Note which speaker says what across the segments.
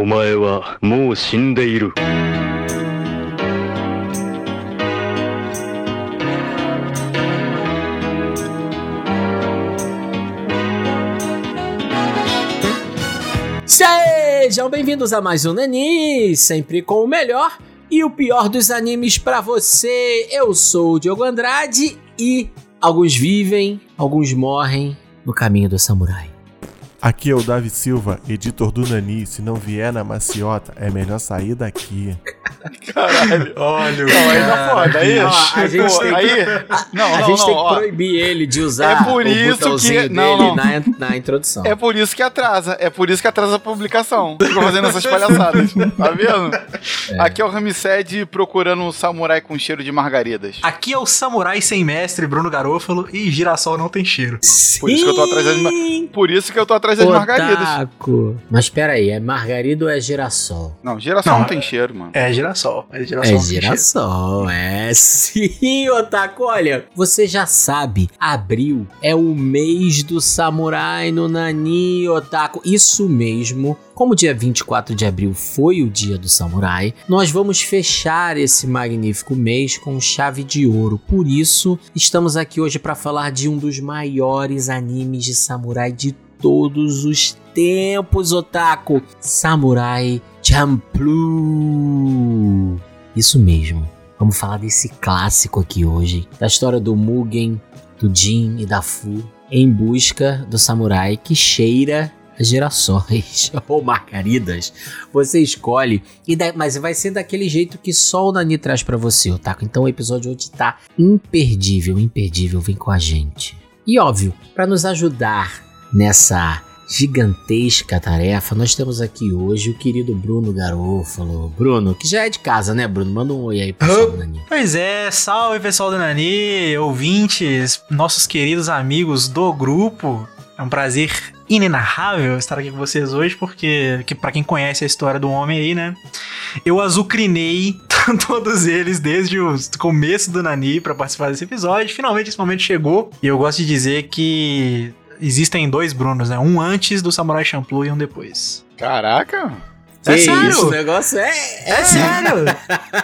Speaker 1: お前はもう死んでいる。
Speaker 2: Sejam bem-vindos a mais um Nani, sempre com o melhor e o pior dos animes pra você. Eu sou o Diogo Andrade e alguns vivem, alguns morrem no caminho do samurai.
Speaker 3: Aqui é o Davi Silva, editor do Nani. Se não vier na maciota, é melhor sair daqui.
Speaker 4: Caralho.
Speaker 5: Olha,
Speaker 4: Não, aí tá foda. Aí,
Speaker 2: Não, a gente
Speaker 4: pô,
Speaker 2: tem que-
Speaker 4: aí, não,
Speaker 2: a
Speaker 4: não,
Speaker 2: gente
Speaker 4: não,
Speaker 2: tem que
Speaker 4: ó.
Speaker 2: proibir ele de usar
Speaker 4: É por
Speaker 2: o
Speaker 4: isso que-
Speaker 2: dele
Speaker 4: não, não.
Speaker 2: Na, na introdução.
Speaker 4: É por isso que atrasa. É por isso que atrasa a publicação. Fica fazendo essas palhaçadas. Tá vendo? Aqui é o Ramsed procurando um samurai com cheiro de margaridas.
Speaker 5: Aqui é o Samurai Sem Mestre, Bruno Garofalo, e girassol não tem cheiro.
Speaker 4: Por isso que eu tô atrás
Speaker 2: Sim,
Speaker 4: Por isso que eu tô atrás das margaridas.
Speaker 2: Mas pera aí, é margarido ou é girassol?
Speaker 4: Não, não,
Speaker 5: Não,
Speaker 4: tem cheiro, mano.
Speaker 5: É girassol. É girassol.
Speaker 2: É
Speaker 5: tem cheiro.
Speaker 2: girassol, é sim, Otaku. Olha, você já sabe, abril é o mês do samurai no Nani, Otaku. Isso mesmo. Como dia 24 de abril foi o dia do samurai, nós vamos fechar esse magnífico mês com chave de ouro. Por isso, estamos aqui hoje para falar de um dos maiores animes de samurai de todos os tempos, Otaku. Samurai Champloo. Isso mesmo. Vamos falar desse clássico aqui hoje, da história do Mugen, do Jin e da Fu em busca do samurai que cheira girassóis ou margaridas. Você escolhe, e da- mas vai ser daquele jeito que só o Nani traz pra você, Otaku. Então o episódio hoje tá imperdível, imperdível. Vem com a gente. E óbvio, para nos ajudar nessa gigantesca tarefa, nós temos aqui hoje o querido Bruno Garofalo. Bruno, que já é de casa, né, Bruno? Manda um oi aí pro pessoal do Nani.
Speaker 5: Pois é, salve pessoal do Nani, ouvintes, nossos queridos amigos do grupo. É um prazer inenarrável estar aqui com vocês hoje, porque que para quem conhece a história do homem aí, né? Eu azucrinei todos eles desde o começo do Nani pra participar desse episódio. Finalmente esse momento chegou e eu gosto de dizer que existem dois Brunos, né? Um antes do Samurai Champloo e um depois.
Speaker 4: Caraca.
Speaker 5: É
Speaker 2: Que
Speaker 5: sério?
Speaker 2: isso, o negócio é,
Speaker 5: É sério!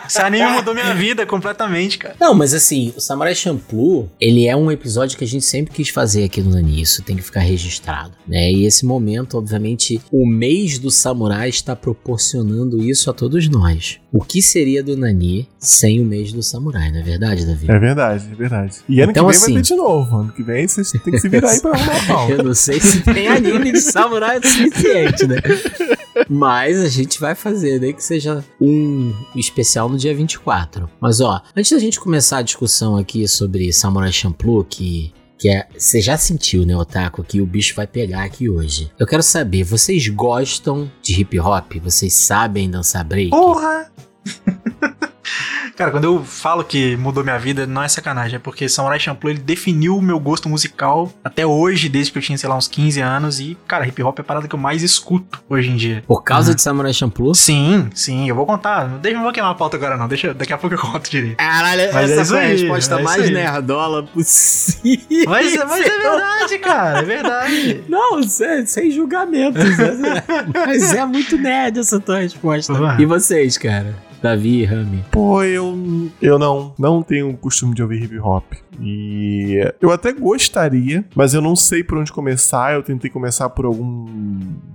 Speaker 5: Esse anime mudou minha vida completamente, cara.
Speaker 2: Não, mas assim, o Samurai Champloo, ele é um episódio que a gente sempre quis fazer aqui no Nani, isso tem que ficar registrado, né? E esse momento, obviamente, o mês do samurai está proporcionando isso a todos nós. O que seria do Nani sem o mês do samurai, não é verdade, Davi?
Speaker 3: É verdade, é verdade. E ano
Speaker 2: Então,
Speaker 3: que vem
Speaker 2: assim-
Speaker 3: vai ter de novo. Ano que vem vocês têm que se virar aí pra arrumar a pauta.
Speaker 2: Eu não sei se tem anime de samurai o suficiente, né? Mas a gente vai fazer, nem que seja um especial no dia 24. Mas ó, antes da gente começar a discussão aqui sobre Samurai Champloo, que que é, você já sentiu, né, Otaku, que o bicho vai pegar aqui hoje. Eu quero saber, vocês gostam de hip hop? Vocês sabem dançar break?
Speaker 5: Porra! Cara, quando eu falo que mudou minha vida, não é sacanagem, é porque Samurai Champloo ele definiu o meu gosto musical até hoje, desde que eu tinha, sei lá, uns 15 anos. E, cara, hip hop é a parada que eu mais escuto hoje em dia.
Speaker 2: Por causa
Speaker 5: Uhum.
Speaker 2: de Samurai Champloo?
Speaker 5: Sim, sim, eu vou contar. Deixa eu não vou queimar a pauta agora, não. Deixa, daqui a pouco eu conto direito.
Speaker 2: Caralho,
Speaker 5: Mas é
Speaker 2: essa
Speaker 5: isso
Speaker 2: foi a resposta
Speaker 5: é
Speaker 2: mais
Speaker 5: aí.
Speaker 2: nerdola possível.
Speaker 5: Mas, mas é verdade, cara, é verdade.
Speaker 2: Não, sem, sem julgamentos. né? Mas é muito nerd essa tua resposta.
Speaker 5: Ué.
Speaker 2: E vocês, cara? Davi e Rami.
Speaker 3: Pô, eu, eu não, não tenho o costume de ouvir hip hop. E eu até gostaria, mas eu não sei por onde começar. Eu tentei começar por algum.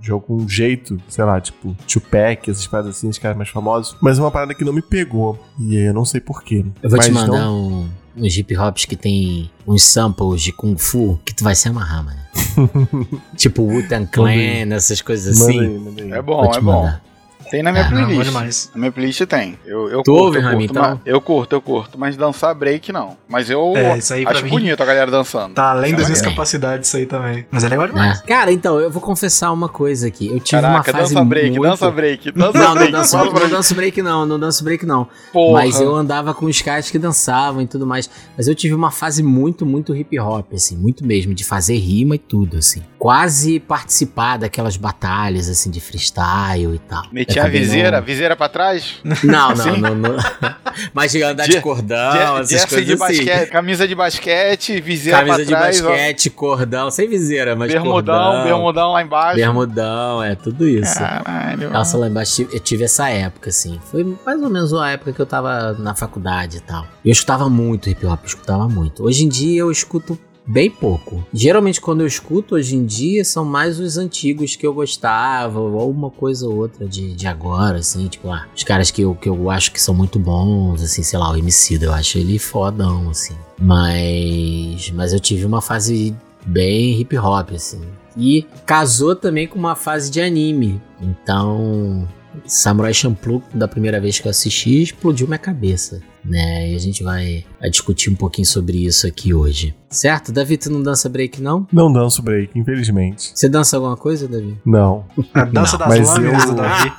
Speaker 3: de algum jeito, sei lá, tipo Tupac, essas paradas assim, os caras mais famosos. Mas é uma parada que não me pegou. E eu não sei porquê.
Speaker 2: Eu vou
Speaker 3: mas
Speaker 2: te mandar
Speaker 3: não-
Speaker 2: um, uns hip hops que tem uns samples de Kung Fu que tu vai se amarrar, mano. tipo Wu-Tang Clan, essas coisas assim.
Speaker 3: manda aí.
Speaker 4: É bom, é bom. Tem na minha
Speaker 2: Ah,
Speaker 5: Não, bom
Speaker 4: playlist.
Speaker 5: demais.
Speaker 4: Na minha playlist tem. Eu, eu
Speaker 2: Tu
Speaker 4: curto,
Speaker 2: ouve,
Speaker 4: eu
Speaker 2: Rami,
Speaker 4: curto,
Speaker 2: então?
Speaker 4: mas- eu curto, eu curto. Mas dançar break, não. Mas eu
Speaker 5: É, isso aí
Speaker 4: acho
Speaker 5: mim-
Speaker 4: bonito a galera dançando.
Speaker 5: Tá além
Speaker 4: é
Speaker 5: das minhas capacidades isso aí também. Mas é legal demais.
Speaker 2: É. Cara, então, eu vou confessar uma coisa aqui. Eu tive
Speaker 4: Caraca,
Speaker 2: uma fase
Speaker 4: dança break,
Speaker 2: muito...
Speaker 4: dança break, dança
Speaker 2: Não, não
Speaker 4: break. fala pra
Speaker 2: não
Speaker 4: mim.
Speaker 2: danço break não, não danço break não.
Speaker 4: Porra.
Speaker 2: Mas eu andava com os caras que dançavam e tudo mais. Mas eu tive uma fase muito, muito hip hop, assim, muito mesmo, de fazer rima e tudo, assim. Quase participar daquelas batalhas, assim, de freestyle e tal.
Speaker 4: Metia a viseira,
Speaker 2: não-
Speaker 4: viseira pra trás?
Speaker 2: Não, não,
Speaker 4: Assim?
Speaker 2: não, não. Mas de andar de
Speaker 4: Je-
Speaker 2: cordão,
Speaker 4: Je-
Speaker 2: essas
Speaker 4: jersey
Speaker 2: coisas
Speaker 4: de
Speaker 2: assim.
Speaker 4: basquete, camisa de basquete, viseira
Speaker 2: Camisa
Speaker 4: pra
Speaker 2: de
Speaker 4: trás, ó,
Speaker 2: basquete, cordão, sem viseira, mas
Speaker 4: bermudão,
Speaker 2: cordão.
Speaker 4: bermudão lá embaixo.
Speaker 2: Bermudão, é tudo isso.
Speaker 4: Caralho.
Speaker 2: Nossa, lá embaixo eu tive essa época, assim. Foi mais ou menos a época que eu tava na faculdade e tal. Eu escutava muito hip hop, eu escutava muito. Hoje em dia eu escuto bem pouco. Geralmente quando eu escuto hoje em dia são mais os antigos que eu gostava, ou uma coisa ou outra de, de agora, assim, tipo, ah, os caras que eu, que eu acho que são muito bons, assim, sei lá, o MC, eu acho ele fodão, assim. Mas, mas eu tive uma fase bem hip hop, assim. E casou também com uma fase de anime. Então, Samurai Champloo, da primeira vez que eu assisti, explodiu minha cabeça. Né? E a gente vai, discutir um pouquinho sobre isso aqui hoje. Certo? Davi, tu não dança break, não?
Speaker 3: Não danço break, infelizmente.
Speaker 2: Você dança alguma coisa, Davi?
Speaker 3: Não.
Speaker 5: A dança das
Speaker 3: mas
Speaker 5: lâminas
Speaker 3: eu-
Speaker 5: do Davi.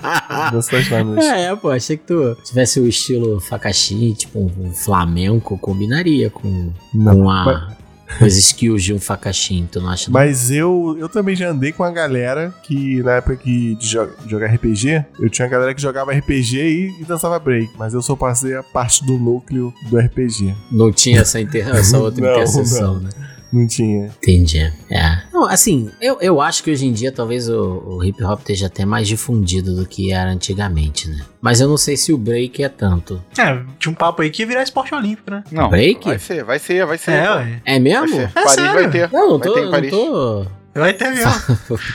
Speaker 3: Danço das lâminas.
Speaker 2: É, pô, achei que tu tivesse o estilo Fakashi, tipo um, flamenco, combinaria com,
Speaker 3: Não.
Speaker 2: com, a, com as skills de um Fakashi, tu não acha? não?
Speaker 3: Mas eu, eu também já andei com a galera que, na época que de jo- jogar RPG, eu tinha uma galera que jogava RPG e, e dançava break. Mas eu só passei a parte do núcleo do RPG.
Speaker 2: Não tinha essa, inter... essa outra
Speaker 3: Não,
Speaker 2: interseção,
Speaker 3: não.
Speaker 2: né?
Speaker 3: Não tinha.
Speaker 2: Entendi. É. Não, assim, eu, eu acho que hoje em dia talvez o, o hip hop esteja até mais difundido do que era antigamente, né? Mas eu não sei se o break é tanto.
Speaker 5: É, tinha um papo aí que ia virar esporte olímpico, né?
Speaker 4: Não,
Speaker 2: Break?
Speaker 4: vai ser, vai ser, vai ser.
Speaker 5: É.
Speaker 2: É
Speaker 4: Vai
Speaker 2: mesmo?
Speaker 4: ser.
Speaker 5: É
Speaker 4: Paris
Speaker 5: sério?
Speaker 4: vai ter.
Speaker 2: Não, não
Speaker 4: vai
Speaker 2: tô,
Speaker 4: ter em
Speaker 2: não
Speaker 4: Paris.
Speaker 2: tô,
Speaker 5: Vai ter mesmo.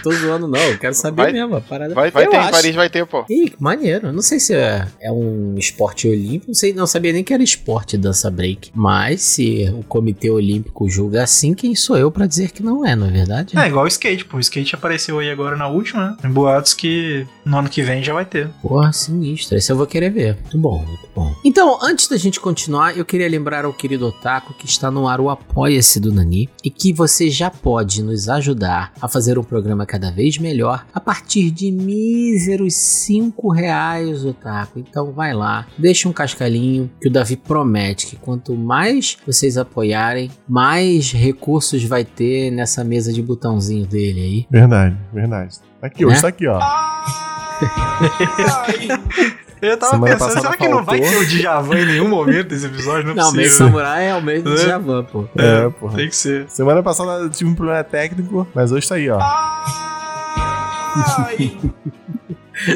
Speaker 2: tô zoando, não. Eu quero saber
Speaker 4: Vai-
Speaker 2: mesmo a parada.
Speaker 4: Vai, vai ter
Speaker 2: acho.
Speaker 4: em Paris, vai ter, pô.
Speaker 2: Ih, que maneiro. Eu Não sei se é, é um esporte olímpico. Não sei, não sabia nem que era esporte dança break. Mas se o Comitê Olímpico julga assim, quem sou eu pra dizer que não é, não é verdade?
Speaker 5: É igual o skate, pô. O skate apareceu aí agora na última, né? Tem boatos que no ano que vem já vai ter.
Speaker 2: Porra, sinistro. Esse eu vou querer ver. Muito bom, muito bom. Então, antes da gente continuar, eu queria lembrar ao querido Otaku que está no ar o Apoia-se do Nani e que você já pode nos ajudar a fazer um programa cada vez melhor a partir de míseros 5 reais, Otaku. Então vai lá, deixa um cascalhinho que o Davi promete que quanto mais vocês apoiarem, mais recursos vai ter nessa mesa de botãozinho dele aí.
Speaker 3: Verdade, verdade. Aqui,
Speaker 2: Né?
Speaker 3: hoje tá aqui, ó.
Speaker 5: Eu tava
Speaker 3: Semana
Speaker 5: pensando, será que não vai ter o Djavan em nenhum momento desse episódio? Não é
Speaker 2: Não, mês
Speaker 5: possível.
Speaker 2: samurai é o mês do
Speaker 5: É.
Speaker 2: Javan, pô.
Speaker 3: É, porra.
Speaker 5: Tem que ser.
Speaker 3: Semana passada eu tive um problema técnico, mas hoje tá aí, ó.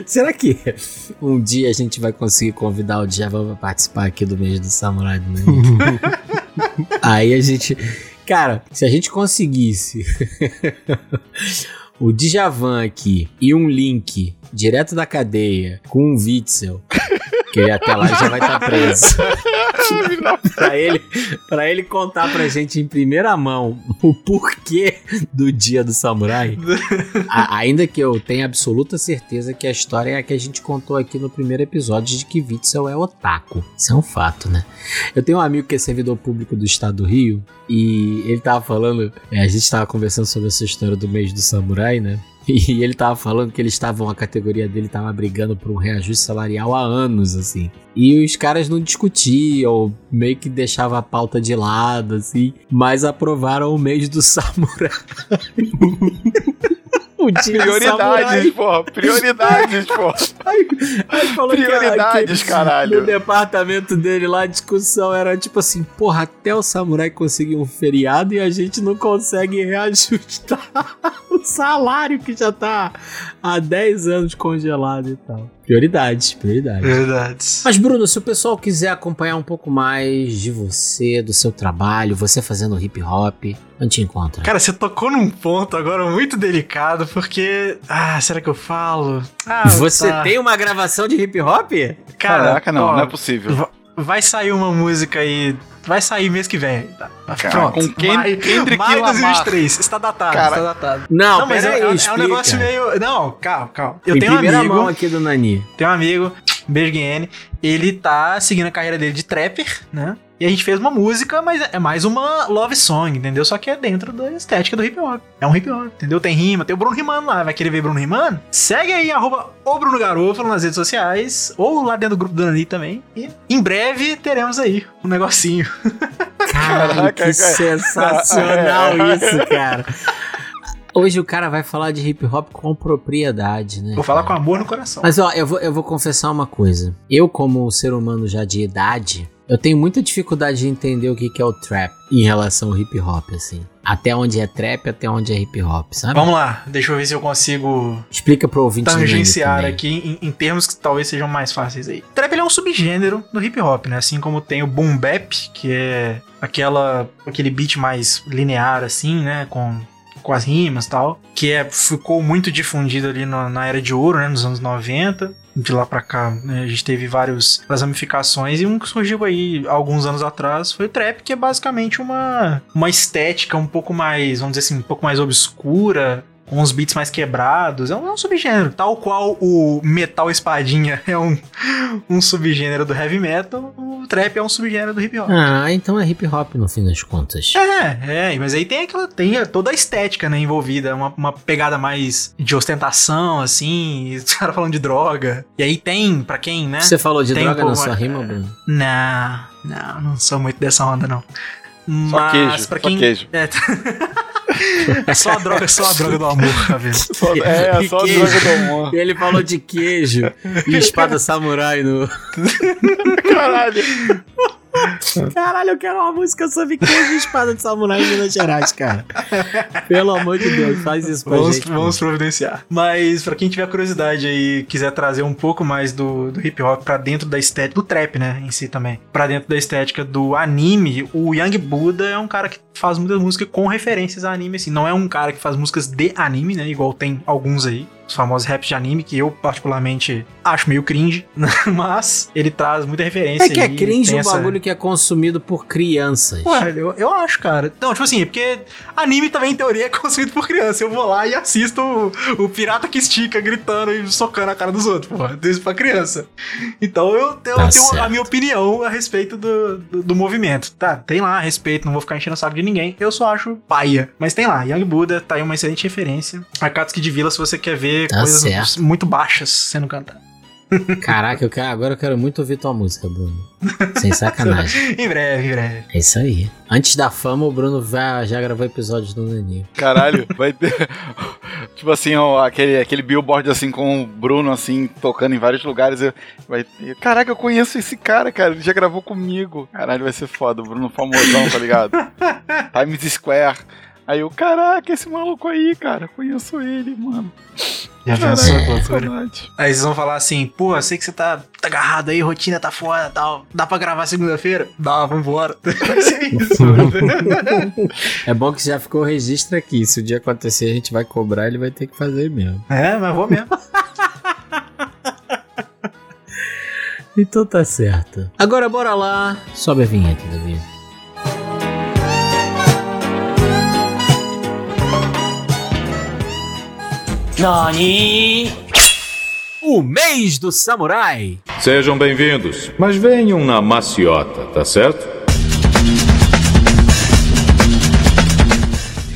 Speaker 2: Será que um dia a gente vai conseguir convidar o Djavan pra participar aqui do mês do Samurai do? Aí a gente. Cara, se a gente conseguisse o Djavan aqui e um link direto da cadeia com um Witzel, que até lá já vai estar preso. pra, ele, pra ele contar pra gente em primeira mão o porquê do dia do samurai. A- ainda que eu tenha absoluta certeza que a história é a que a gente contou aqui no primeiro episódio de que Witzel é otaku. Isso é um fato, né? Eu tenho um amigo que é servidor público do estado do Rio e ele tava falando, é, a gente tava conversando sobre essa história do mês do samurai, né? E ele tava falando que eles estavam, a categoria dele tava brigando por um reajuste salarial há anos, assim. E os caras não discutiam, meio que deixava a pauta de lado, assim, mas aprovaram o mês do samurai.
Speaker 4: Prioridades, pô. Prioridades, pô.
Speaker 2: Aí falou que-
Speaker 4: Prioridades,
Speaker 2: que
Speaker 4: caralho.
Speaker 2: No departamento dele lá, a discussão era tipo assim: porra, até o samurai conseguir um feriado e a gente não consegue reajustar o salário que já tá há 10 anos congelado e tal. Prioridades, prioridades.
Speaker 5: Verdades.
Speaker 2: Mas, Bruno, se o pessoal quiser acompanhar um pouco mais de você, do seu trabalho, você fazendo hip hop, onde te encontra?
Speaker 5: Cara, você tocou num ponto agora muito delicado, porque. Ah, será que eu falo? Ah,
Speaker 2: você
Speaker 5: tá.
Speaker 2: tem uma gravação de hip hop?
Speaker 5: Cara,
Speaker 4: Caraca, não,
Speaker 5: ó,
Speaker 4: não é possível.
Speaker 5: Vai sair uma música aí. Vai sair mês que vem. Tá,
Speaker 4: Cara,
Speaker 5: Pronto.
Speaker 4: com Ken-
Speaker 5: Maio,
Speaker 4: Kendrick
Speaker 5: maio de
Speaker 4: Lamar.
Speaker 5: 2023. Está datado,
Speaker 4: Cara,
Speaker 5: está datado.
Speaker 2: Não,
Speaker 5: Não, mas é,
Speaker 2: peraí,
Speaker 5: é, é um negócio meio. Não, calma, calma. Eu
Speaker 2: em
Speaker 5: tenho um amigo.
Speaker 2: mão aqui do Nani.
Speaker 5: Tem um amigo, beijo Guiene, ele tá seguindo a carreira dele de trapper, né? E a gente fez uma música, mas é mais uma love song, entendeu? Só que é dentro da estética do hip hop. É um hip hop, entendeu? Tem rima, tem o Bruno Rimano lá. Vai querer ver Bruno Rimano? Segue aí, arroba o Bruno Garofalo nas redes sociais, ou lá dentro do grupo do Nani também. E em breve teremos aí um negocinho.
Speaker 2: Caralho,
Speaker 4: Caraca,
Speaker 2: que
Speaker 4: cara.
Speaker 2: sensacional
Speaker 4: É.
Speaker 2: isso, cara. Hoje o cara vai falar de hip hop com propriedade, né?
Speaker 5: Vou falar com
Speaker 2: cara?
Speaker 5: amor no coração.
Speaker 2: Mas ó, eu vou, eu vou confessar uma coisa. Eu, como ser humano já de idade, eu tenho muita dificuldade de entender o que, que é o trap em relação ao hip hop, assim. Até onde é trap, até onde é hip hop, sabe?
Speaker 5: Vamos lá, deixa eu ver se eu consigo
Speaker 2: Explica pro ouvinte
Speaker 5: tangenciar aqui em, em termos que talvez sejam mais fáceis aí. Trap é um subgênero do hip hop, né? Assim como tem o boom bap, que é aquela aquele beat mais linear assim, né, com com as rimas e tal, que é, ficou muito difundido ali na, na era de ouro, né, nos anos 90. De lá pra cá, né, a gente teve vários, várias ramificações e um que surgiu aí alguns anos atrás foi o trap, que é basicamente uma, uma estética um pouco mais, vamos dizer assim, um pouco mais obscura, com os beats mais quebrados. É um, é um subgênero. Tal qual o metal espadinha é um, um subgênero do heavy metal, o trap é um subgênero do hip hop.
Speaker 2: Ah, então é hip hop no fim das contas.
Speaker 5: É, é, mas aí tem aquela. Tem toda a estética, né, envolvida. Uma, uma pegada mais de ostentação, assim. Os caras falando de droga. E aí tem, pra quem, né?
Speaker 2: Você falou de
Speaker 5: Tem
Speaker 2: droga
Speaker 5: um
Speaker 2: na sua rima, Bruno?
Speaker 5: Não, não, não sou muito dessa onda, não.
Speaker 4: Só
Speaker 5: Mas
Speaker 4: queijo,
Speaker 5: pra
Speaker 4: só
Speaker 5: quem.
Speaker 4: queijo.
Speaker 5: É, é só a droga, só a droga do amor, tá vendo?
Speaker 4: Só- é, só a droga do amor.
Speaker 2: Ele falou de queijo e espada samurai no.
Speaker 4: Caralho.
Speaker 2: Caralho, eu quero uma música sobre queijo e espada de samurai em Minas Gerais, cara. Pelo amor de Deus, faz isso pra
Speaker 5: Vamos,
Speaker 2: gente.
Speaker 5: vamos providenciar. Mas pra quem tiver curiosidade aí, quiser trazer um pouco mais do, do hip hop pra dentro da estética, do trap, né, em si também, pra dentro da estética do anime, o Young Buddha é um cara que faz muita música com referências a anime, assim. Não é um cara que faz músicas de anime, né, igual tem alguns aí. Os famosos raps de anime, que eu particularmente acho meio cringe, mas ele traz muita referência.
Speaker 2: É que é cringe um
Speaker 5: essa-
Speaker 2: bagulho que é consumido por crianças.
Speaker 5: Ué, eu, eu acho, cara. Não, tipo assim, porque anime também, em teoria, é consumido por criança. Eu vou lá e assisto o, o pirata que estica, gritando e socando a cara dos outros, porra. Isso pra criança. Então eu, eu
Speaker 2: Tá
Speaker 5: tenho a
Speaker 2: certo.
Speaker 5: minha opinião a respeito do, do, do movimento. Tá, tem lá a respeito, não vou ficar enchendo o saco de ninguém. Eu só acho paia. Mas tem lá, Young Buddha, tá aí uma excelente referência. Akatsuki de Vila, se você quer ver
Speaker 2: Tá
Speaker 5: coisas
Speaker 2: certo.
Speaker 5: muito baixas sendo cantadas.
Speaker 2: Caraca, eu quero, agora eu quero muito ouvir tua música, Bruno. Sem sacanagem.
Speaker 5: em breve, em breve.
Speaker 2: É isso aí. Antes da fama, o Bruno vai- já gravou episódios do Nani.
Speaker 4: Caralho, vai ter. Tipo assim, ó, aquele, aquele billboard assim com o Bruno assim, tocando em vários lugares. eu- Vai ter... Caraca, eu conheço esse cara, cara. Ele já gravou comigo. Caralho, vai ser foda. O Bruno famosão, tá ligado? Times Square. Aí eu, caraca, esse maluco aí, cara. Conheço ele, mano.
Speaker 5: Já. Aí vocês vão falar assim, pô, eu sei que você tá, tá agarrado aí, rotina tá foda tal. Dá pra gravar segunda-feira? Dá, vambora. Vai ser isso.
Speaker 2: É bom que já ficou o registro aqui. Se o dia acontecer, a gente vai cobrar, ele vai ter que fazer mesmo.
Speaker 5: é, mas vou mesmo.
Speaker 2: Então tá certo. Agora bora lá. Sobe a vinheta, Davi. Nani! O mês do samurai.
Speaker 1: Sejam bem-vindos, mas venham na maciota, tá certo?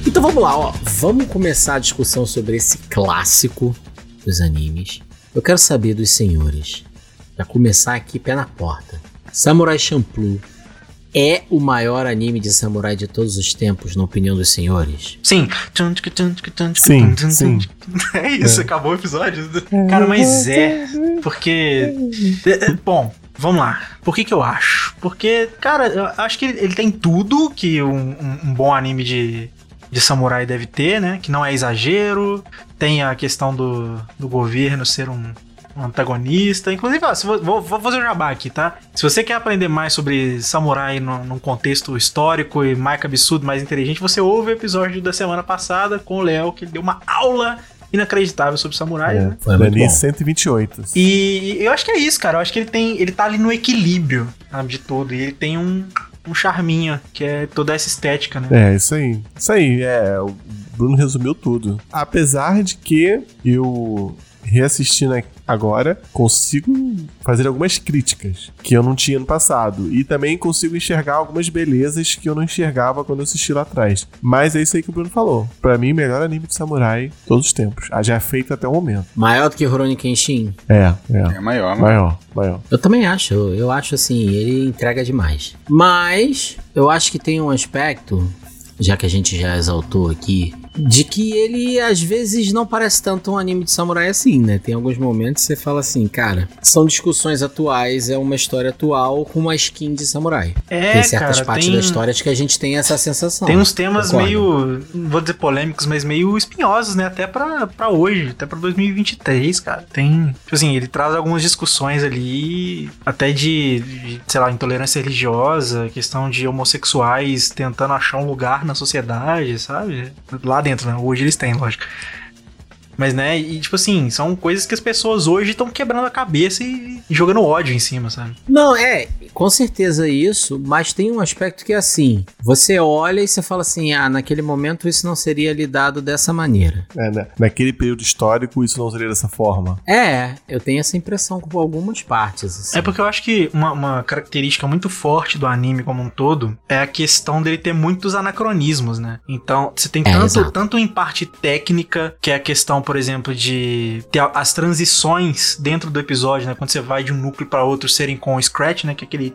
Speaker 2: Então vamos lá, ó. Vamos começar a discussão sobre esse clássico dos animes. Eu quero saber dos senhores. Pra começar aqui, pé na porta. Samurai Champloo é o maior anime de samurai de todos os tempos, na opinião dos senhores?
Speaker 5: Sim.
Speaker 3: Sim, sim.
Speaker 5: É isso, acabou o episódio. Cara, mas é. Porque. é, é, Bom, vamos lá. Por que que eu acho? Porque, cara, eu acho que ele, tem tudo que um, um- bom anime de, de samurai deve ter, né? Que não é exagero. Tem a questão do, do governo ser um antagonista. Inclusive, ó, se vo- vou, vou fazer o jabá aqui, tá? Se você quer aprender mais sobre samurai no- num contexto histórico e mais cabeçudo, mais inteligente, você ouve o episódio da semana passada com o Léo, que ele deu uma aula inacreditável sobre samurai, né?
Speaker 2: Foi bom.
Speaker 3: 128.
Speaker 5: E eu acho que é isso, cara. Eu acho que ele tem. Ele tá ali no equilíbrio sabe, de tudo. E ele tem um, um charminho, que é toda essa estética, né?
Speaker 3: É, isso aí. Isso aí, é. O Bruno resumiu tudo. Apesar de que eu reassistindo agora, consigo fazer algumas críticas que eu não tinha no passado. E também consigo enxergar algumas belezas que eu não enxergava quando eu assisti lá atrás. Mas é isso aí que o Bruno falou. Pra mim, melhor anime de samurai de todos os tempos. Ah, Já feito até o momento.
Speaker 2: Maior do que Rurouni Kenshin?
Speaker 3: É, é.
Speaker 4: É maior, mano.
Speaker 3: Maior, maior.
Speaker 2: Eu também acho. Eu, eu acho assim, ele entrega demais. Mas eu acho que tem um aspecto, já que a gente já exaltou aqui de que ele às vezes não parece tanto um anime de samurai assim, né? Tem alguns momentos que você fala assim, cara, são discussões atuais, é uma história atual com uma skin de samurai.
Speaker 5: É,
Speaker 2: tem certas
Speaker 5: cara,
Speaker 2: partes
Speaker 5: tem,
Speaker 2: da história que a gente tem essa sensação.
Speaker 5: tem uns temas
Speaker 2: Concorda?
Speaker 5: meio, não vou dizer polêmicos, mas meio espinhosos, né? Até pra, pra hoje, até pra 2023, cara. Tem, tipo assim, ele traz algumas discussões ali, até de, de, sei lá, intolerância religiosa, questão de homossexuais tentando achar um lugar na sociedade, sabe? Lá dentro, né? Hoje eles têm, lógico. Mas, né, e tipo assim, são coisas que as pessoas hoje estão quebrando a cabeça e, e jogando ódio em cima, sabe?
Speaker 2: Não, é, com certeza isso, mas tem um aspecto que é assim: você olha e você fala assim, ah, naquele momento isso não seria lidado dessa maneira.
Speaker 3: É, né? Naquele período histórico, isso não seria dessa forma.
Speaker 2: É, eu tenho essa impressão com algumas partes. assim.
Speaker 5: É porque eu acho que uma, uma característica muito forte do anime como um todo é a questão dele ter muitos anacronismos, né? Então, você tem
Speaker 2: É,
Speaker 5: tanto,
Speaker 2: exato.
Speaker 5: tanto em parte técnica, que é a questão, por exemplo, de ter as transições dentro do episódio, né? Quando você vai de um núcleo pra outro serem com o Scratch, né? Que é aquele.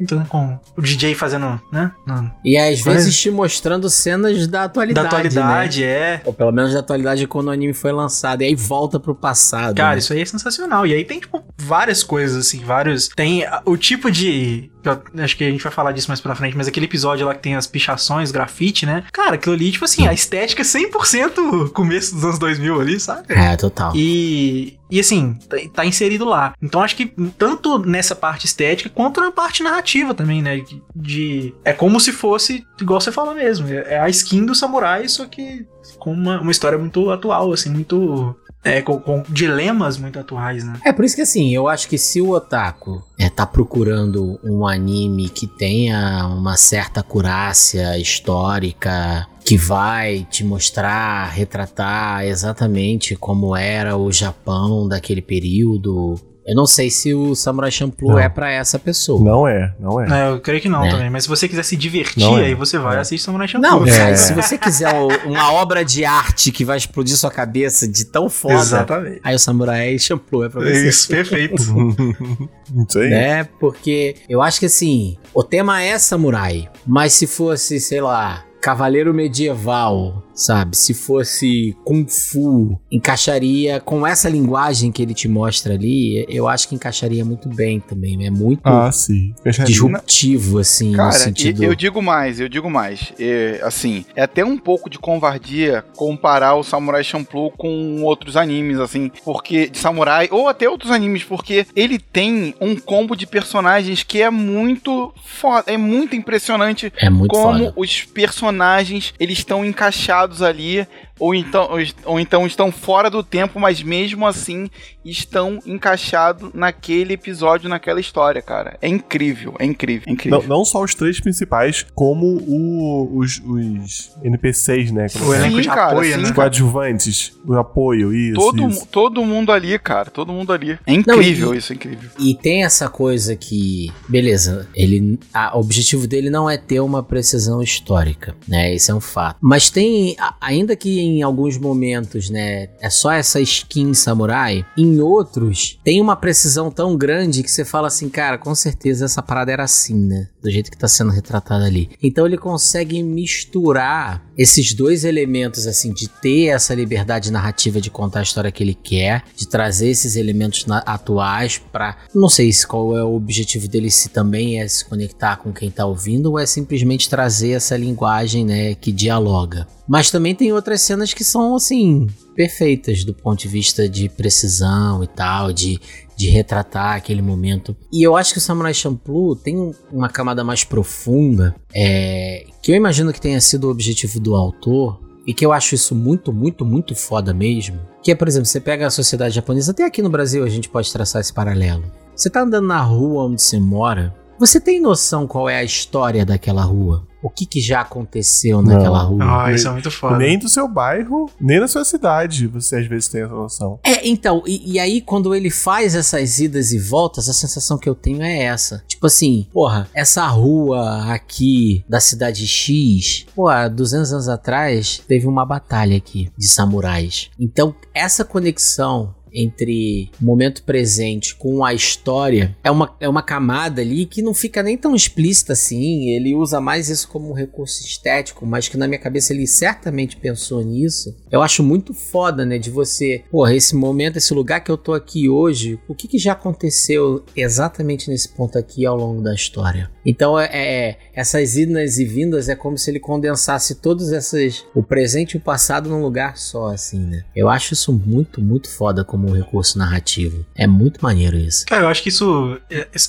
Speaker 5: Então, com o DJ fazendo, né? Não.
Speaker 2: E às vezes te mostrando cenas da
Speaker 5: Da
Speaker 2: atualidade.
Speaker 5: atualidade,
Speaker 2: Né?
Speaker 5: é.
Speaker 2: Ou pelo menos da atualidade quando o anime foi lançado. E aí volta pro passado.
Speaker 5: Cara,
Speaker 2: né?
Speaker 5: isso aí é sensacional. E aí tem, tipo, várias coisas, assim, vários. Tem o tipo de. acho que a gente vai falar disso mais pra frente, mas aquele episódio lá que tem as pichações, grafite, né? Cara, aquilo ali, tipo assim, a estética é 100% começo dos anos 2000 ali, sabe?
Speaker 2: É, total.
Speaker 5: E, e assim, tá, tá inserido lá. Então acho que tanto nessa parte estética quanto na parte narrativa também, né? De, de- é como se fosse, igual você fala mesmo, é é a skin do samurai, só que com uma, uma história muito atual, assim, muito. É, com, com dilemas muito atuais, né?
Speaker 2: É por isso que assim, eu acho que se o otaku é, tá procurando um anime que tenha uma certa acurácia histórica, que vai te mostrar, retratar exatamente como era o Japão daquele período. Eu não sei se o Samurai Champloo
Speaker 3: Não.
Speaker 2: é pra essa pessoa.
Speaker 3: Não é, não é.
Speaker 5: É, eu creio que não
Speaker 2: Né?
Speaker 5: também. Mas se você quiser se divertir,
Speaker 3: Não é.
Speaker 5: aí você vai
Speaker 3: É.
Speaker 5: assiste Samurai Champloo.
Speaker 2: Não,
Speaker 3: É.
Speaker 2: cara, se você quiser uma obra de arte que vai explodir sua cabeça de tão foda,
Speaker 5: Exatamente.
Speaker 2: aí o Samurai Champloo é pra você.
Speaker 5: É isso, perfeito.
Speaker 3: Isso aí.
Speaker 2: né? Porque eu acho que assim, o tema é samurai, mas se fosse, sei lá, cavaleiro medieval, sabe? Se fosse kung fu, encaixaria com essa linguagem que ele te mostra ali, eu acho que encaixaria muito bem também, é muito
Speaker 3: Ah,
Speaker 2: disruptivo assim, no
Speaker 4: Cara,
Speaker 2: sentido
Speaker 4: e- eu digo mais, eu digo mais. É, assim, é até um pouco de covardia comparar o Samurai Champloo com outros animes, assim, porque de samurai ou até outros animes, porque ele tem um combo de personagens que é muito foda, é muito impressionante
Speaker 2: é muito
Speaker 4: como
Speaker 2: foda.
Speaker 4: os personagens eles estão encaixados ali ou então, ou então estão fora do tempo, mas mesmo assim estão encaixados naquele episódio, naquela história, cara. É incrível, é incrível, é incrível.
Speaker 3: Não, não só os três principais, como o- os, os NPCs, né? Como é?
Speaker 4: Sim,
Speaker 5: de
Speaker 4: cara,
Speaker 5: apoio,
Speaker 4: sim,
Speaker 5: né?
Speaker 3: Os coadjuvantes, o apoio, isso.
Speaker 4: todo,
Speaker 3: isso.
Speaker 4: todo mundo ali, cara, todo mundo ali. É incrível isso, é incrível.
Speaker 2: E tem essa coisa que, beleza, ele, a- o objetivo dele não é ter uma precisão histórica, né? Esse é um fato. Mas tem, ainda que em alguns momentos, né, é só essa skin samurai, em outros tem uma precisão tão grande que você fala assim, cara, com certeza essa parada era assim, né? Do jeito que tá sendo retratada ali. Então ele consegue misturar esses dois elementos, assim, de ter essa liberdade narrativa de contar a história que ele quer, de trazer esses elementos atuais pra. Não sei se qual é o objetivo dele, se também é se conectar com quem tá ouvindo ou é simplesmente trazer essa linguagem, né, que dialoga. Mas também tem outras cenas que são, assim, perfeitas do ponto de vista de precisão e tal, de de retratar aquele momento. E eu acho que o Samurai Champloo tem um- uma camada mais profunda, é, que eu imagino que tenha sido o objetivo do autor, e que eu acho isso muito, muito, muito foda mesmo. Que é, por exemplo, você pega a sociedade japonesa, até aqui no Brasil a gente pode traçar esse paralelo. Você tá andando na rua onde você mora, você tem noção qual é a história daquela rua? O que, que já aconteceu
Speaker 3: Não.
Speaker 2: naquela rua?
Speaker 5: Ah, isso é muito foda.
Speaker 3: Nem do seu bairro, nem da sua cidade, você às vezes tem essa noção.
Speaker 2: É, então, e, e aí quando ele faz essas idas e voltas, a sensação que eu tenho é essa. Tipo assim, porra, essa rua aqui da cidade X, pô, há 200 anos atrás teve uma batalha aqui de samurais. Então, essa conexão entre o momento presente com a história é uma, é uma camada ali que não fica nem tão explícita assim. Ele usa mais isso como um recurso estético, mas que na minha cabeça ele certamente pensou nisso. Eu acho muito foda, né? De você, porra, esse momento, esse lugar que eu tô aqui hoje, o que, que já aconteceu exatamente nesse ponto aqui ao longo da história? Então, é, é essas idas e vindas é como se ele condensasse todos esses, o presente e o passado num lugar só, assim, né? Eu acho isso muito, muito foda como um recurso narrativo. É muito maneiro isso.
Speaker 5: Cara, eu acho que isso,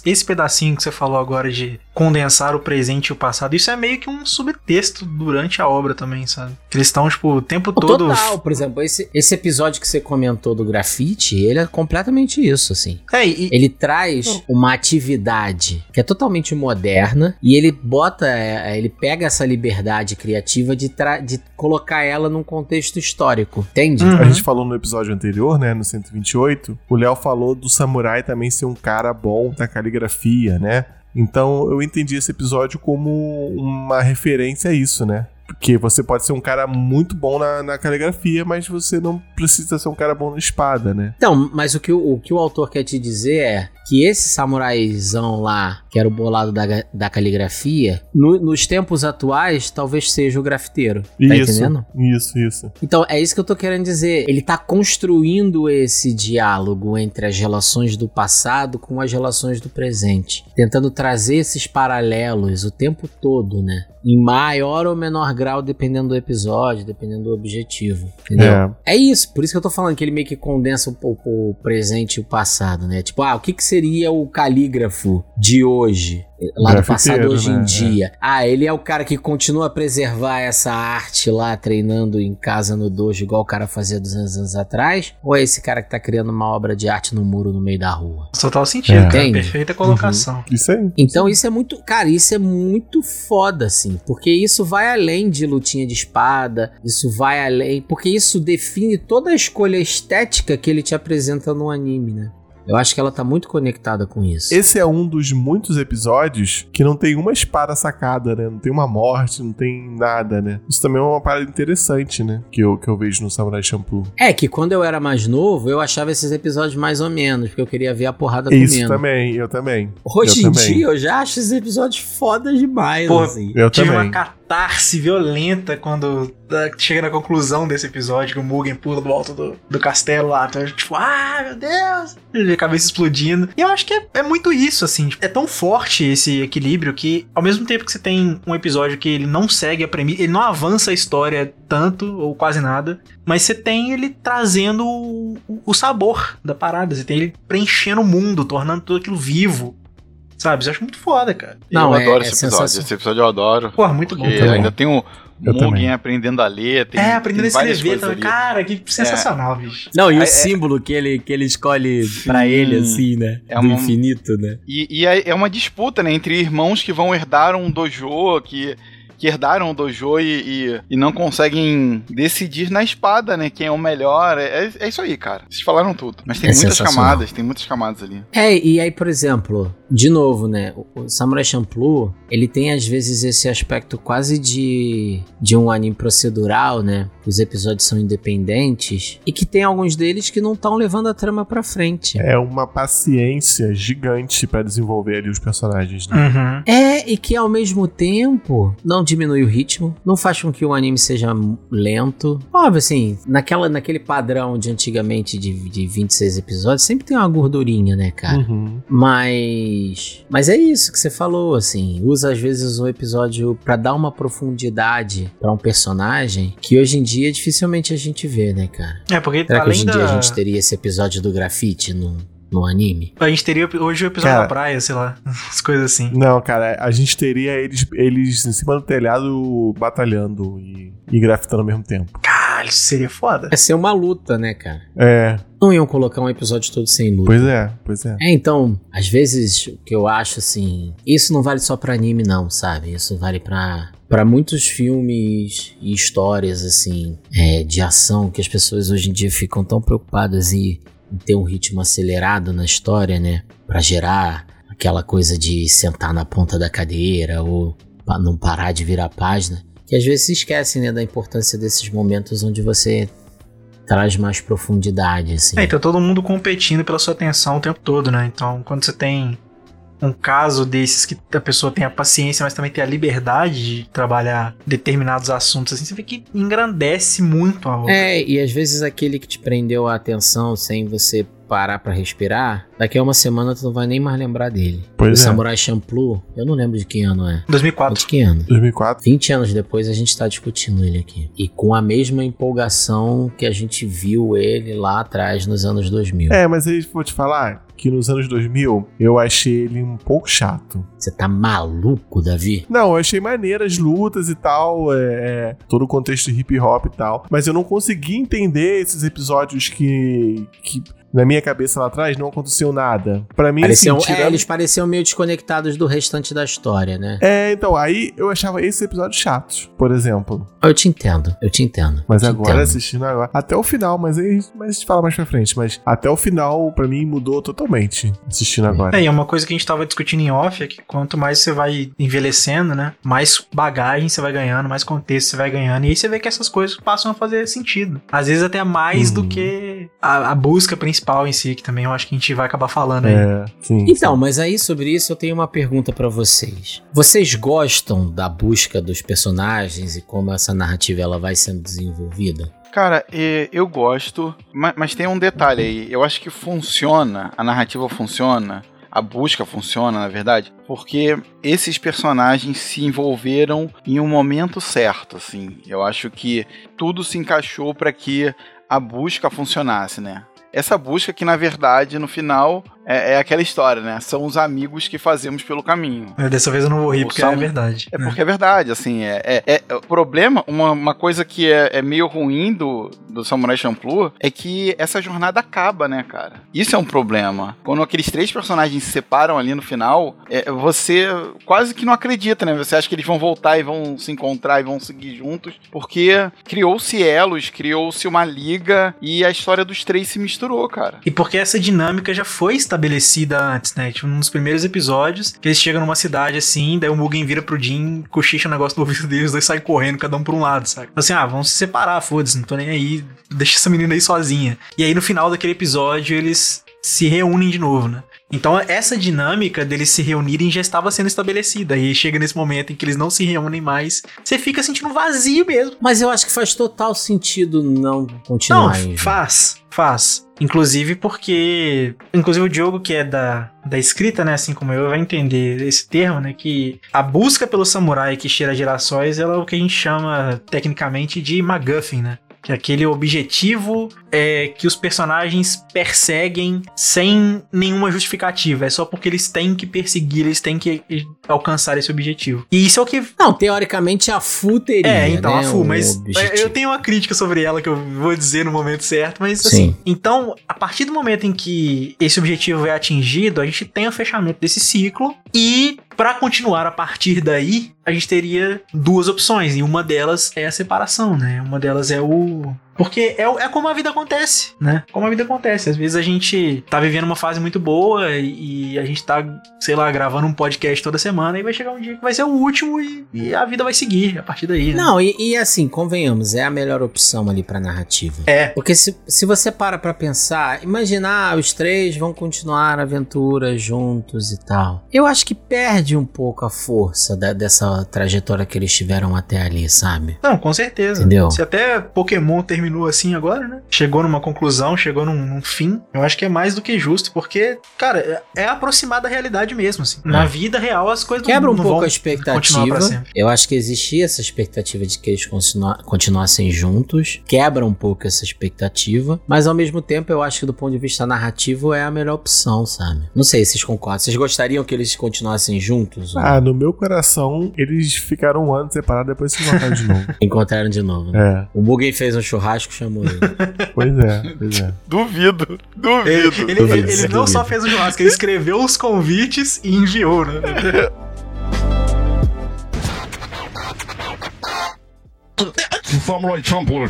Speaker 5: esse pedacinho que você falou agora de condensar o presente e o passado, isso é meio que um subtexto durante a obra também, sabe? Que eles estão, tipo, o tempo todo.
Speaker 2: Total, por exemplo, esse, esse episódio que você comentou do grafite, ele é completamente isso, assim.
Speaker 5: É, e...
Speaker 2: Ele traz uma atividade que é totalmente moderna e ele bota, é, ele pega essa liberdade criativa de, de colocar ela num contexto histórico, entende?
Speaker 3: Uhum. A gente falou no episódio anterior, né, no 128, o Léo falou do samurai também ser um cara bom da caligrafia, né? Então eu entendi esse episódio como uma referência a isso, né? Porque você pode ser um cara muito bom na, na, caligrafia, mas você não precisa ser um cara bom na espada, né?
Speaker 2: Então, mas o que o, o que o autor quer te dizer é que esse samuraizão lá, que era o bolado da, da caligrafia, no, nos tempos atuais, talvez seja o grafiteiro. Tá
Speaker 3: isso,
Speaker 2: entendendo?
Speaker 3: Isso, isso.
Speaker 2: Então, é isso que eu tô querendo dizer. Ele tá construindo esse diálogo entre as relações do passado com as relações do presente. Tentando trazer esses paralelos o tempo todo, né? Em maior ou menor grau, dependendo do episódio, dependendo do objetivo. Entendeu? É, é isso, por isso que eu tô falando que ele meio que condensa o, o, o presente e o passado, né? Tipo, ah, o que, que seria o calígrafo de hoje? lá do passado hoje né? em dia. É. Ah, ele é o cara que continua a preservar essa arte lá, treinando em casa no dojo, igual o cara fazia 200 anos atrás? Ou é esse cara que tá criando uma obra de arte no muro no meio da rua?
Speaker 5: Total sentido, é. cara. Perfeita colocação. Uhum.
Speaker 3: Isso aí.
Speaker 2: Então isso é muito. Cara, isso é muito foda, assim. Porque isso vai além de lutinha de espada. Isso vai além. Porque isso define toda a escolha estética que ele te apresenta no anime, né? Eu acho que ela tá muito conectada com isso.
Speaker 3: Esse é um dos muitos episódios que não tem uma espada sacada, né? Não tem uma morte, não tem nada, né? Isso também é uma parada interessante, né? Que eu, que eu vejo no Samurai Champloo.
Speaker 2: É, que quando eu era mais novo, eu achava esses episódios mais ou menos, porque eu queria ver a porrada
Speaker 3: Isso
Speaker 2: comendo.
Speaker 3: também, eu também.
Speaker 2: Hoje
Speaker 3: eu
Speaker 2: em
Speaker 3: também.
Speaker 2: dia, eu já acho esses episódios foda demais,
Speaker 5: Pô,
Speaker 2: assim.
Speaker 3: Eu
Speaker 5: Tive
Speaker 3: também.
Speaker 5: uma catarse violenta quando uh, chega na conclusão desse episódio que o Mugen pula do alto do, do castelo lá. Então, tipo, ah, meu Deus! E a cabeça explodindo. E eu acho que é, é muito isso, assim. tipo, É tão forte esse equilíbrio que, ao mesmo tempo que você tem um episódio que ele não segue a premissa, ele não avança a história tanto, ou quase nada, mas você tem ele trazendo o, o sabor da parada. Você tem ele preenchendo o mundo, tornando tudo aquilo vivo. Sabe? Isso eu acho muito foda, cara.
Speaker 2: Não,
Speaker 4: eu
Speaker 2: é-
Speaker 4: adoro
Speaker 2: é
Speaker 4: esse episódio. Esse episódio eu adoro.
Speaker 5: Porra, muito bom.
Speaker 3: Também.
Speaker 4: ainda tem o
Speaker 3: Eu
Speaker 4: Mugen
Speaker 3: também.
Speaker 4: aprendendo a ler. Tem,
Speaker 5: É, aprendendo a escrever
Speaker 4: ali.
Speaker 5: Cara, que sensacional, bicho.
Speaker 2: Não, e o
Speaker 4: É- é-
Speaker 2: símbolo que ele, que ele escolhe
Speaker 4: Sim.
Speaker 2: pra ele, assim, né?
Speaker 4: É
Speaker 2: Do
Speaker 4: um-
Speaker 2: infinito, né?
Speaker 4: E, e é é uma disputa, né, entre irmãos que vão herdar um dojo, que, que herdaram o dojo e, e, e não conseguem decidir na espada, né, quem é o melhor. É, é- é isso aí, cara. Vocês falaram tudo. Mas tem
Speaker 2: É
Speaker 4: muitas camadas, tem muitas camadas ali.
Speaker 2: É, e aí, por exemplo, de novo, né? O, Samurai Champloo, ele tem às vezes esse aspecto quase de, de um anime procedural, né? Os episódios são independentes e que tem alguns deles que não estão levando a trama pra frente.
Speaker 3: É uma paciência gigante pra desenvolver ali os personagens, né?
Speaker 5: Uhum.
Speaker 2: É, e que ao mesmo tempo não diminui o ritmo, não faz com que o anime seja lento. Óbvio, assim, naquela, naquele padrão de antigamente de, de 26 episódios, sempre tem uma gordurinha, né, cara?
Speaker 3: Uhum.
Speaker 2: Mas. Mas é isso que você falou, assim. Usa às vezes um episódio pra dar uma profundidade pra um personagem que hoje em dia dificilmente a gente vê, né, cara?
Speaker 5: É, porque
Speaker 2: Será que
Speaker 5: além
Speaker 2: hoje em
Speaker 5: da.
Speaker 2: dia a gente teria esse episódio do grafite no, no anime?
Speaker 5: A gente teria hoje o episódio
Speaker 3: Cara-
Speaker 5: da praia, sei lá. As coisas assim.
Speaker 3: Não, cara, a gente teria eles, eles em cima do telhado batalhando e, e grafitando ao mesmo tempo.
Speaker 5: Caralho, isso seria foda.
Speaker 2: Ia ser uma luta, né, cara?
Speaker 3: É,
Speaker 2: Não iam colocar um episódio todo sem luta.
Speaker 3: pois é, pois é.
Speaker 2: É, então, às vezes o que eu acho assim, isso não vale só pra anime não, sabe? Isso vale pra para muitos filmes e histórias assim, é, de ação que as pessoas hoje em dia ficam tão preocupadas em ter um ritmo acelerado na história, né? Pra gerar aquela coisa de sentar na ponta da cadeira ou não parar de virar a página, que às vezes se esquecem, né, da importância desses momentos onde você traz mais profundidade, assim.
Speaker 5: É, então todo mundo competindo pela sua atenção o tempo todo, né? Então, quando você tem um caso desses que a pessoa tem a paciência, mas também tem a liberdade de trabalhar determinados assuntos, assim, você vê que engrandece muito a obra.
Speaker 2: É, e às vezes aquele que te prendeu a atenção sem você parar pra respirar, daqui a uma semana tu não vai nem mais lembrar dele. o
Speaker 3: Pois é.
Speaker 2: Samurai Champloo, eu não lembro de que ano é.
Speaker 5: 2004.
Speaker 2: De que ano?
Speaker 3: 2004.
Speaker 2: 20 anos depois a gente tá discutindo ele aqui. E com a mesma empolgação que a gente viu ele lá atrás nos anos 2000.
Speaker 3: É, mas aí vou te falar que nos anos 2000 eu achei ele um pouco chato.
Speaker 2: Você tá maluco, Davi?
Speaker 3: Não, eu achei maneiras lutas e tal, é, é, todo o contexto hip hop e tal, mas eu não consegui entender esses episódios que, que na minha cabeça lá atrás não aconteceu nada. Pra mim,
Speaker 2: Pareciam,
Speaker 3: assim,
Speaker 2: é,
Speaker 3: tirando-
Speaker 2: eles pareciam meio desconectados do restante da história, né?
Speaker 3: É, então, aí eu achava esses episódios chatos, por exemplo.
Speaker 2: Eu te entendo, eu te entendo.
Speaker 3: Mas
Speaker 2: te
Speaker 3: agora,
Speaker 2: entendo.
Speaker 3: assistindo agora, até o final, mas aí mas a gente fala mais pra frente, mas até o final, pra mim, mudou totalmente assistindo agora.
Speaker 5: É, e é uma coisa que a gente tava discutindo em off é que quanto mais você vai envelhecendo, né? Mais bagagem você vai ganhando, mais contexto você vai ganhando. E aí você vê que essas coisas passam a fazer sentido. Às vezes até mais do
Speaker 3: Uhum.
Speaker 5: que a, a busca principal em si, que também eu acho que a gente vai acabar falando aí.
Speaker 3: É, sim.
Speaker 2: Então,
Speaker 3: sim.
Speaker 2: mas aí sobre isso eu tenho uma pergunta pra vocês. Vocês gostam da busca dos personagens e como essa narrativa ela vai sendo desenvolvida?
Speaker 4: Cara, eu gosto, ma- mas tem um detalhe aí. Eu acho que funciona, a narrativa funciona, a busca funciona, na verdade, porque esses personagens se envolveram em um momento certo, assim. Eu acho que tudo se encaixou para que a busca funcionasse, né? Essa busca que, na verdade, no final, é, é aquela história, né? São os amigos que fazemos pelo caminho.
Speaker 5: Dessa vez eu não vou rir porque é verdade.
Speaker 4: É
Speaker 5: né?
Speaker 4: porque é verdade, assim, é, é, é- o problema, uma, uma coisa que é, é meio ruim do, do Samurai Champloo é que essa jornada acaba, né, cara? Isso é um problema. Quando aqueles três personagens se separam ali no final, é, você quase que não acredita, né? Você acha que eles vão voltar e vão se encontrar e vão seguir juntos, porque criou-se elos, criou-se uma liga e a história dos três se misturou, cara.
Speaker 5: E porque essa dinâmica já foi estabelecida antes, né? Tipo, nos primeiros episódios, que eles chegam numa cidade assim, daí o Mugen vira pro Jin, cochicha um negócio no ouvido deles, os dois saem correndo, cada um por um lado, sabe? Assim, ah, vamos se separar, foda-se, não tô nem aí, deixa essa menina aí sozinha. E aí no final daquele episódio eles se reúnem de novo, né? Então essa dinâmica deles se reunirem já estava sendo estabelecida. E chega nesse momento em que eles não se reúnem mais, você fica sentindo vazio mesmo.
Speaker 2: Mas eu acho que faz total sentido não
Speaker 5: Não,
Speaker 2: continuar. hein,
Speaker 5: faz, faz. Inclusive porque. Inclusive o Diogo, que é da, da escrita, né? Assim como eu, vai entender esse termo, né? Que a busca pelo samurai que cheira gerações ela é o que a gente chama tecnicamente de MacGuffin, né? Que é aquele objetivo é, que os personagens perseguem sem nenhuma justificativa. É só porque eles têm que perseguir, eles têm que alcançar esse objetivo. E isso é o que
Speaker 2: Não, teoricamente a Fu teria,
Speaker 5: é, então,
Speaker 2: né,
Speaker 5: a Fu, mas
Speaker 2: objetivo.
Speaker 5: eu tenho uma crítica sobre ela que eu vou dizer no momento certo, mas
Speaker 2: Sim.
Speaker 5: assim, então, a partir do momento em que esse objetivo é atingido, a gente tem o fechamento desse ciclo e pra continuar a partir daí, a gente teria duas opções e uma delas é a separação, né? Uma delas é o porque é, é como a vida acontece, né? Como a vida acontece. Às vezes a gente tá vivendo uma fase muito boa e, e a gente tá, sei lá, gravando um podcast toda semana e vai chegar um dia que vai ser o último e, e a vida vai seguir a partir daí, né?
Speaker 2: Não, e, e assim, convenhamos, é a melhor opção ali pra narrativa.
Speaker 5: É,
Speaker 2: Porque se, se você para pra pensar, imaginar os três vão continuar a aventura juntos e tal. Eu acho que perde um pouco a força da- dessa trajetória que eles tiveram até ali, sabe?
Speaker 5: Não, com certeza.
Speaker 2: Entendeu?
Speaker 5: Se até Pokémon terminou assim agora, né? Chegou numa conclusão, chegou num, num fim. Eu acho que é mais do que justo, porque, cara, é, é aproximar da realidade mesmo, assim. Na vida real, as coisas não-
Speaker 2: Quebra um
Speaker 5: não
Speaker 2: pouco
Speaker 5: vão
Speaker 2: a expectativa. Eu acho que existia essa expectativa de que eles continua- continuassem juntos. Quebra um pouco essa expectativa. Mas ao mesmo tempo, eu acho que do ponto de vista narrativo é a melhor opção, sabe? Não sei se vocês concordam. Vocês gostariam que eles continuassem juntos? ou
Speaker 3: Ah, no meu coração, eles ficaram um ano separados depois se encontraram de novo.
Speaker 2: Encontraram de novo. né?
Speaker 3: É,
Speaker 2: O Mugen fez um churrasco, chamou ele.
Speaker 3: pois é, pois é.
Speaker 4: Duvido,
Speaker 5: Ele,
Speaker 4: duvido.
Speaker 5: ele-
Speaker 2: Duvido,
Speaker 5: ele- ele não
Speaker 2: duvido.
Speaker 5: só fez o churrasco, ele escreveu os convites e enviou, né?
Speaker 6: Champloo.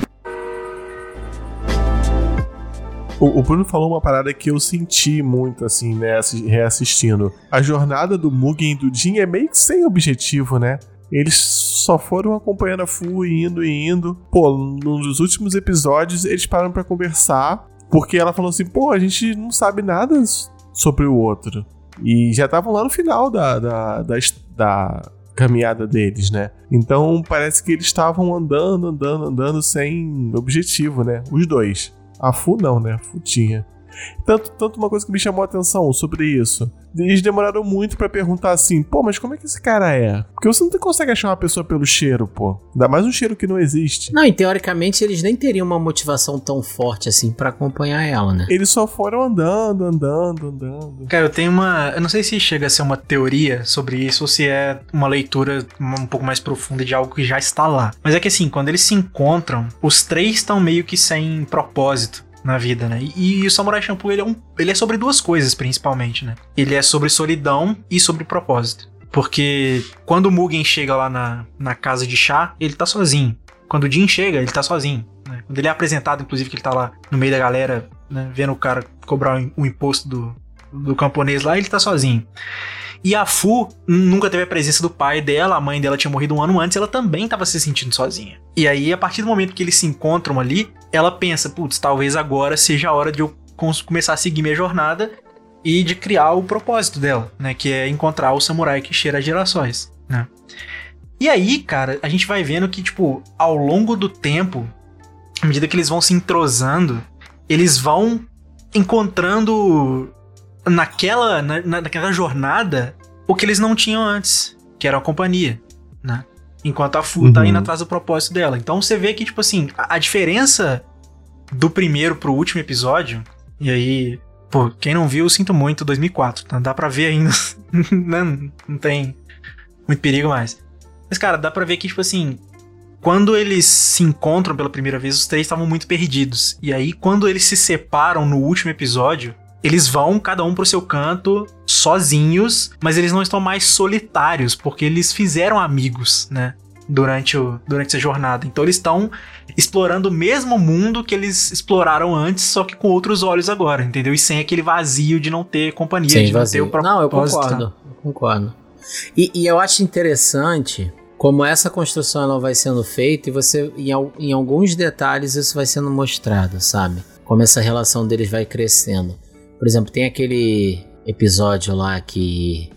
Speaker 3: O, o Bruno falou uma parada que eu senti muito, assim, né, assi- reassistindo. A jornada do Mugen e do Jin é meio que sem objetivo, né? Eles só foram acompanhando a Fu, indo e indo. Pô, nos últimos episódios eles pararam pra conversar, porque ela falou assim: pô, a gente não sabe nada sobre o outro. E já estavam lá no final da, da, da, da caminhada deles, né? Então parece que eles estavam andando, andando, andando sem objetivo, né? Os dois. A Fu não, né? A Fu tinha. Tanto, tanto uma coisa que me chamou a atenção sobre isso. Eles demoraram muito para perguntar assim, pô, mas como é que esse cara é? Porque você não consegue achar uma pessoa pelo cheiro, pô. Ainda mais um cheiro que não existe.
Speaker 2: Não, e teoricamente eles nem teriam uma motivação tão forte assim para acompanhar ela, né?
Speaker 3: Eles só foram andando, andando, andando.
Speaker 5: Cara, eu tenho uma. Eu não sei se chega a ser uma teoria sobre isso ou se é uma leitura um pouco mais profunda de algo que já está lá. Mas é que assim, quando eles se encontram, os três estão meio que sem propósito na vida, né? E, e, o Samurai Champloo, ele é, um, ele é sobre duas coisas, principalmente, né? Ele é sobre solidão e sobre propósito. Porque quando o Mugen chega lá na, na casa de chá, ele tá sozinho. Quando o Jin chega, ele tá sozinho. Né? Quando ele é apresentado, inclusive, que ele tá lá no meio da galera, né? Vendo o cara cobrar o, imposto do, do camponês lá, ele tá sozinho. E a Fu nunca teve a presença do pai dela, a mãe dela tinha morrido um ano antes, ela também estava se sentindo sozinha. E aí, a partir do momento que eles se encontram ali, ela pensa, putz, talvez agora seja a hora de eu começar a seguir minha jornada e de criar o propósito dela, né? Que é encontrar o samurai que cheira gerações, né? E aí, cara, a gente vai vendo que, tipo, ao longo do tempo, à medida que eles vão se entrosando, eles vão encontrando naquela, na, naquela jornada o que eles não tinham antes, que era a companhia, né? Enquanto a Fu uhum. tá indo atrás do propósito dela. Então você vê que, tipo assim, a, a diferença do primeiro pro último episódio, e aí, pô, quem não viu, sinto muito, 2004, tá? dá pra ver ainda, não, não tem muito perigo mais. Mas, cara, dá pra ver que, tipo assim, quando eles se encontram pela primeira vez, os três estavam muito perdidos. E aí, quando eles se separam no último episódio, eles vão cada um pro seu canto, sozinhos, mas eles não estão mais solitários, porque eles fizeram amigos, né? Durante, o, durante essa jornada. Então eles estão explorando o mesmo mundo que eles exploraram antes, só que com outros olhos agora, entendeu? E sem aquele vazio de não ter companhia,
Speaker 2: sem
Speaker 5: de
Speaker 2: vazio.
Speaker 5: não ter o
Speaker 2: propósito. Não, eu concordo. Eu concordo. E, e, eu acho interessante como essa construção ela vai sendo feita e você, em, em alguns detalhes, isso vai sendo mostrado, sabe? Como essa relação deles vai crescendo. Por exemplo, tem aquele episódio lá que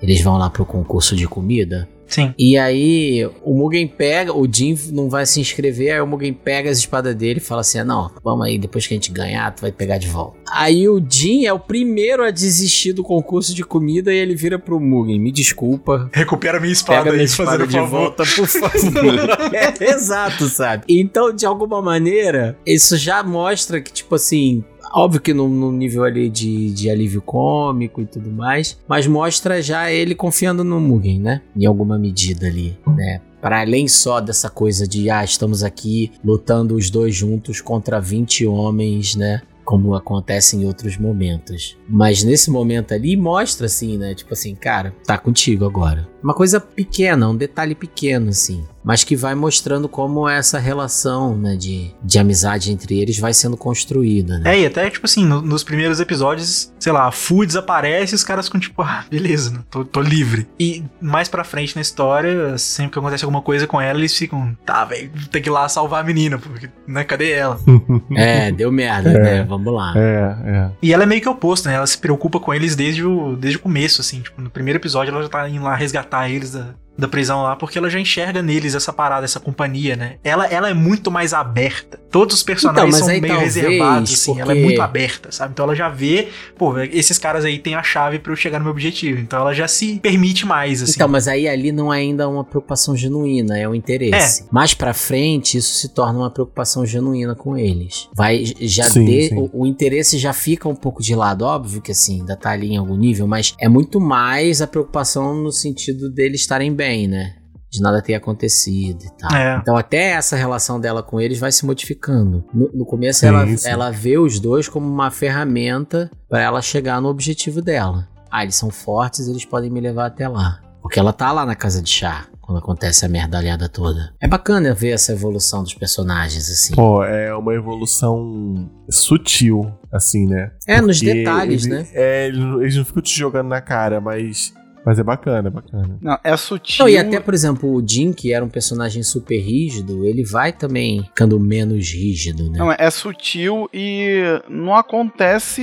Speaker 2: eles vão lá pro concurso de comida.
Speaker 5: Sim.
Speaker 2: E aí o Mugen pega, o Jin não vai se inscrever, aí o Mugen pega as espadas dele e fala assim: não, vamos aí, depois que a gente ganhar, tu vai pegar de volta. Aí o Jin é o primeiro a desistir do concurso de comida e ele vira pro Mugen: me desculpa.
Speaker 5: Recupera minha espada
Speaker 2: pega
Speaker 5: aí,
Speaker 2: minha espada de favor. volta, por favor. é, exato, sabe? Então, de alguma maneira, isso já mostra que, tipo assim, Óbvio que no nível ali de, de alívio cômico e tudo mais, mas mostra já ele confiando no Mugen, né? Em alguma medida ali, né? Para além só dessa coisa de, ah, estamos aqui lutando os dois juntos contra 20 homens, né? como acontece em outros momentos. Mas nesse momento ali mostra assim, né? Tipo assim, cara, tá contigo agora. Uma coisa pequena, um detalhe pequeno assim mas que vai mostrando como essa relação, né, de, de amizade entre eles vai sendo construída, né?
Speaker 5: É, e até, tipo assim, no, nos primeiros episódios, sei lá, a Fu desaparece e os caras ficam tipo, ah, beleza, né, tô, tô livre. E mais pra frente na história, sempre que acontece alguma coisa com ela, eles ficam, tá, velho, tem que ir lá salvar a menina, porque, né, cadê ela?
Speaker 2: é, deu merda,
Speaker 3: é,
Speaker 2: né, vamos lá.
Speaker 3: É, é.
Speaker 5: E ela é meio que oposto, né, ela se preocupa com eles desde o, desde o começo, assim, tipo, no primeiro episódio ela já tá indo lá resgatar eles da, da prisão lá, porque ela já enxerga neles essa parada, essa companhia, né? Ela, ela é muito mais aberta. Todos os personagens então, são meio reservados, assim. Porque... Ela é muito aberta, sabe? Então ela já vê, pô, esses caras aí têm a chave para eu chegar no meu objetivo. Então ela já se permite mais, assim.
Speaker 2: Então, mas aí ali não é ainda uma preocupação genuína, é um interesse. É. Mais pra frente, isso se torna uma preocupação genuína com eles. Vai, já sim, de, sim. O, o, interesse já fica um pouco de lado, óbvio que assim, ainda tá ali em algum nível, mas é muito mais a preocupação no sentido deles estarem bem bem, né? De nada ter acontecido e tal. É. Então até essa relação dela com eles vai se modificando. No, no começo ela, ela vê os dois como uma ferramenta para ela chegar no objetivo dela. Ah, eles são fortes, eles podem me levar até lá. Porque ela tá lá na casa de chá quando acontece a merdalhada toda. É bacana ver essa evolução dos personagens, assim.
Speaker 3: Pô, é uma evolução sutil, assim, né?
Speaker 2: É, Porque nos detalhes,
Speaker 3: ele,
Speaker 2: né?
Speaker 3: É, eles não ficam te jogando na cara, mas Mas é bacana, é bacana.
Speaker 4: Não, é sutil.
Speaker 2: Não, e até, por exemplo, o Jim, que era um personagem super rígido, ele vai também ficando menos rígido, né?
Speaker 4: Não, é sutil e não acontece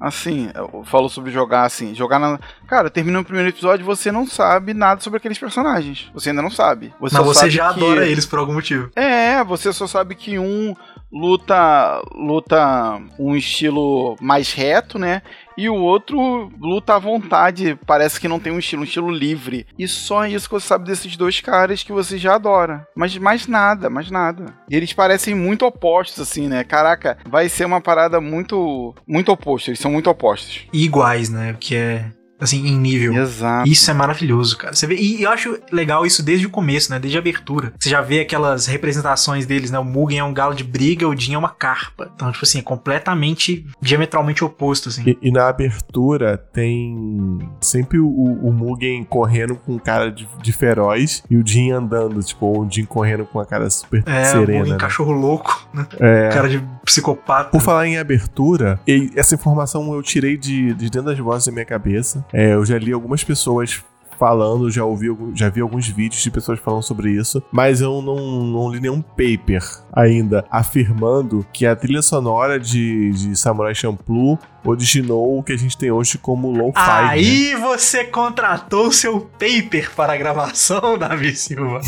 Speaker 4: assim. Eu falo sobre jogar assim. Jogar na. Cara, termina o primeiro episódio você não sabe nada sobre aqueles personagens. Você ainda não sabe. Você
Speaker 5: Mas
Speaker 4: só
Speaker 5: você
Speaker 4: sabe
Speaker 5: já
Speaker 4: que-
Speaker 5: adora eles por algum motivo.
Speaker 4: É, você só sabe que um luta luta um estilo mais reto, né? E o outro luta à vontade, parece que não tem um estilo, um estilo livre. E só isso que você sabe desses dois caras que você já adora. Mas mais nada, mais nada. E eles parecem muito opostos, assim, né? Caraca, vai ser uma parada muito. muito oposta. Eles são muito opostos.
Speaker 5: E iguais, né? Que é, assim, em nível.
Speaker 4: Exato.
Speaker 5: Isso é maravilhoso, cara. Você vê, e eu acho legal isso desde o começo, né? Desde a abertura. Você já vê aquelas representações deles, né? O Mugen é um galo de briga, o Jin é uma carpa. Então, tipo assim, é completamente, diametralmente oposto, assim.
Speaker 3: E, e na abertura tem sempre o, o Mugen correndo com cara de, de feroz e o Jin andando, tipo, o Jin correndo com a cara super
Speaker 5: É, o
Speaker 3: serena.
Speaker 5: Mugen
Speaker 3: né?
Speaker 5: cachorro louco, né?
Speaker 3: É.
Speaker 5: Cara de psicopata.
Speaker 3: Por falar em abertura, e essa informação eu tirei de, de dentro das vozes da minha cabeça. É, eu já li algumas pessoas falando, já ouvi, já vi alguns vídeos de pessoas falando sobre isso, mas eu não, não li nenhum paper ainda afirmando que a trilha sonora de, de Samurai Champloo originou o que a gente tem hoje como lo-fi. né?
Speaker 5: Aí você contratou o seu paper para a gravação, Davi Silva.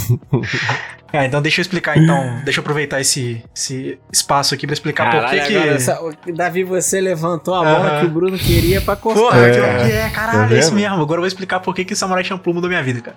Speaker 5: É, então deixa eu explicar então, deixa eu aproveitar esse, esse espaço aqui pra explicar por que que...
Speaker 2: essa- o- Davi, você levantou a bola
Speaker 5: Aham.
Speaker 2: que o Bruno queria pra cortar.
Speaker 5: Porra,
Speaker 3: É.
Speaker 5: que, é, caralho,
Speaker 3: Tá
Speaker 5: é isso mesmo. Agora eu vou explicar por que que Samurai Champloo mudou minha vida, cara.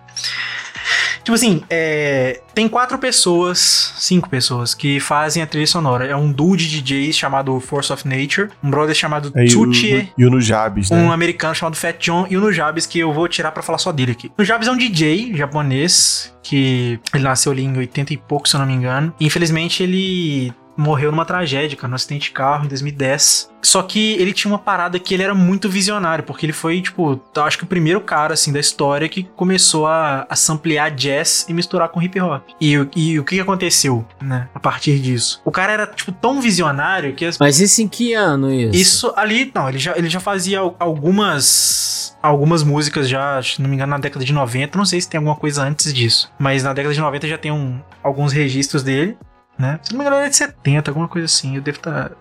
Speaker 5: Tipo assim, é, tem quatro pessoas, cinco pessoas, que fazem a trilha sonora. É um duo de DJs chamado Force of Nature, um brother chamado
Speaker 3: É, e, o,
Speaker 5: Tsuchie,
Speaker 3: e o Nujabes, né?
Speaker 5: um americano chamado Fat John e o Nujabes, que eu vou tirar pra falar só dele aqui. O Nujabes é um DJ japonês, que ele nasceu ali em 80 e pouco, se eu não me engano. Infelizmente, ele morreu numa tragédia, cara, num acidente de carro em 2010. Só que ele tinha uma parada que ele era muito visionário, porque ele foi, tipo, acho que o primeiro cara, assim, da história que começou a, a samplear jazz e misturar com hip hop. E, o- e o que aconteceu, né, a partir disso? O cara era, tipo, tão visionário que as
Speaker 2: Mas isso em que ano isso?
Speaker 5: isso ali, não, ele já, ele já fazia al- algumas algumas músicas já, se não me engano, na década de 90, não sei se tem alguma coisa antes disso, mas na década de 90 já tem um, alguns registros dele. Né? Se não me engano, ele é de 70, alguma coisa assim. Eu devo estar.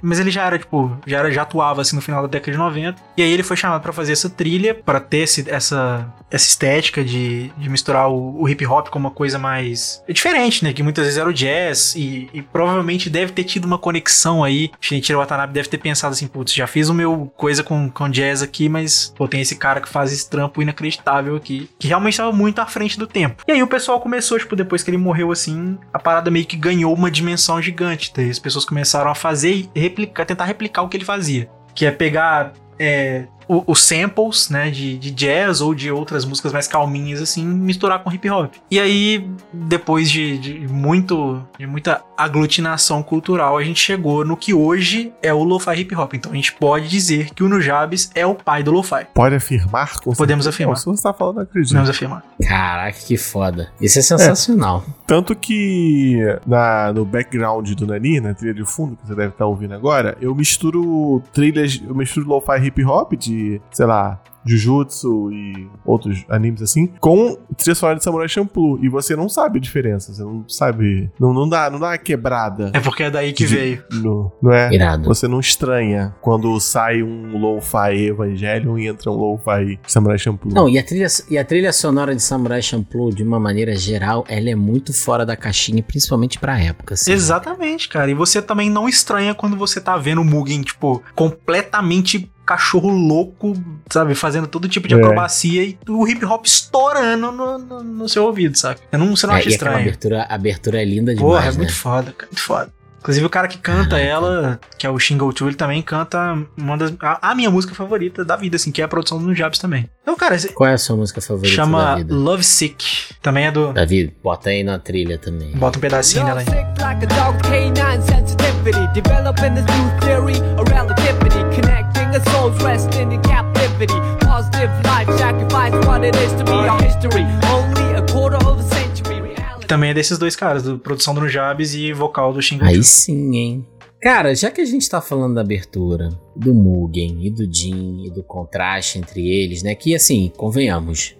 Speaker 5: mas ele já era, tipo, já, era, já atuava assim no final da década de 90. E aí ele foi chamado pra fazer essa trilha, pra ter esse- essa, essa estética de, de misturar o, o hip hop com uma coisa mais diferente, né? Que muitas vezes era o jazz. E, e provavelmente deve ter tido uma conexão aí. Shinichiro Watanabe deve ter pensado assim: putz, já fiz o meu coisa com, com jazz aqui, mas pô, tem esse cara que faz esse trampo inacreditável aqui. Que realmente estava muito à frente do tempo. E aí o pessoal começou, tipo, depois que ele morreu assim, a parada meio que ganhou uma dimensão gigante. Daí as pessoas começaram a fazer e replicar, tentar replicar o que ele fazia. Que é pegar é, o- os samples, né, de, de jazz ou de outras músicas mais calminhas, assim, misturar com hip hop. E aí, depois de, de muito, de muita aglutinação cultural, a gente chegou no que hoje é o lo-fi hip hop. Então a gente pode dizer que o Nujabes é o pai do lo-fi.
Speaker 3: Pode afirmar? Com
Speaker 5: Podemos
Speaker 3: certeza?
Speaker 5: afirmar.
Speaker 3: Se você tá falando, acredito.
Speaker 5: Podemos afirmar.
Speaker 2: Caraca, que foda. Isso é sensacional.
Speaker 3: Tanto que na, no background do Nani, na trilha de fundo, que você deve estar ouvindo agora, eu misturo trilhas, eu misturo lo-fi hip hop de, sei lá, Jujutsu e outros animes assim, com trilha sonora de Samurai Champloo. E você não sabe a diferença, você não sabe. Não, não, dá, não dá uma quebrada.
Speaker 5: É porque é daí que
Speaker 3: de-
Speaker 5: veio.
Speaker 3: no- não é?
Speaker 2: Irado.
Speaker 3: Você não estranha quando sai um lo-fi Evangelion e entra um lo-fi Samurai Champloo.
Speaker 2: Não, e a, trilha, e a trilha sonora de Samurai Champloo, de uma maneira geral, ela é muito fora da caixinha, principalmente pra época. Assim.
Speaker 5: Exatamente, cara. E você também não estranha quando você tá vendo o Mugen, tipo, completamente cachorro louco, sabe? Fazendo todo tipo de
Speaker 3: É.
Speaker 5: acrobacia e o hip hop estourando no, no- no seu ouvido, sabe? Eu não, você não
Speaker 2: É,
Speaker 5: acha
Speaker 2: e aquela
Speaker 5: estranho.
Speaker 2: abertura, a abertura é linda
Speaker 5: Porra,
Speaker 2: demais,
Speaker 5: é
Speaker 2: né?
Speaker 5: muito foda, cara. Muito foda. Inclusive o cara que canta
Speaker 2: Caraca.
Speaker 5: ela, que é o Shingo Chu, ele também canta uma das, a, a minha música favorita da vida, assim, que é a produção do Nujabes também. Então, cara, esse-
Speaker 2: Qual é a sua música favorita da
Speaker 5: chama
Speaker 2: vida?
Speaker 5: Love Sick. Também é do...
Speaker 2: Davi, bota aí na trilha também.
Speaker 5: Bota um pedacinho dela aí.
Speaker 7: Sick like theory of soul's resting in captivity. Positive life sacrifice what it is to be our history. Only a quarter of a century. Reality.
Speaker 5: Também é desses dois caras, do produção do Nujabes e vocal do Chu.
Speaker 2: Aí sim, hein? Cara, já que a gente tá falando da abertura, do Mugen e do Jin e do contraste entre eles, né? Que assim, convenhamos,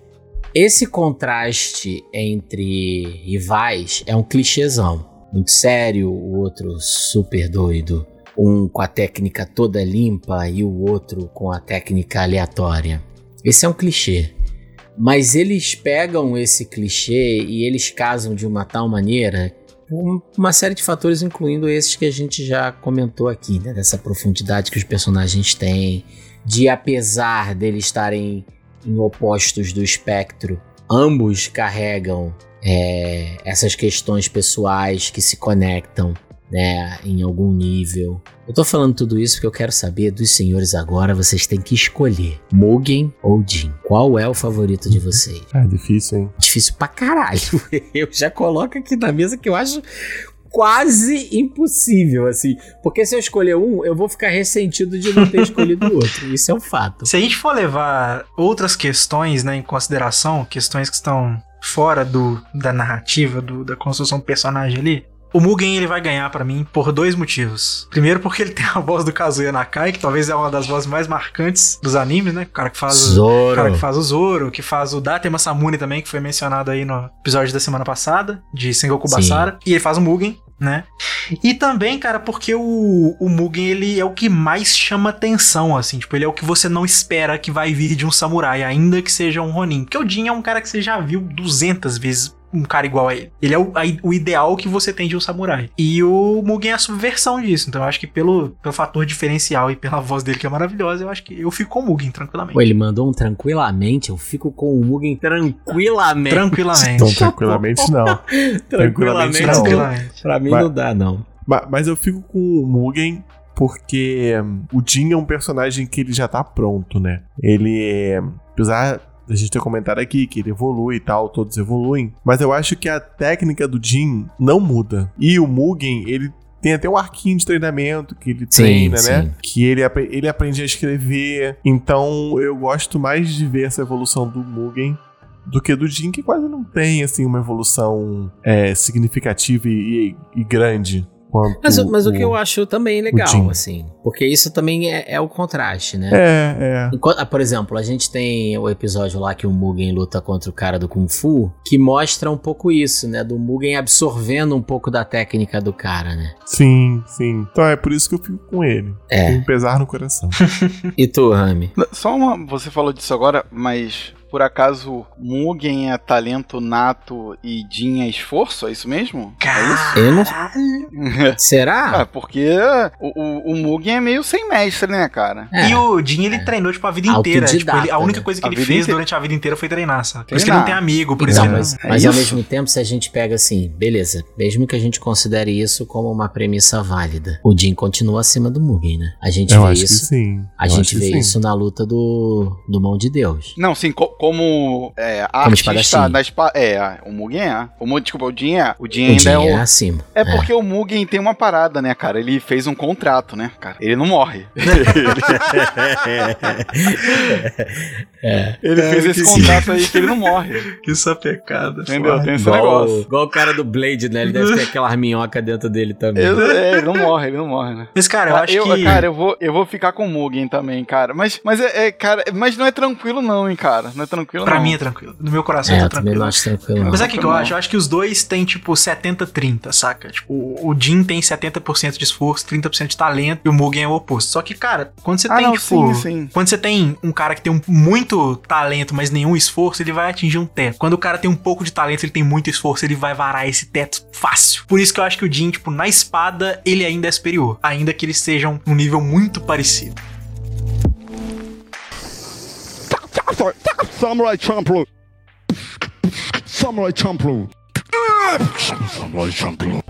Speaker 2: esse contraste entre rivais é um clichêzão. Muito sério, o outro super doido. Um com a técnica toda limpa e o outro com a técnica aleatória. Esse é um clichê. Mas eles pegam esse clichê e eles casam de uma tal maneira uma série de fatores, incluindo esses que a gente já comentou aqui, né? Dessa profundidade que os personagens têm, de apesar deles estarem em opostos do espectro, ambos carregam é, essas questões pessoais que se conectam né, em algum nível. Eu tô falando tudo isso porque eu quero saber dos senhores agora, vocês têm que escolher Mugen ou Jin. Qual é o favorito de vocês?
Speaker 3: É difícil, hein?
Speaker 2: Difícil pra caralho. Eu já coloco aqui na mesa que eu acho quase impossível, assim. Porque se eu escolher um, eu vou ficar ressentido de não ter escolhido o outro. Isso é um fato.
Speaker 5: Se a gente for levar outras questões né, em consideração, questões que estão fora do, da narrativa, do, da construção do personagem ali, o Mugen ele vai ganhar pra mim por dois motivos. Primeiro porque ele tem a voz do Kazuya Nakai, que talvez é uma das vozes mais marcantes dos animes, né? O cara que faz o,
Speaker 2: Zoro.
Speaker 5: o cara que faz o Zoro, que faz o Date Masamune também, que foi mencionado aí no episódio da semana passada, de Sengoku
Speaker 2: Sim.
Speaker 5: Basara. E ele faz o Mugen, né? E também, cara, porque o, o Mugen, ele é o que mais chama atenção, assim. Tipo, ele é o que você não espera que vai vir de um samurai, ainda que seja um Ronin. Porque o Jin é um cara que você já viu 200 vezes um cara igual a ele. Ele é o, a- o ideal que você tem de um samurai. E o Mugen é a subversão disso. Então eu acho que pelo, pelo fator diferencial e pela voz dele que é maravilhosa, eu acho que eu fico com o Mugen, tranquilamente.
Speaker 2: Pô, ele mandou um tranquilamente, eu fico com o Mugen tranquilamente.
Speaker 5: Tranquilamente.
Speaker 3: Então, tranquilamente não.
Speaker 2: tranquilamente,
Speaker 3: não.
Speaker 2: não.
Speaker 5: Tranquilamente.
Speaker 2: Pra mim
Speaker 3: Mas-
Speaker 2: não dá, não.
Speaker 3: Ma- Mas eu fico com o Mugen porque hum, o Jin é um personagem que ele já tá pronto, né? Ele é. Apesar da gente ter comentado aqui que ele evolui e tal, todos evoluem, mas eu acho que a técnica do Jin não muda. E o Mugen, ele tem até um arquinho de treinamento que ele
Speaker 2: Sim,
Speaker 3: treina,
Speaker 2: sim.
Speaker 3: né? Que ele, ele aprende a escrever. Então eu gosto mais de ver essa evolução do Mugen do que do Jin, que quase não tem assim uma evolução é, significativa e- e grande. Quanto
Speaker 2: Mas, mas o que eu acho também legal, assim, porque isso também é, é o contraste, né?
Speaker 3: É, é.
Speaker 2: Enquanto- ah, por exemplo, a gente tem o episódio lá que o Mugen luta contra o cara do Kung Fu, que mostra um pouco isso, né? Do Mugen absorvendo um pouco da técnica do cara, né?
Speaker 3: Sim, sim. Então é por isso que eu fico com ele.
Speaker 2: É.
Speaker 3: Tem um pesar no coração.
Speaker 2: E tu, Rami?
Speaker 4: Só uma. Você falou disso agora, mas por acaso Mugen é talento nato e Jin é esforço? É isso mesmo? É
Speaker 2: Eu não.
Speaker 4: isso?
Speaker 2: Será?
Speaker 4: Ah, porque o, o, o Mugen é meio sem mestre, né, cara?
Speaker 2: É.
Speaker 5: E o Jin, ele treinou, tipo, a vida inteira. Tipo, ele- a única
Speaker 2: né?
Speaker 5: coisa que
Speaker 4: A
Speaker 5: ele fez
Speaker 4: inteira.
Speaker 5: durante a vida inteira foi treinar, sabe? Por isso que ele não tem amigo, por
Speaker 2: Então,
Speaker 5: ele
Speaker 2: mas,
Speaker 5: não...
Speaker 4: é
Speaker 2: mas ao mesmo tempo, se a gente pega assim, beleza, mesmo que a gente considere isso como uma premissa válida, o Jin continua acima do Mugen, né? A gente
Speaker 3: eu
Speaker 2: vê
Speaker 3: acho que
Speaker 2: isso.
Speaker 3: sim.
Speaker 2: A
Speaker 3: Eu
Speaker 2: gente vê
Speaker 3: sim.
Speaker 2: isso na luta do, do Mão de Deus.
Speaker 4: Não, sim, co- como é,
Speaker 2: Como
Speaker 4: artista
Speaker 2: espadachim.
Speaker 4: da espada. É, o Mugen é. O, desculpa, o Jin é. O Jin ainda
Speaker 2: Jin
Speaker 4: é o.
Speaker 2: é acima.
Speaker 4: É porque o Mugen tem uma parada, né, cara? Ele fez um contrato, né, cara? Ele não morre. Ele fez esse contrato aí que ele não morre.
Speaker 5: Que sapecada.
Speaker 4: Entendeu? Tem esse
Speaker 2: Igual,
Speaker 4: negócio.
Speaker 2: igual o cara do Blade, né? Ele deve ter aquela minhoca dentro dele também.
Speaker 4: Eu- é, ele não morre, ele não morre, né?
Speaker 5: Mas, cara, eu
Speaker 4: Ah,
Speaker 5: acho
Speaker 4: eu,
Speaker 5: que...
Speaker 4: Cara, eu vou, eu vou ficar com o Mugen também, cara. Mas, mas é, é, cara, mas não é tranquilo não, hein, cara. Não é tranquilo
Speaker 5: Pra
Speaker 4: não.
Speaker 5: mim é tranquilo. No meu coração
Speaker 2: É,
Speaker 5: tá
Speaker 2: eu
Speaker 5: tranquilo.
Speaker 2: não acho tranquilo.
Speaker 5: Mas sabe o que, que eu acho? Eu acho que os dois têm, tipo, 70-30, saca? Tipo, o o Jin tem 70% de esforço, 30% de talento, e o Mugen é o oposto. Só que, cara, quando você
Speaker 4: Ah,
Speaker 5: tem,
Speaker 4: não,
Speaker 5: tipo...
Speaker 4: sim, sim.
Speaker 5: Quando você tem um cara que tem um- muito talento, mas nenhum esforço, ele vai atingir um teto. Quando o cara tem um pouco de talento, ele tem muito esforço, ele vai varar esse teto fácil. Por isso que eu acho que o Jin, tipo, na espada, ele ainda é superior. Ainda que eles sejam um nível muito parecido.
Speaker 6: Samurai Champloo. Samurai Champloo. Samurai Champloo.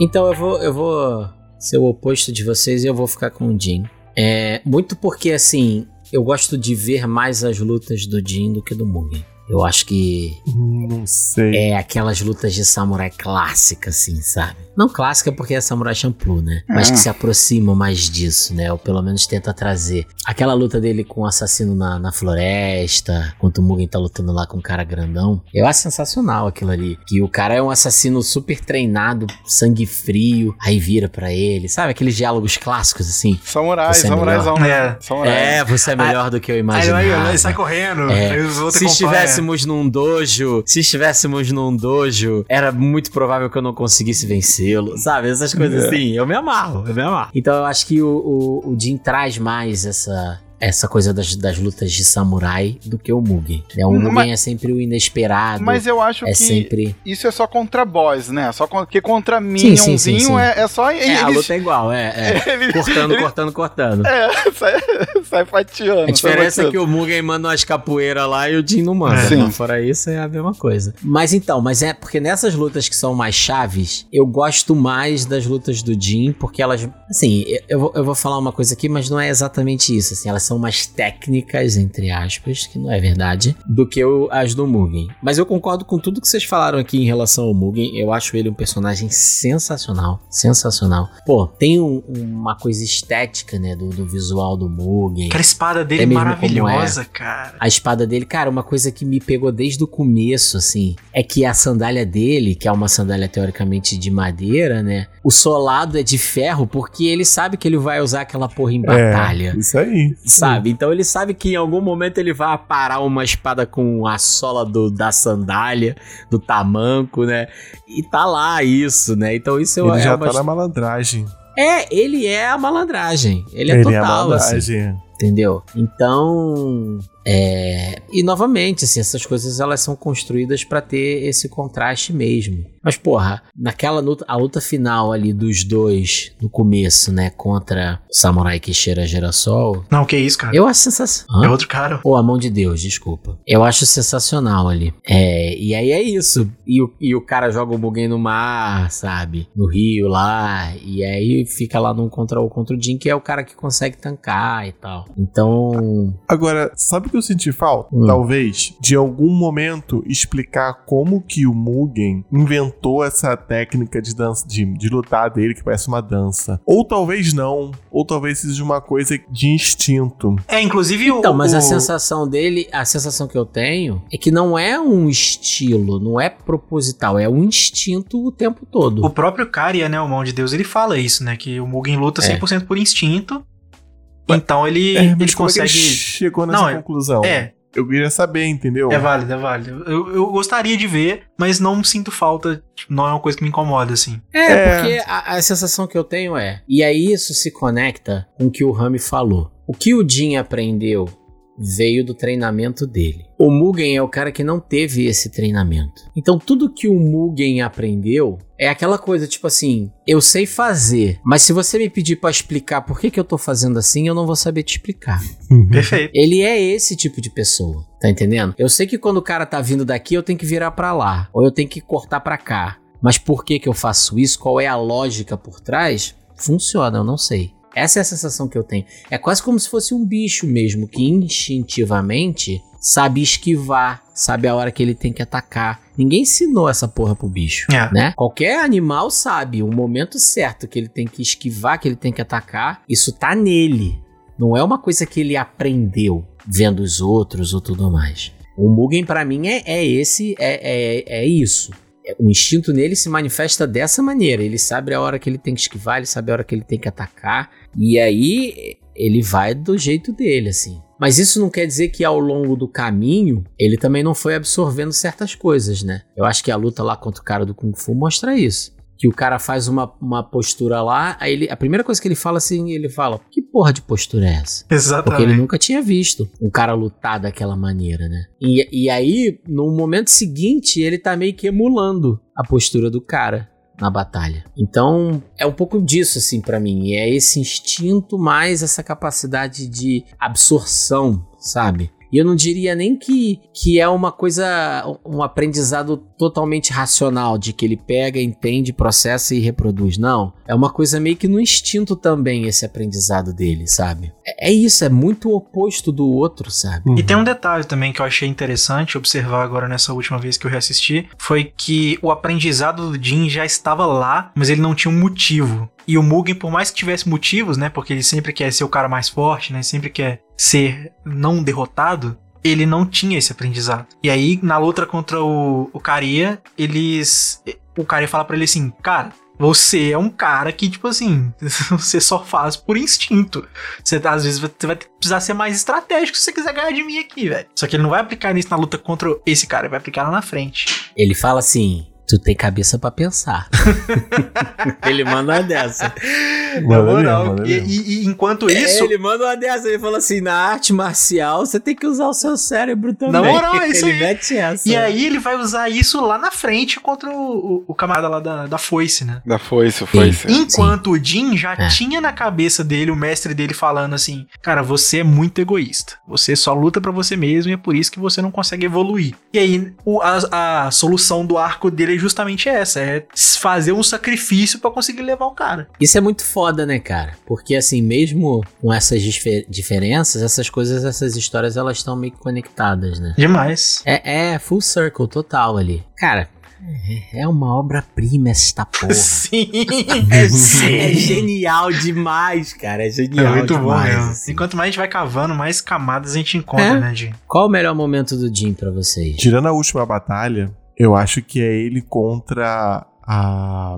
Speaker 2: Então eu vou, eu vou ser o oposto de vocês e eu vou ficar com o Jin. É, muito porque, assim, eu gosto de ver mais as lutas do Jin do que do Mugen. Eu acho que
Speaker 3: Hum, Não sei.
Speaker 2: é aquelas lutas de samurai clássica, assim, sabe? Não clássica porque é Samurai Champloo, né? Mas
Speaker 4: Ah.
Speaker 2: que se aproxima mais disso, né? Ou pelo menos tenta trazer. Aquela luta dele com o assassino na, na floresta, enquanto o Mugen tá lutando lá com um cara grandão. Eu acho sensacional aquilo ali. Que o cara é um assassino super treinado, sangue frio, aí vira pra ele. Sabe aqueles diálogos clássicos, assim?
Speaker 4: Samurai,
Speaker 2: Você é
Speaker 4: samuraizão.
Speaker 5: É.
Speaker 4: Samurai.
Speaker 2: É, você é melhor do que eu
Speaker 5: Aí,
Speaker 2: imaginava.
Speaker 5: aí, aí sai correndo.
Speaker 2: É.
Speaker 5: Aí os outros
Speaker 2: Se
Speaker 5: acompanham.
Speaker 2: Estivéssemos num dojo, se estivéssemos num dojo, era muito provável que eu não conseguisse vencê-lo. Sabe? Essas coisas
Speaker 3: É.
Speaker 2: assim. Eu me amarro, eu me amarro. Então eu acho que o, o, o Jin traz mais essa. Essa coisa das, das lutas de samurai do que o Mugen. né? O
Speaker 4: Hum,
Speaker 2: Mugen
Speaker 4: mas-
Speaker 2: é sempre o inesperado.
Speaker 4: Mas eu acho
Speaker 2: é
Speaker 4: que
Speaker 2: sempre.
Speaker 4: isso é só contra boss, né? Só con- porque contra Minionzinho
Speaker 2: sim, sim, sim.
Speaker 4: É, é só
Speaker 2: É, a
Speaker 4: eles-
Speaker 2: luta é igual, é. é.
Speaker 4: ele-
Speaker 2: Cortando,
Speaker 4: ele-
Speaker 2: cortando, cortando.
Speaker 4: É, sai, sai fatiando.
Speaker 2: A diferença é que o Mugen manda umas capoeiras lá e o Jin não manda.
Speaker 4: Sim.
Speaker 2: Mas fora isso, é a mesma coisa. Mas então, mas é porque nessas lutas que são mais chaves, eu gosto mais das lutas do Jin, porque elas. Assim, eu- eu vou falar uma coisa aqui, mas não é exatamente isso. Assim, elas são mais técnicas, entre aspas, que não é verdade, do que o- as do Mugen. Mas eu concordo com tudo que vocês falaram aqui em relação ao Mugen. Eu acho ele um personagem sensacional. Sensacional. Pô, tem um- uma coisa estética, né, do, do visual do Mugen.
Speaker 5: Aquela espada dele
Speaker 2: É
Speaker 5: maravilhosa, cara.
Speaker 2: A espada dele, cara, uma coisa que me pegou desde o começo, assim, é que a sandália dele, que é uma sandália teoricamente de madeira, né? O solado é de ferro porque ele sabe que ele vai usar aquela porra em batalha.
Speaker 3: É, isso aí.
Speaker 2: Sabe? Então ele sabe que em algum momento ele vai aparar uma espada com a sola do, da sandália, do tamanco, né? E tá lá isso, né? Então isso
Speaker 3: Ele
Speaker 2: é
Speaker 3: já
Speaker 2: uma-
Speaker 3: tá na malandragem.
Speaker 2: É, ele é a malandragem. Ele é
Speaker 3: Ele é
Speaker 2: total,
Speaker 3: a
Speaker 2: assim.
Speaker 3: malandragem.
Speaker 2: Entendeu? Então, é... e novamente, assim, essas coisas elas são construídas pra ter esse contraste mesmo. Mas porra, naquela luta, a luta final ali dos dois no começo, né, contra o Samurai que cheira girassol,
Speaker 5: Não, que isso, cara.
Speaker 2: eu acho sensacional.
Speaker 5: É outro cara.
Speaker 2: Pô, a mão de Deus, desculpa. Eu acho sensacional ali. É, e aí é isso. E o, e o cara joga o Mugen no mar, sabe? No rio lá. E aí fica lá num contra o contra o Jin, que é o cara que consegue tancar e tal. Então.
Speaker 3: Agora, sabe o que eu senti falta?
Speaker 2: Hum.
Speaker 3: Talvez, de algum momento, explicar como que o Mugen inventou essa técnica de dança, de, de lutar dele, que parece uma dança. Ou talvez não, ou talvez seja uma coisa de instinto.
Speaker 5: É, inclusive o.
Speaker 2: Então, mas a
Speaker 5: o-
Speaker 2: sensação dele, a sensação que eu tenho é que não é um estilo, não é proposital, é um instinto o tempo todo.
Speaker 5: O próprio Karya, né, o mão de Deus, ele fala isso, né? Que o Mugen luta
Speaker 2: É.
Speaker 5: 100% por instinto. Então ele,
Speaker 3: É,
Speaker 5: ele
Speaker 3: é que
Speaker 5: consegue.
Speaker 3: ele chegou nessa
Speaker 5: Não, é-
Speaker 3: conclusão?
Speaker 5: É,
Speaker 3: Eu queria saber, entendeu?
Speaker 5: é válido, é válido. Eu, eu gostaria de ver, mas não sinto falta. tipo, não é uma coisa que me incomoda, assim.
Speaker 2: É,
Speaker 3: É.
Speaker 2: porque a, a sensação que eu tenho é. E aí isso se conecta com o que o Rami falou. O que o Jin aprendeu veio do treinamento dele. O Mugen é o cara que não teve esse treinamento. Então tudo que o Mugen aprendeu é aquela coisa tipo assim, eu sei fazer, mas se você me pedir pra explicar por que, que eu tô fazendo assim, eu não vou saber te explicar.
Speaker 5: Perfeito.
Speaker 2: Ele é esse tipo de pessoa, tá entendendo? Eu sei que quando o cara tá vindo daqui, eu tenho que virar pra lá, ou eu tenho que cortar pra cá. Mas por que que eu faço isso? Qual é a lógica por trás? Funciona, eu não sei. Essa é a sensação que eu tenho. É quase como se fosse um bicho mesmo, que instintivamente sabe esquivar, sabe a hora que ele tem que atacar. Ninguém ensinou essa porra pro bicho,
Speaker 5: É.
Speaker 2: né? Qualquer animal sabe o momento certo que ele tem que esquivar, que ele tem que atacar. Isso tá nele. Não é uma coisa que ele aprendeu vendo os outros ou tudo mais. O Mugen, pra mim, é, é esse, é, é, é isso. É, O instinto nele se manifesta dessa maneira. Ele sabe a hora que ele tem que esquivar, ele sabe a hora que ele tem que atacar. E aí ele vai do jeito dele, assim. Mas isso não quer dizer que ao longo do caminho ele também não foi absorvendo certas coisas, né? Eu acho que a luta lá contra o cara do Kung Fu mostra isso. Que o cara faz uma, uma postura lá, aí ele, a primeira coisa que ele fala assim, ele fala: Que porra de postura é essa? Porque ele
Speaker 5: Exatamente.
Speaker 2: nunca tinha visto um cara lutar daquela maneira, né? E, e aí, no momento seguinte, ele tá meio que emulando a postura do cara na batalha. Então, é um pouco disso, assim, pra mim. É esse instinto mais essa capacidade de absorção, sabe? E eu não diria nem que, que é uma coisa, um aprendizado totalmente racional, de que ele pega, entende, processa e reproduz. Não. É uma coisa meio que no instinto também, esse aprendizado dele, sabe? É, é isso, é muito oposto do outro, sabe?
Speaker 5: E tem um detalhe também que eu achei interessante observar agora nessa última vez que eu reassisti, foi que o aprendizado do Jin já estava lá, mas ele não tinha um motivo. E o Mugen, por mais que tivesse motivos, né, porque ele sempre quer ser o cara mais forte, né, sempre quer ser não derrotado, ele não tinha esse aprendizado. E aí, na luta contra o, o Karia, eles... O Karia fala pra ele assim, cara, você é um cara que, tipo assim, você só faz por instinto. Você, às vezes, você vai precisar ser mais estratégico se você quiser ganhar de mim aqui, velho. Só que ele não vai aplicar isso na luta contra esse cara, ele vai aplicar lá na frente.
Speaker 2: Ele fala assim: Tu tem cabeça pra pensar. ele manda dessa.
Speaker 5: Na moral,
Speaker 3: manda
Speaker 5: e, e- e enquanto
Speaker 2: É,
Speaker 5: isso.
Speaker 2: ele manda uma dessa. Ele fala assim: na arte marcial, você tem que usar o seu cérebro também.
Speaker 5: Na moral, é isso
Speaker 2: ele
Speaker 5: aí.
Speaker 2: mete essa.
Speaker 5: E aí ele vai usar isso lá na frente contra o, o- o camarada lá da, da foice, né?
Speaker 4: Da foice, foice.
Speaker 5: Enquanto o Jin já
Speaker 2: É.
Speaker 5: tinha na cabeça dele, o mestre dele falando assim: Cara, você é muito egoísta. Você só luta pra você mesmo e é por isso que você não consegue evoluir. E aí, o- a, a solução do arco dele é justamente essa: é fazer um sacrifício pra conseguir levar o cara.
Speaker 2: Isso é muito foda, né, cara? Porque, assim, mesmo com essas difer- diferenças, essas coisas, essas histórias, elas estão meio que conectadas, né?
Speaker 5: Demais.
Speaker 2: É, é full circle total ali. Cara, é- é uma obra-prima esta porra.
Speaker 5: Sim.
Speaker 2: É genial demais, cara. É
Speaker 5: É
Speaker 2: genial
Speaker 5: muito bom
Speaker 2: demais.
Speaker 5: mesmo.
Speaker 2: assim.
Speaker 5: E quanto mais a gente vai cavando, mais camadas a gente encontra,
Speaker 2: É.
Speaker 5: né, Jin?
Speaker 2: Qual o melhor momento do Jim pra vocês?
Speaker 3: Tirando a última batalha, eu acho que é ele contra a.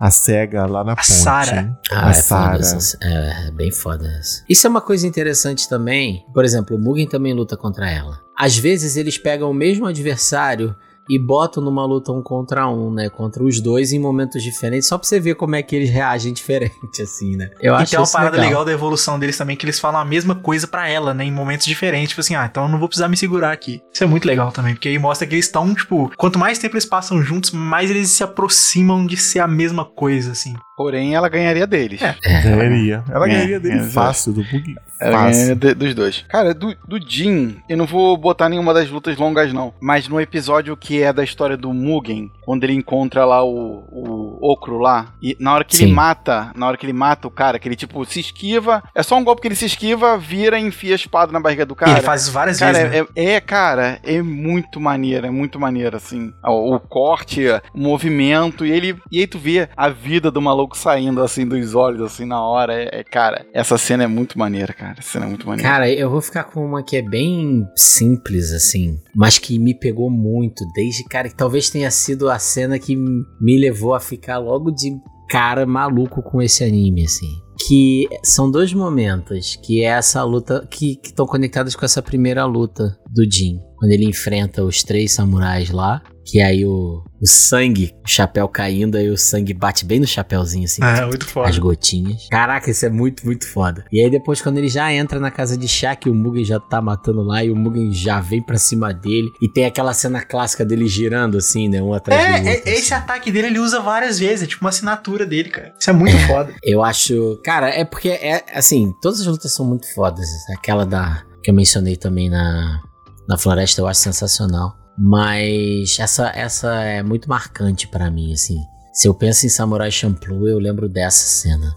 Speaker 3: A cega lá na ponte.
Speaker 5: Sarah.
Speaker 2: Ah,
Speaker 3: a
Speaker 2: é foda
Speaker 3: Sarah.
Speaker 2: essa- É, é bem foda essa. Isso é uma coisa interessante também. Por exemplo, o Mugen também luta contra ela. Às vezes eles pegam o mesmo adversário e botam numa luta um contra um, né? Contra os dois em momentos diferentes, só pra você ver como é que eles reagem diferente, assim, né? Eu
Speaker 5: e
Speaker 2: acho
Speaker 5: tem uma parada
Speaker 2: legal.
Speaker 5: legal. da evolução deles também, que eles falam a mesma coisa pra ela, né? Em momentos diferentes. Tipo assim, ah, então eu não vou precisar me segurar aqui. Isso é muito legal também, porque aí mostra que eles estão, tipo, quanto mais tempo eles passam juntos, mais eles se aproximam de ser a mesma coisa, assim.
Speaker 4: Porém, ela ganharia deles.
Speaker 5: É.
Speaker 3: Ganharia. Ela
Speaker 4: É,
Speaker 3: ganharia dele
Speaker 4: é,
Speaker 3: fácil, do bug
Speaker 4: Ela ganharia
Speaker 3: fácil.
Speaker 4: de- dos dois. Cara, do, do Jin, eu não vou botar nenhuma das lutas longas, não. Mas no episódio que é da história do Mugen, quando ele encontra lá o, o Okro lá, e na hora que
Speaker 2: Sim.
Speaker 4: ele mata, na hora que ele mata o cara, que ele tipo se esquiva, é só um golpe que ele se esquiva, vira e enfia a espada na barriga do
Speaker 5: e
Speaker 4: cara.
Speaker 5: ele faz isso várias
Speaker 4: Cara,
Speaker 5: vezes, né?
Speaker 4: é, é, cara, é muito maneiro, é muito maneiro, assim. O, o corte, o movimento, e ele. E aí tu vê a vida do maluco saindo assim dos olhos, assim, na hora. É, é, cara, essa cena é muito maneira, cara. Essa cena é muito maneira.
Speaker 2: Cara, eu vou ficar com uma que é bem simples, assim, mas que me pegou muito, desde, cara, que talvez tenha sido a cena que me levou a ficar logo de cara maluco com esse anime, assim. Que são dois momentos, que é essa luta, que estão conectados com essa primeira luta do Jin. Quando ele enfrenta os três samurais lá, que aí o, o sangue, o chapéu caindo, aí o sangue bate bem no chapéuzinho, assim.
Speaker 5: É, muito
Speaker 2: As
Speaker 5: foda.
Speaker 2: gotinhas. Caraca, isso é muito, muito foda. E aí depois, quando ele já entra na casa de chá, que o Mugen já tá matando lá, e o Mugen já vem pra cima dele. E tem aquela cena clássica dele girando, assim, né? Um atrás do
Speaker 5: É,
Speaker 2: outro.
Speaker 5: é, esse
Speaker 2: assim.
Speaker 5: ataque dele ele usa várias vezes, é tipo uma assinatura dele, cara. Isso é muito foda.
Speaker 2: Eu acho... Cara, é porque, é assim, todas as lutas são muito fodas. Aquela da... Que eu mencionei também na... Na floresta, eu acho sensacional. Mas essa, essa é muito marcante pra mim, assim. Se eu penso em Samurai Champloo, eu lembro dessa cena.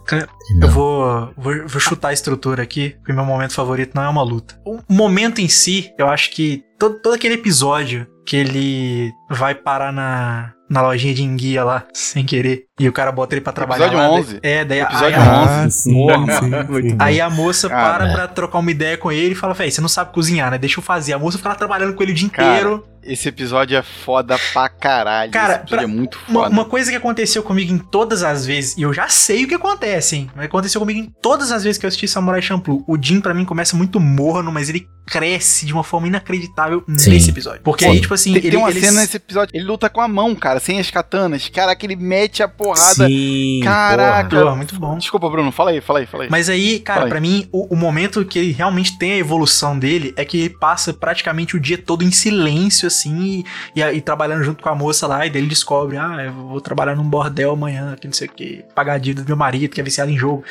Speaker 5: Eu vou, vou, vou chutar a estrutura aqui, porque meu momento favorito não é uma luta. O momento em si, eu acho que todo, todo aquele episódio que ele vai parar na, na lojinha de enguia lá, sem querer, e o cara bota ele pra trabalhar
Speaker 4: Episódio
Speaker 5: lá.
Speaker 4: 11.
Speaker 5: É, daí
Speaker 4: Episódio
Speaker 5: aí, a-
Speaker 4: 11.
Speaker 3: Ah, sim,
Speaker 2: Porra,
Speaker 3: sim, sim.
Speaker 5: Aí a moça
Speaker 4: Cara.
Speaker 5: para pra trocar uma ideia com ele e fala, véi, você não sabe cozinhar, né? Deixa eu fazer. A moça fica lá trabalhando com ele o dia
Speaker 4: Cara,
Speaker 5: inteiro.
Speaker 4: Esse episódio é foda pra caralho.
Speaker 5: Cara,
Speaker 4: Esse episódio
Speaker 5: pra-
Speaker 4: é muito
Speaker 5: Uma,
Speaker 4: foda.
Speaker 5: uma coisa que aconteceu comigo em todas as vezes, e eu já sei o que acontece, hein? Mas aconteceu comigo em todas as vezes que eu assisti Samurai Champloo. O Jin, pra mim, começa muito morno, mas ele cresce de uma forma inacreditável
Speaker 2: Sim.
Speaker 5: nesse episódio. Porque
Speaker 2: Sim.
Speaker 5: aí, tipo assim,
Speaker 4: Tem,
Speaker 5: ele,
Speaker 4: tem uma
Speaker 5: ele-
Speaker 4: cena nesse episódio, ele luta com a mão, cara, sem as katanas. Caraca, ele mete a porrada.
Speaker 2: Sim,
Speaker 4: Caraca.
Speaker 2: porra.
Speaker 5: Muito bom.
Speaker 4: Desculpa, Bruno, fala aí, fala aí, fala aí.
Speaker 5: Mas aí, cara, pra mim, o, o momento que ele realmente tem a evolução dele é que ele passa praticamente o dia todo em silêncio, assim, e, e, e trabalhando junto com a moça lá, e daí ele descobre, ah, eu vou trabalhar num bordel amanhã, que não sei o que, pagar a dívida do meu marido, que é viciado em jogo.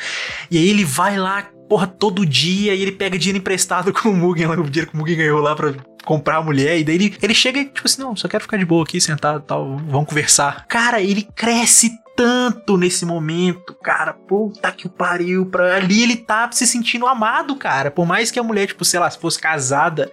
Speaker 5: E aí ele vai lá, porra, todo dia, e ele pega dinheiro emprestado com o Mugen, lá, o dinheiro que o Mugen ganhou lá pra comprar a mulher, e daí ele, ele chega e, tipo assim, não, só quero ficar de boa aqui, sentado e tal, vamos conversar. Cara, ele cresce tanto nesse momento, cara, puta que o pariu, pra ali ele tá se sentindo amado, cara, por mais que a mulher, tipo, sei lá, se fosse casada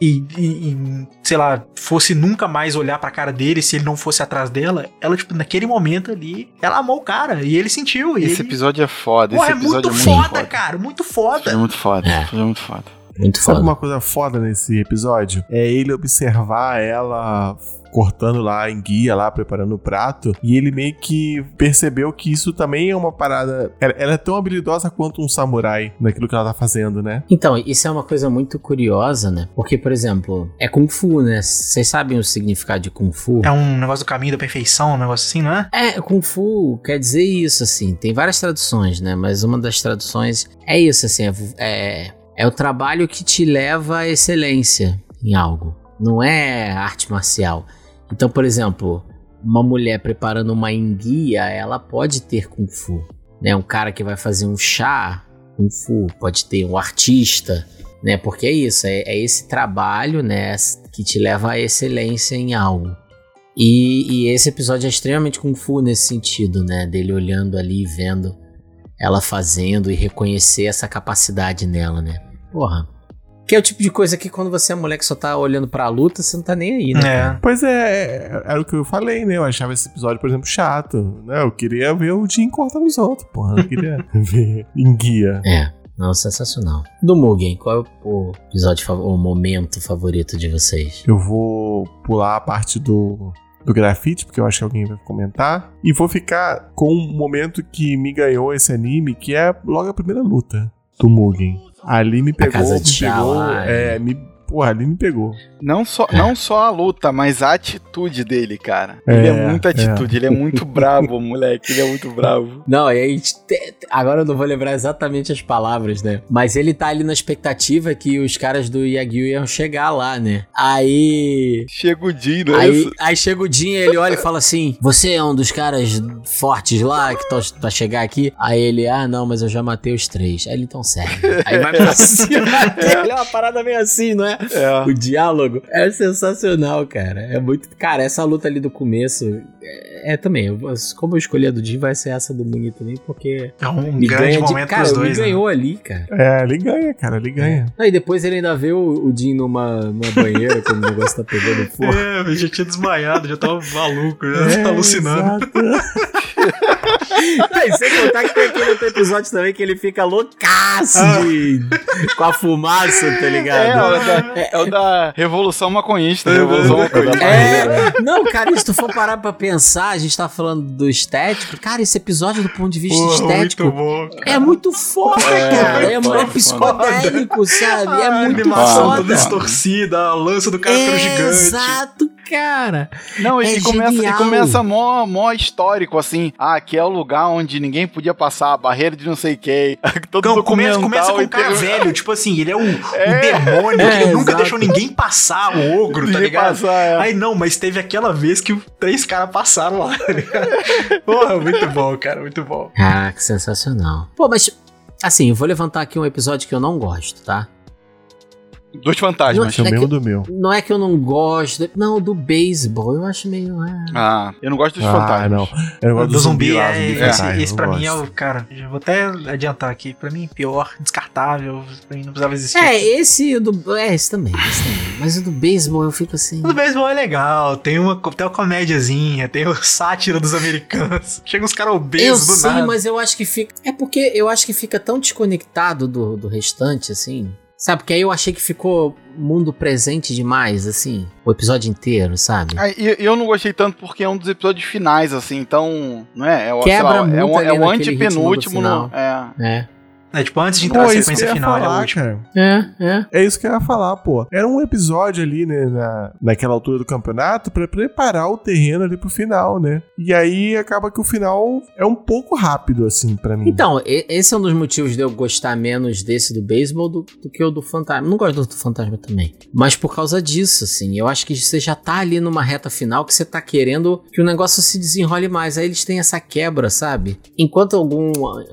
Speaker 5: e, e- e, sei lá, fosse nunca mais olhar pra cara dele se ele não fosse atrás dela, ela, tipo, naquele momento ali, ela amou o cara, e ele sentiu, e
Speaker 4: Esse
Speaker 5: ele...
Speaker 4: episódio é foda.
Speaker 5: Porra,
Speaker 4: esse
Speaker 5: é
Speaker 4: episódio
Speaker 5: muito,
Speaker 4: é
Speaker 5: foda,
Speaker 4: foda.
Speaker 5: cara, muito
Speaker 4: É
Speaker 5: foda.
Speaker 4: muito foda.
Speaker 2: É.
Speaker 4: É muito foda.
Speaker 2: Muito
Speaker 3: Sabe
Speaker 2: foda.
Speaker 3: uma coisa foda nesse episódio? É ele observar ela cortando lá em guia, lá preparando o prato, e ele meio que percebeu que isso também é uma parada. Ela, ela é tão habilidosa quanto um samurai naquilo que ela tá fazendo, né?
Speaker 2: Então, isso é uma coisa muito curiosa, né? Porque, por exemplo, é Kung Fu, né? Vocês sabem o significado de Kung Fu?
Speaker 5: É um negócio do caminho da perfeição, um negócio assim, não é?
Speaker 2: É, Kung Fu quer dizer isso, assim. Tem várias traduções, né? Mas uma das traduções é isso, assim. É, é, é o trabalho que te leva à excelência em algo. Não é arte marcial. Então, por exemplo, uma mulher preparando uma enguia, ela pode ter Kung Fu. Né? Um cara que vai fazer um chá, Kung Fu. Pode ter um artista, né? Porque é isso, é, é esse trabalho, né? Que te leva à excelência em algo. E, e esse episódio é extremamente Kung Fu nesse sentido, né? Dele olhando ali, vendo ela fazendo e reconhecer essa capacidade nela, né? Porra. Que é o tipo de coisa que quando você é mulher que só tá olhando pra luta, você não tá nem aí, né?
Speaker 5: É.
Speaker 3: Pois é, era o que eu falei, né? Eu achava esse episódio, por exemplo, chato. Né? Eu queria ver o Jim cortando os outros, porra. Eu queria ver em guia.
Speaker 2: É. Não, sensacional. Do Mugen, qual é o episódio, fav- o momento favorito de vocês?
Speaker 3: Eu vou pular a parte do, do grafite, porque eu acho que alguém vai comentar. E vou ficar com um momento que me ganhou esse anime, que é logo a primeira luta do Mugen. Ali me pegou, me pegou. É, me, porra, ali me pegou.
Speaker 4: Não só,
Speaker 2: É.
Speaker 4: não só a luta, mas a atitude dele, cara.
Speaker 3: É,
Speaker 4: ele é muita
Speaker 3: é.
Speaker 4: atitude, ele é muito bravo, moleque. Ele é muito bravo.
Speaker 2: Não, e aí, agora eu não vou lembrar exatamente as palavras, né? Mas ele tá ali na expectativa que os caras do Yagyu iam chegar lá, né? Aí.
Speaker 4: Chega o Jin, não é
Speaker 2: Aí, aí chega o Jin, ele olha e fala assim: Você é um dos caras fortes lá que tá pra chegar aqui? Aí ele, ah, não, mas eu já matei os três. Aí ele então serve. Aí vai pra cima dele, é uma parada meio assim, não é?
Speaker 4: É.
Speaker 2: O diálogo é sensacional, cara. É muito. Cara, essa luta ali do começo. É, é também. eu- como eu escolhi a do Jin, vai ser essa do Muni também, porque.
Speaker 5: É um grande
Speaker 2: ganha de,
Speaker 5: momento
Speaker 2: cara,
Speaker 5: pros
Speaker 2: me
Speaker 5: dois, né?
Speaker 2: ganhou ali, cara.
Speaker 3: É, ele ganha, cara, ele ganha.
Speaker 2: Aí depois ele ainda vê o, o Jin numa, numa banheira quando o negócio tá pegando fogo.
Speaker 5: É, eu já tinha desmaiado, já tava maluco, já
Speaker 3: É,
Speaker 5: tava alucinando.
Speaker 3: exato.
Speaker 2: Aí, sem contar que tem aquele outro episódio também que ele fica loucaço de, com a fumaça, tá
Speaker 4: É,
Speaker 2: ligado?
Speaker 4: é, o da, é o da Revolução Maconhista. Revolução Maconhista.
Speaker 2: É, não, cara, e se tu for parar pra pensar, a gente tá falando do estético, cara, esse episódio do ponto de vista
Speaker 5: Porra,
Speaker 2: estético
Speaker 5: muito bom.
Speaker 2: é muito foda,
Speaker 4: É,
Speaker 2: cara. É,
Speaker 4: é
Speaker 2: é
Speaker 4: foda,
Speaker 2: psicodélico, sabe? É
Speaker 5: a
Speaker 2: muito
Speaker 5: animação
Speaker 2: foda.
Speaker 5: toda distorcida, a lança do cara ficando gigante.
Speaker 2: Exato, cara.
Speaker 4: Não,
Speaker 2: É
Speaker 4: e, começa, e
Speaker 2: genial.
Speaker 4: começa mó, mó histórico, assim. Ah, aqui é o lugar onde ninguém podia passar, a barreira de não sei quem. Todo
Speaker 5: Não, começa,
Speaker 4: documental
Speaker 5: começa com um
Speaker 4: e
Speaker 5: cara velho, tipo assim, ele é o, o
Speaker 4: É.
Speaker 5: demônio
Speaker 2: É,
Speaker 5: que nunca
Speaker 2: exato.
Speaker 5: deixou ninguém passar, o ogro, tá
Speaker 4: Ninguém
Speaker 5: ligado?
Speaker 4: passar, é.
Speaker 5: Aí não, mas teve aquela vez que o- três caras passaram lá, tá ligado? Porra, muito bom, cara, muito bom.
Speaker 2: Caraca, sensacional. Pô, mas assim, eu vou levantar aqui um episódio que eu não gosto, tá?
Speaker 4: Dos fantasmas.
Speaker 3: Esse é o
Speaker 2: É que-
Speaker 3: mesmo do meu.
Speaker 2: Não é que eu não gosto. Não, do beisebol, eu acho meio. ah.
Speaker 4: Ah, eu não gosto dos
Speaker 3: Ah,
Speaker 4: fantasmas.
Speaker 3: não. Eu não gosto
Speaker 5: do zumbi,
Speaker 3: lá,
Speaker 5: é,
Speaker 3: zumbi
Speaker 5: esse,
Speaker 3: fantasma,
Speaker 5: esse
Speaker 3: eu
Speaker 5: pra
Speaker 3: não
Speaker 5: mim é
Speaker 3: gosto.
Speaker 5: o, cara, já vou até adiantar aqui, pra mim pior, descartável, pra mim não precisava existir.
Speaker 2: É, esse do. É, esse também, esse também. Mas o do beisebol eu fico assim.
Speaker 5: O do beisebol é legal, tem uma, tem uma comédiazinha, tem o sátira dos americanos. Chega uns caras
Speaker 2: Eu
Speaker 5: obesos do
Speaker 2: sei,
Speaker 5: nada.
Speaker 2: mas eu acho que fica. É porque eu acho que fica tão desconectado do, do restante, assim. Sabe? Porque aí eu achei que ficou mundo presente demais, assim. O episódio inteiro, sabe?
Speaker 4: Ah, e eu não gostei tanto porque é um dos episódios finais, assim, então. Não é? É, o-
Speaker 2: Quebra
Speaker 4: lá, é,
Speaker 2: muito
Speaker 4: um,
Speaker 2: ali
Speaker 4: é o antepenúltimo.
Speaker 2: final.
Speaker 4: No, é.
Speaker 2: É.
Speaker 5: É tipo, antes de
Speaker 3: Pô,
Speaker 5: entrar
Speaker 3: que eu
Speaker 5: sequência
Speaker 3: ia
Speaker 5: final, é o
Speaker 3: falar,
Speaker 5: último.
Speaker 3: cara.
Speaker 2: É, é.
Speaker 3: É isso que eu ia falar, pô. Era um episódio ali, né, na, naquela altura do campeonato, pra preparar o terreno ali pro final, né? E aí acaba que o final é um pouco rápido, assim, pra mim.
Speaker 2: Então, esse é um dos motivos de eu gostar menos desse do beisebol do, do que o do fantasma. Não gosto do do fantasma também. Mas por causa disso, assim, eu acho que você já tá ali numa reta final que você tá querendo que o negócio se desenrole mais. Aí eles têm essa quebra, sabe? Enquanto algum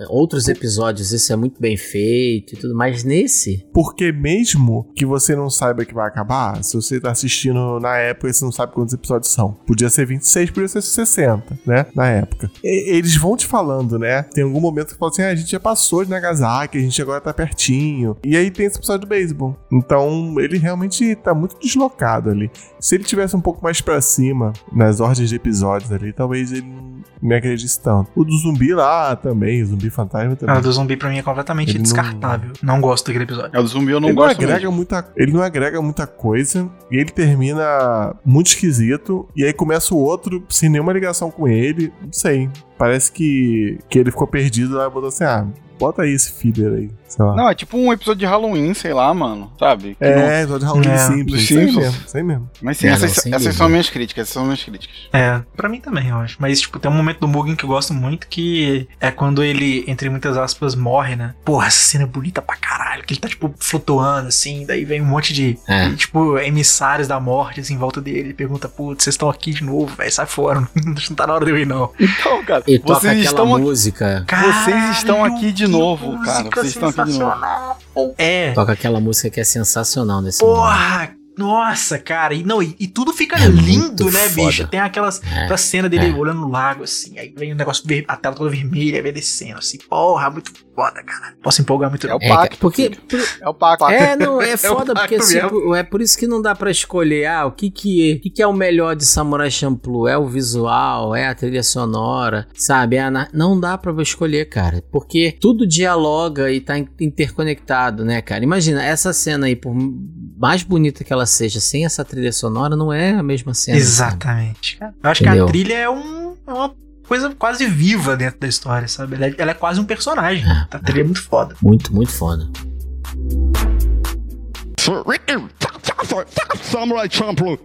Speaker 2: outros episódios isso é muito muito bem feito e tudo mais. Nesse,
Speaker 3: Porque mesmo que você não saiba que vai acabar, se você tá assistindo na época e você não sabe quantos episódios são, podia ser 26, podia ser 60, né? Na época. E- eles vão te falando, né? Tem algum momento que fala assim: ah, a gente já passou de Nagasaki, a gente agora tá pertinho. E aí tem esse episódio do beisebol. Então ele realmente tá muito deslocado ali. Se ele tivesse um pouco mais pra cima nas ordens de episódios ali, talvez ele não me acredite tanto. O do zumbi lá também, o zumbi fantasma também.
Speaker 5: A do zumbi pra mim é completamente
Speaker 3: Ele não-
Speaker 5: descartável. Não... gosto daquele episódio.
Speaker 4: É o do zumbi eu não
Speaker 3: ele não
Speaker 4: gosto
Speaker 3: agrega
Speaker 4: mesmo.
Speaker 3: muita, ele não agrega muita coisa e ele termina muito esquisito e aí começa o outro sem nenhuma ligação com ele, não sei. Parece que, que ele ficou perdido lá e botou assim: "Ah, bota aí esse filler aí", sei lá.
Speaker 4: Não, é tipo um episódio de Halloween, sei lá, mano. Sabe? Que não-
Speaker 3: é, episódio de Halloween
Speaker 5: É,
Speaker 3: isso aí
Speaker 4: Simpsons.
Speaker 3: mesmo, isso aí mesmo.
Speaker 4: Mas sim,
Speaker 2: Não,
Speaker 4: essas,
Speaker 2: não, sem
Speaker 4: essas
Speaker 2: dúvida.
Speaker 4: são minhas críticas, essas são minhas críticas.
Speaker 5: É, pra mim também, eu acho. Mas, tipo, tem um momento do Mugen que eu gosto muito que é quando ele, entre muitas aspas, morre, né? Porra, essa cena é bonita pra caralho. Que ele tá, tipo, flutuando, assim. Daí vem um monte de,
Speaker 2: É.
Speaker 5: de, tipo, emissários da morte, assim, em volta dele. Ele pergunta, putz, vocês estão aqui de novo, velho. Sai fora. Não tá na hora de eu ir, não.
Speaker 4: Então, cara,
Speaker 2: e toca
Speaker 4: vocês
Speaker 2: aquela
Speaker 4: estão aqui.
Speaker 2: música.
Speaker 4: Vocês estão aqui de novo, cara. Vocês estão aqui de novo.
Speaker 5: É.
Speaker 2: Toca aquela música que é sensacional nesse momento.
Speaker 5: Porra! Nossa, cara, e, não, e, e tudo fica
Speaker 2: É
Speaker 5: lindo, né,
Speaker 2: foda.
Speaker 5: bicho? Tem aquelas
Speaker 2: É,
Speaker 5: aquela cena dele
Speaker 2: é.
Speaker 5: olhando no lago, assim, aí vem o negócio, ver, a tela toda vermelha, descendo, assim, porra, muito foda, cara. Posso empolgar muito,
Speaker 4: É o
Speaker 2: É,
Speaker 4: pacto.
Speaker 2: porque.
Speaker 4: É o pacto.
Speaker 2: É, não, é foda,
Speaker 5: pacto
Speaker 2: porque assim,
Speaker 5: mesmo.
Speaker 2: é por isso que não dá pra escolher, ah, o que que, o que que é o melhor de Samurai Champloo? É o visual, é a trilha sonora, sabe? É na- Não dá pra escolher, cara, porque tudo dialoga e tá in- interconectado, né, cara? Imagina, essa cena aí, por mais bonita que ela seja, sem essa trilha sonora, não é a mesma cena.
Speaker 5: Exatamente. Eu acho que
Speaker 2: Entendeu?
Speaker 5: a trilha é, um, é uma coisa quase viva dentro da história, sabe? Ela é, ela é quase um personagem.
Speaker 2: É,
Speaker 5: A trilha é muito foda.
Speaker 2: Muito, muito foda.
Speaker 6: Samurai Champloo.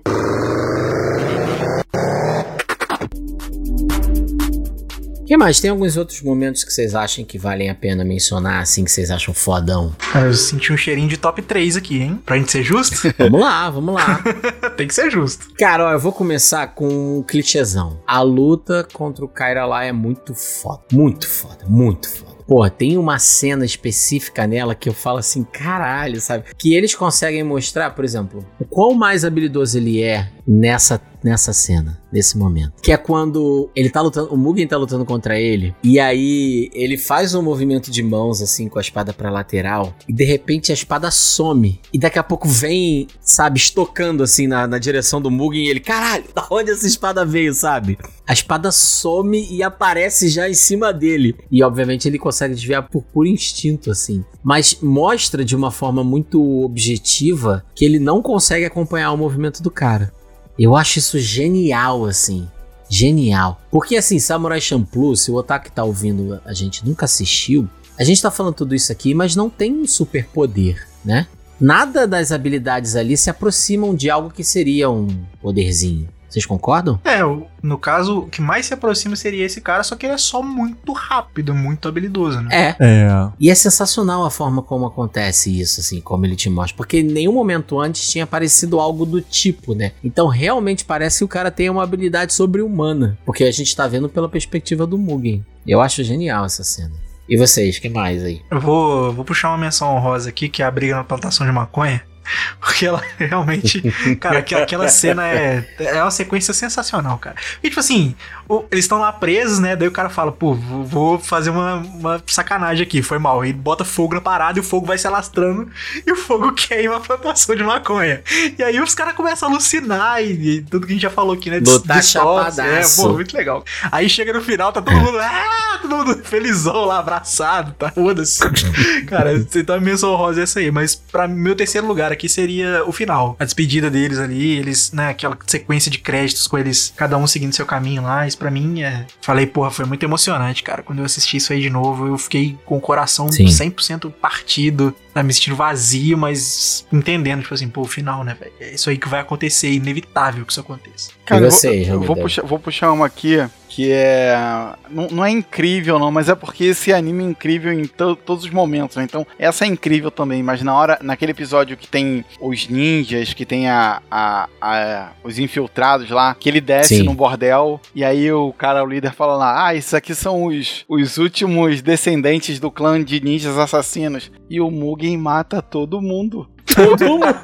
Speaker 2: O que mais? Tem alguns outros momentos que vocês acham que valem a pena mencionar, assim, que vocês acham fodão?
Speaker 5: Cara, eu senti um cheirinho de top 3 aqui, hein? Pra gente ser justo,
Speaker 2: Vamos lá, vamos lá.
Speaker 5: tem que ser justo.
Speaker 2: Cara, ó, eu vou começar com um clichêzão. A luta contra o Kyra lá é muito foda. Muito foda, muito foda. Pô, tem uma cena específica nela que eu falo assim, caralho, sabe? Que eles conseguem mostrar, por exemplo, o quão mais habilidoso ele é nessa, nessa cena, nesse momento. Que é quando ele tá lutando, o Mugen tá lutando contra ele, e aí ele faz um movimento de mãos assim com a espada pra lateral, e de repente a espada some. E daqui a pouco vem, sabe, estocando assim na, na direção do Mugen, e ele, caralho, da onde essa espada veio, sabe? A espada some e aparece já em cima dele. E obviamente ele consegue desviar por puro instinto, assim. Mas mostra de uma forma muito objetiva que ele não consegue acompanhar o movimento do cara. Eu acho isso genial, assim. Genial. Porque assim, Samurai Champloo, se o Otaku tá ouvindo a gente nunca assistiu, a gente tá falando tudo isso aqui, mas não tem um superpoder, né? Nada das habilidades ali se aproximam de algo que seria um poderzinho. Vocês concordam?
Speaker 5: É, o- no caso, o que mais se aproxima seria esse cara, só que ele é só muito rápido, muito habilidoso, né?
Speaker 2: É.
Speaker 3: É.
Speaker 2: E é sensacional a forma como acontece isso, assim, como ele te mostra. Porque em nenhum momento antes tinha aparecido algo do tipo, né? Então realmente parece que o cara tem uma habilidade sobre-humana. Porque a gente tá vendo pela perspectiva do Mugen. Eu acho genial essa cena. E vocês, que mais aí?
Speaker 5: Eu vou, vou puxar uma menção honrosa aqui, que é a briga na plantação de maconha. Porque ela realmente. Cara, aquela, aquela cena é, é uma sequência sensacional, cara. E tipo assim, o- eles estão lá presos, né? Daí o cara fala, pô, vou fazer uma, uma sacanagem aqui, foi mal. E bota fogo na parada e o fogo vai se alastrando e o fogo queima a plantação de maconha. E aí os caras começam a alucinar e, e tudo que a gente já falou aqui, né? Dis-
Speaker 2: Lutar
Speaker 5: distorce. É,
Speaker 2: chapadaço.
Speaker 5: pô, muito legal. Aí chega no final, tá todo mundo, ah, todo mundo felizão lá, abraçado, tá? Foda-se. Cara, você tá menção rosa essa aí, mas pra meu terceiro lugar aqui seria o final. A despedida deles ali, eles, né, aquela sequência de créditos com eles, cada um seguindo seu caminho lá, isso pra mim é... Falei, porra, foi muito emocionante, cara. Quando eu assisti isso aí de novo, eu fiquei com o coração
Speaker 2: Sim.
Speaker 5: 100% partido, né, me sentindo vazio, mas entendendo, tipo assim, pô, o final, né, velho? É isso aí que vai acontecer, é inevitável que isso aconteça.
Speaker 4: Cara,
Speaker 2: E
Speaker 4: eu vou-
Speaker 2: vocês,
Speaker 4: eu vou, puxar, vou puxar uma aqui que é. Não, não é incrível, não, mas é porque esse anime é incrível em to- todos os momentos, né? Então, essa é incrível também, mas na hora, naquele episódio que tem os ninjas, que tem a, a- a- os infiltrados lá, que ele desce
Speaker 2: Sim.
Speaker 4: no bordel, e aí o cara, o líder, fala lá: Ah, isso aqui são os, os últimos descendentes do clã de ninjas assassinos. E o Mugen mata todo mundo.
Speaker 2: Todo mundo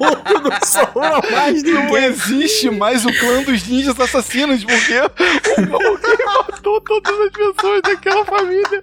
Speaker 2: não sobra mais
Speaker 4: Não
Speaker 2: ninguém.
Speaker 4: existe mais o clã dos ninjas assassinos, porque o Mugen matou todas as pessoas daquela família.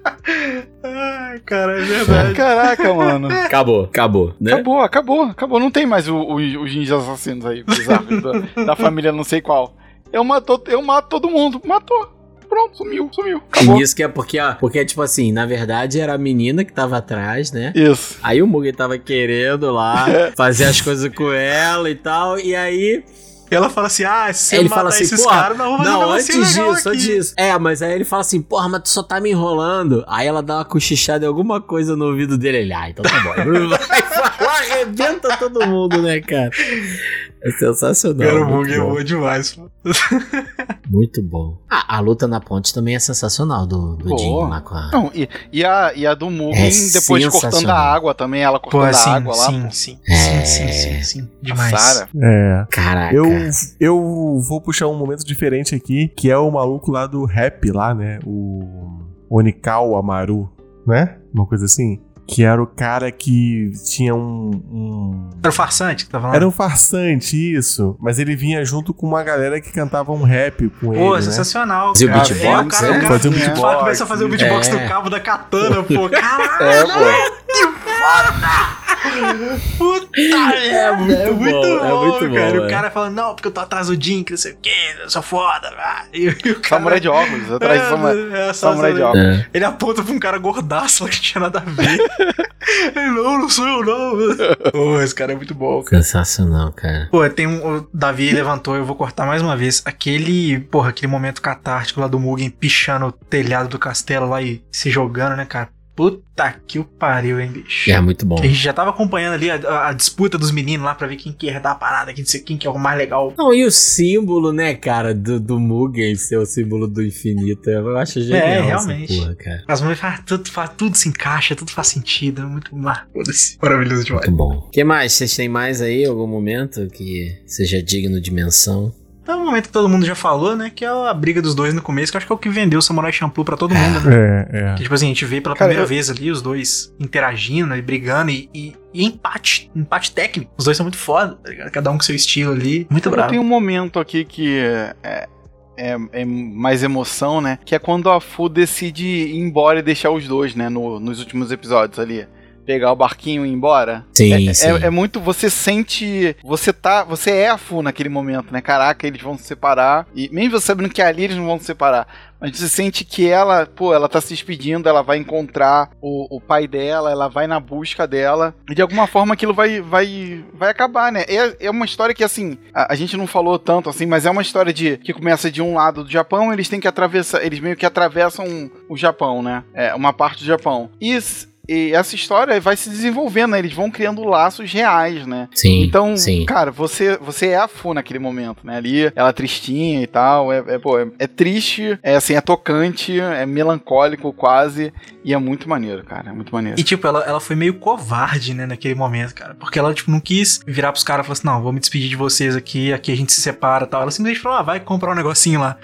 Speaker 5: Ai, cara, é verdade.
Speaker 4: Caraca, mano.
Speaker 2: Acabou, acabou, né?
Speaker 4: Acabou, acabou, acabou. Não tem mais o- o- os ninjas assassinos aí, bizarros, da, da família não sei qual. Eu, matou, eu mato todo mundo. Matou. Pronto, sumiu, sumiu.
Speaker 2: E
Speaker 4: Acabou.
Speaker 2: isso que é porque, ó, porque, tipo assim, na verdade era a menina que tava atrás, né?
Speaker 4: Isso.
Speaker 2: Aí o Mugen tava querendo lá fazer as coisas com ela e tal, e aí
Speaker 5: Ela fala assim: ah, se
Speaker 2: ele fala assim,
Speaker 5: esses caras, não,
Speaker 2: não, antes
Speaker 5: legal
Speaker 2: disso,
Speaker 5: aqui.
Speaker 2: antes disso. É, mas aí ele fala assim, porra, mas tu só tá me enrolando. Aí ela dá uma cochichada em alguma coisa no ouvido dele, ele, ah, então tá bom. Arrebenta todo mundo, né, cara? É sensacional.
Speaker 5: Cara, o Bug é
Speaker 2: bom.
Speaker 5: demais. pô.
Speaker 2: Muito bom. Ah, a luta na ponte também é sensacional do, do
Speaker 4: Pô.
Speaker 2: Jin lá com a...
Speaker 4: Não, e, e, a, e a do Mugen
Speaker 2: É
Speaker 4: depois cortando a água também, ela
Speaker 5: Pô,
Speaker 4: cortando
Speaker 5: sim,
Speaker 4: a água lá.
Speaker 5: sim,
Speaker 4: pô.
Speaker 5: sim,
Speaker 2: É.
Speaker 5: sim, sim, sim, Demais.
Speaker 3: É.
Speaker 2: Caraca.
Speaker 3: Eu, eu vou puxar um momento diferente aqui, que é o maluco lá do rap lá, né? O Onikal Amaru, né? Uma coisa assim. Que era o cara que tinha um. um-
Speaker 5: Era o farsante que tá falando?
Speaker 3: Era um farsante, isso. Mas ele vinha junto com uma galera que cantava um rap com
Speaker 5: Pô,
Speaker 3: ele, né?
Speaker 5: sensacional.
Speaker 2: Fazia o beatbox,
Speaker 5: é, o cara, o cara
Speaker 3: Fazia o
Speaker 5: fala-
Speaker 3: beatbox.
Speaker 5: começa a fazer o beatbox
Speaker 2: É.
Speaker 5: do cabo da katana, pô. Caralho,
Speaker 4: É, pô.
Speaker 5: Puta
Speaker 2: É muito
Speaker 5: é muito
Speaker 2: bom,
Speaker 5: bom,
Speaker 2: é muito bom,
Speaker 5: cara.
Speaker 2: é.
Speaker 5: O cara falando, não, porque eu tô atrás do Jin, que não sei o quê, eu sou foda. E, e o cara...
Speaker 4: Samurai de óculos, atrás de samurai,
Speaker 5: É, é,
Speaker 4: samurai de óculos.
Speaker 2: É.
Speaker 5: Ele aponta pra um cara gordaço lá que tinha nada a ver. Ele, não, não sou eu, não. Pô, esse cara é muito bom, cara.
Speaker 2: Sensacional, cara.
Speaker 5: Pô, tem um. O Davi levantou, eu vou cortar mais uma vez. Aquele. Porra, aquele momento catártico lá do Mugen pichando o telhado do castelo lá e se jogando, né, cara? Puta que o pariu, hein, bicho.
Speaker 2: É muito bom.
Speaker 5: A gente já tava acompanhando ali a, a- disputa dos meninos lá pra ver quem que ia herdar a parada, quem, quem que é o mais legal.
Speaker 2: Não, e o símbolo, né, cara, do, do Mugen ser o símbolo do infinito, eu acho genial
Speaker 5: É, realmente.
Speaker 2: porra, cara.
Speaker 5: As mulheres faz tudo, faz, tudo se encaixa, tudo faz sentido. É muito maravilhoso demais.
Speaker 2: Muito bom. O que mais? Vocês têm mais aí, algum momento que seja digno de menção?
Speaker 5: É um momento que todo mundo já falou, né? Que é a briga dos dois no começo, que eu acho que é o que vendeu o Samurai Champloo pra todo mundo, né?
Speaker 3: É, é.
Speaker 5: Que, tipo assim, a gente vê pela
Speaker 4: Cara,
Speaker 5: primeira
Speaker 4: eu-
Speaker 5: vez ali os dois interagindo e brigando e, e, e empate, empate técnico. Os dois são muito foda, tá ligado? Cada um com seu estilo ali. Muito
Speaker 4: Eu
Speaker 5: bravo.
Speaker 4: tenho um momento aqui que é, é, é mais emoção, né? Que é quando a Fu decide ir embora e deixar os dois, né? no- nos últimos episódios ali. Pegar o barquinho e ir embora.
Speaker 2: Sim,
Speaker 4: É,
Speaker 2: sim.
Speaker 4: é- é muito. Você sente. Você tá. Você é a Fu naquele momento, né? Caraca, eles vão se separar. E mesmo você sabendo que ali eles não vão se separar. Mas você sente que ela, pô, ela tá se despedindo, ela vai encontrar o, o pai dela, ela vai na busca dela. E de alguma forma aquilo vai, vai, vai acabar, né? É, é uma história que, assim, a, a gente não falou tanto assim, mas é uma história de que começa de um lado do Japão, eles têm que atravessar. Eles meio que atravessam o Japão, né? É, uma parte do Japão. E. e essa história vai se desenvolvendo, né? Eles vão criando laços reais, né?
Speaker 2: Sim,
Speaker 4: Então,
Speaker 2: sim.
Speaker 4: cara, você, você é a Fu naquele momento, né? Ali, ela tristinha e tal, é, é, pô, é, é triste, é assim, é tocante, é melancólico quase, e é muito maneiro, cara, é muito maneiro.
Speaker 5: E, tipo, ela, ela foi meio covarde, né, naquele momento, cara. Porque ela, tipo, não quis virar pros caras e falar assim, não, vou me despedir de vocês aqui, aqui a gente se separa e tal. Ela simplesmente falou, ah, vai comprar um negocinho lá.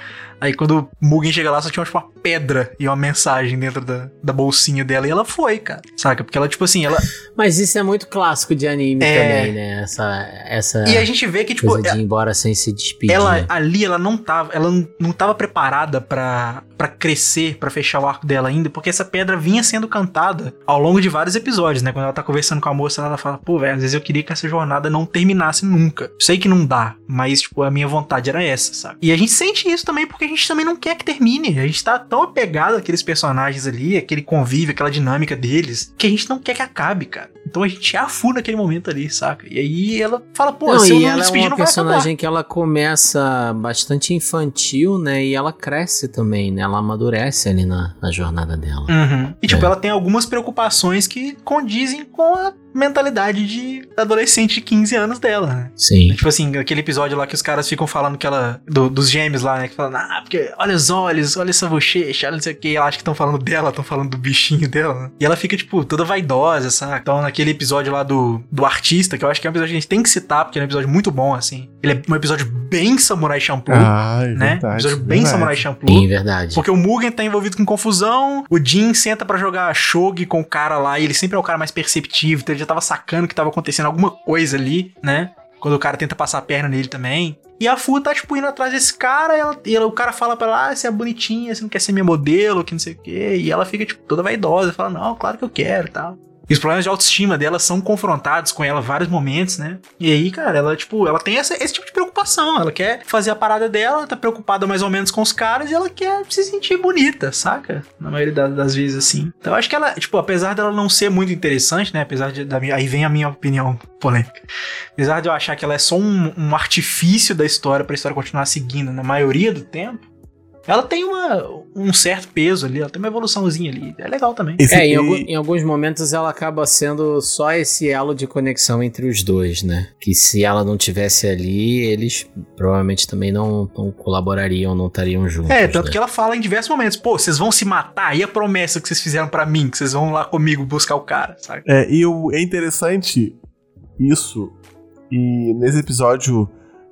Speaker 5: Aí quando o Mugen chega lá, só tinha, tipo, uma pedra e uma mensagem dentro da, da bolsinha dela. E ela foi, cara. Saca? Porque ela, tipo assim, ela...
Speaker 2: Mas isso é muito clássico de anime
Speaker 5: É.
Speaker 2: também, né? Essa, essa
Speaker 5: E a gente vê que, tipo,
Speaker 2: coisa de ir embora sem se despedir.
Speaker 5: ela ali, ela não tava, ela não- não tava preparada pra para crescer, pra fechar o arco dela ainda, porque essa pedra vinha sendo cantada ao longo de vários episódios, né? Quando ela tá conversando com a moça, ela fala, pô, velho, às vezes eu queria que essa jornada não terminasse nunca. Sei que não dá, mas, tipo, a minha vontade era essa, sabe? E a gente sente isso também porque a gente também não quer que termine. A gente tá tão apegado àqueles personagens ali, aquele convívio, aquela dinâmica deles, que a gente não quer que acabe, cara. Então a gente é a fu naquele momento ali, saca? E aí ela fala, pô,
Speaker 2: não,
Speaker 5: se eu não
Speaker 2: ela é
Speaker 5: despedir,
Speaker 2: uma
Speaker 5: vai acabar.
Speaker 2: personagem que ela começa bastante infantil, né? E ela cresce também, né? Ela amadurece ali na, na jornada dela.
Speaker 5: Uhum. E tipo,
Speaker 2: É.
Speaker 5: ela tem algumas preocupações que condizem com a mentalidade de adolescente de 15 anos dela, né?
Speaker 2: Sim.
Speaker 5: Tipo assim, aquele episódio lá que os caras ficam falando que ela. do- dos gêmeos lá, né? Que falam, ah, porque olha os olhos, olha essa bochecha, olha não sei o que. Ela acha que estão falando dela, estão falando do bichinho dela. né? E ela fica, tipo, toda vaidosa, sabe? Então, naquele episódio lá do, do artista, que eu acho que é um episódio que a gente tem que citar, porque é um episódio muito bom, assim. Ele é um episódio bem Samurai Champloo,
Speaker 3: Ah, é
Speaker 5: né?
Speaker 3: verdade.
Speaker 5: um episódio bem
Speaker 3: verdade.
Speaker 5: Samurai Champloo.
Speaker 2: Sim, verdade.
Speaker 5: Porque o Mugen tá envolvido com confusão, o Jin senta pra jogar shogi com o cara lá, e ele sempre é o cara mais perceptivo, então ele já tava sacando que tava acontecendo alguma coisa ali, né? Quando o cara tenta passar a perna nele também. E a Fu tá, tipo, indo atrás desse cara, e, ela- e ela- o cara fala pra ela, ah, você é bonitinha, você não quer ser minha modelo, que não sei o quê. E ela fica, tipo, toda vaidosa, fala, não, claro que eu quero e tal. E os problemas de autoestima dela são confrontados com ela vários momentos, né? E aí, cara, ela, tipo, ela tem essa- esse tipo de preocupação. Ela quer fazer a parada dela, tá preocupada mais ou menos com os caras e ela quer se sentir bonita, saca? Na maioria da- das vezes, assim. Então eu acho que ela, tipo, apesar dela não ser muito interessante, né? Apesar de. Da aí vem a minha opinião polêmica. Apesar de eu achar que ela é só um, um artifício da história pra história continuar seguindo na maioria do tempo. Ela tem uma, um certo peso ali, ela tem uma evoluçãozinha ali. É legal também.
Speaker 3: Esse
Speaker 2: É, em, algu- em alguns momentos ela acaba sendo só esse elo de conexão entre os dois, né? Que se ela não tivesse ali, eles provavelmente também não, não colaborariam, não estariam juntos.
Speaker 5: É, tanto
Speaker 2: né?
Speaker 5: que ela fala em diversos momentos, pô, vocês vão se matar, e a promessa que vocês fizeram pra mim, que vocês vão lá comigo buscar o cara, sabe?
Speaker 3: É, e o, é interessante isso, e nesse episódio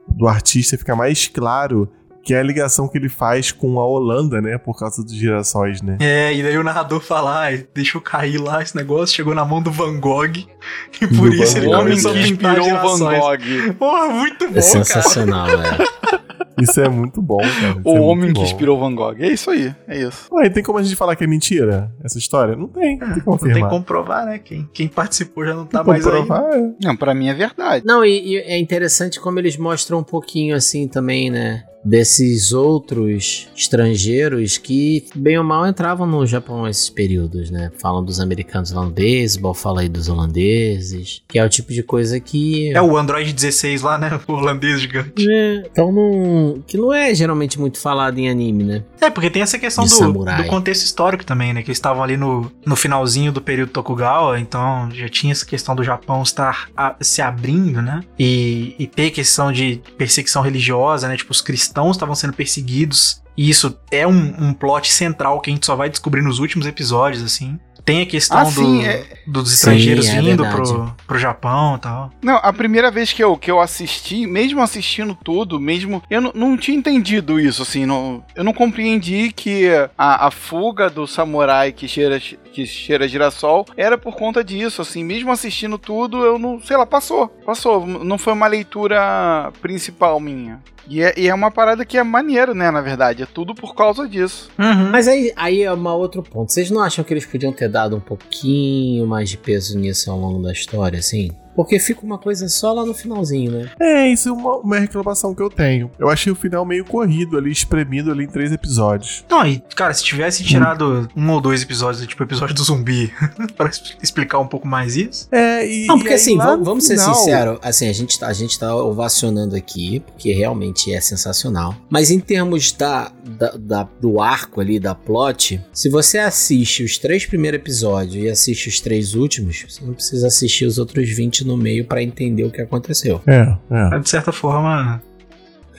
Speaker 3: do artista fica mais claro que é a ligação que ele faz com a Holanda, né? Por causa dos girassóis, né?
Speaker 5: É, e daí o narrador fala, ai, deixa eu cair lá, esse negócio chegou na mão do Van Gogh, e
Speaker 3: Do
Speaker 5: por isso
Speaker 3: Van
Speaker 5: ele
Speaker 3: Gogh.
Speaker 4: O homem
Speaker 5: começou
Speaker 4: que
Speaker 5: a pintar
Speaker 4: inspirou o Van. Gogh.
Speaker 5: Porra, muito bom,
Speaker 2: É
Speaker 5: cara.
Speaker 2: sensacional, é.
Speaker 3: Isso é muito bom, cara. Isso é
Speaker 4: O
Speaker 3: muito
Speaker 4: homem que inspirou o Van Gogh. É isso aí, é isso.
Speaker 3: Ué, tem como a gente falar que é mentira essa história? Não tem, não tem como
Speaker 5: Não tem
Speaker 3: afirmar.
Speaker 5: como provar, né? Quem, quem participou já não tá
Speaker 3: Tem
Speaker 5: mais
Speaker 3: como
Speaker 5: aí.
Speaker 3: é.
Speaker 4: Não, pra mim é verdade.
Speaker 2: Não, e, e é interessante como eles mostram um pouquinho assim também, né? Desses outros estrangeiros que, bem ou mal, entravam no Japão esses períodos, né? Falam dos americanos lá no beisebol, fala aí dos holandeses, que é o tipo de coisa que.
Speaker 5: É o Android 16 lá, né? O holandês gigante.
Speaker 2: É, então não. Que não é geralmente muito falado em anime, né?
Speaker 5: É, porque tem essa questão do, do contexto histórico também, né? Que eles estavam ali no, no finalzinho do período Tokugawa, então já tinha essa questão do Japão estar a- se abrindo, né? E, e ter questão de perseguição religiosa, né? Tipo, os cristãos estavam sendo perseguidos. E isso é um, um plot central que a gente só vai descobrir nos últimos episódios, assim. Tem a questão
Speaker 4: Ah,
Speaker 5: do-
Speaker 4: é-
Speaker 5: dos estrangeiros
Speaker 2: Sim, é
Speaker 5: vindo
Speaker 2: verdade.
Speaker 5: pro, pro Japão e tal.
Speaker 4: Não, a primeira vez que eu, que eu assisti, mesmo assistindo tudo, mesmo. Eu não, não tinha entendido isso, assim. Não, eu não compreendi que a, a fuga do samurai que cheira, que cheira girassol era por conta disso, assim. Mesmo assistindo tudo, eu não. Sei lá, passou. Passou. Não foi uma leitura principal minha. E é, e é uma parada que é maneiro, né, na verdade. É tudo por causa disso.
Speaker 5: Uhum.
Speaker 2: Mas aí, aí é um outro ponto. Vocês não acham que eles podiam ter dado um pouquinho mais de peso nisso ao longo da história, assim? Porque fica uma coisa só lá no finalzinho, né?
Speaker 3: É, isso é uma, uma reclamação que eu tenho. Eu achei o final meio corrido ali, espremido ali em três episódios.
Speaker 5: Não, e, cara, se tivesse tirado um ou dois episódios, tipo o episódio do zumbi, pra explicar um pouco mais isso.
Speaker 3: É, e.
Speaker 2: Não, porque
Speaker 3: e aí,
Speaker 2: assim, vamos, vamos ser sinceros, assim, a gente, tá, a gente tá ovacionando aqui, porque realmente é sensacional. Mas em termos da, da- da- do arco ali, da plot, se você assiste os três primeiros episódios e assiste os três últimos, você não precisa assistir os outros 20 no meio pra entender o que aconteceu.
Speaker 3: É, é.
Speaker 5: Mas, De certa forma,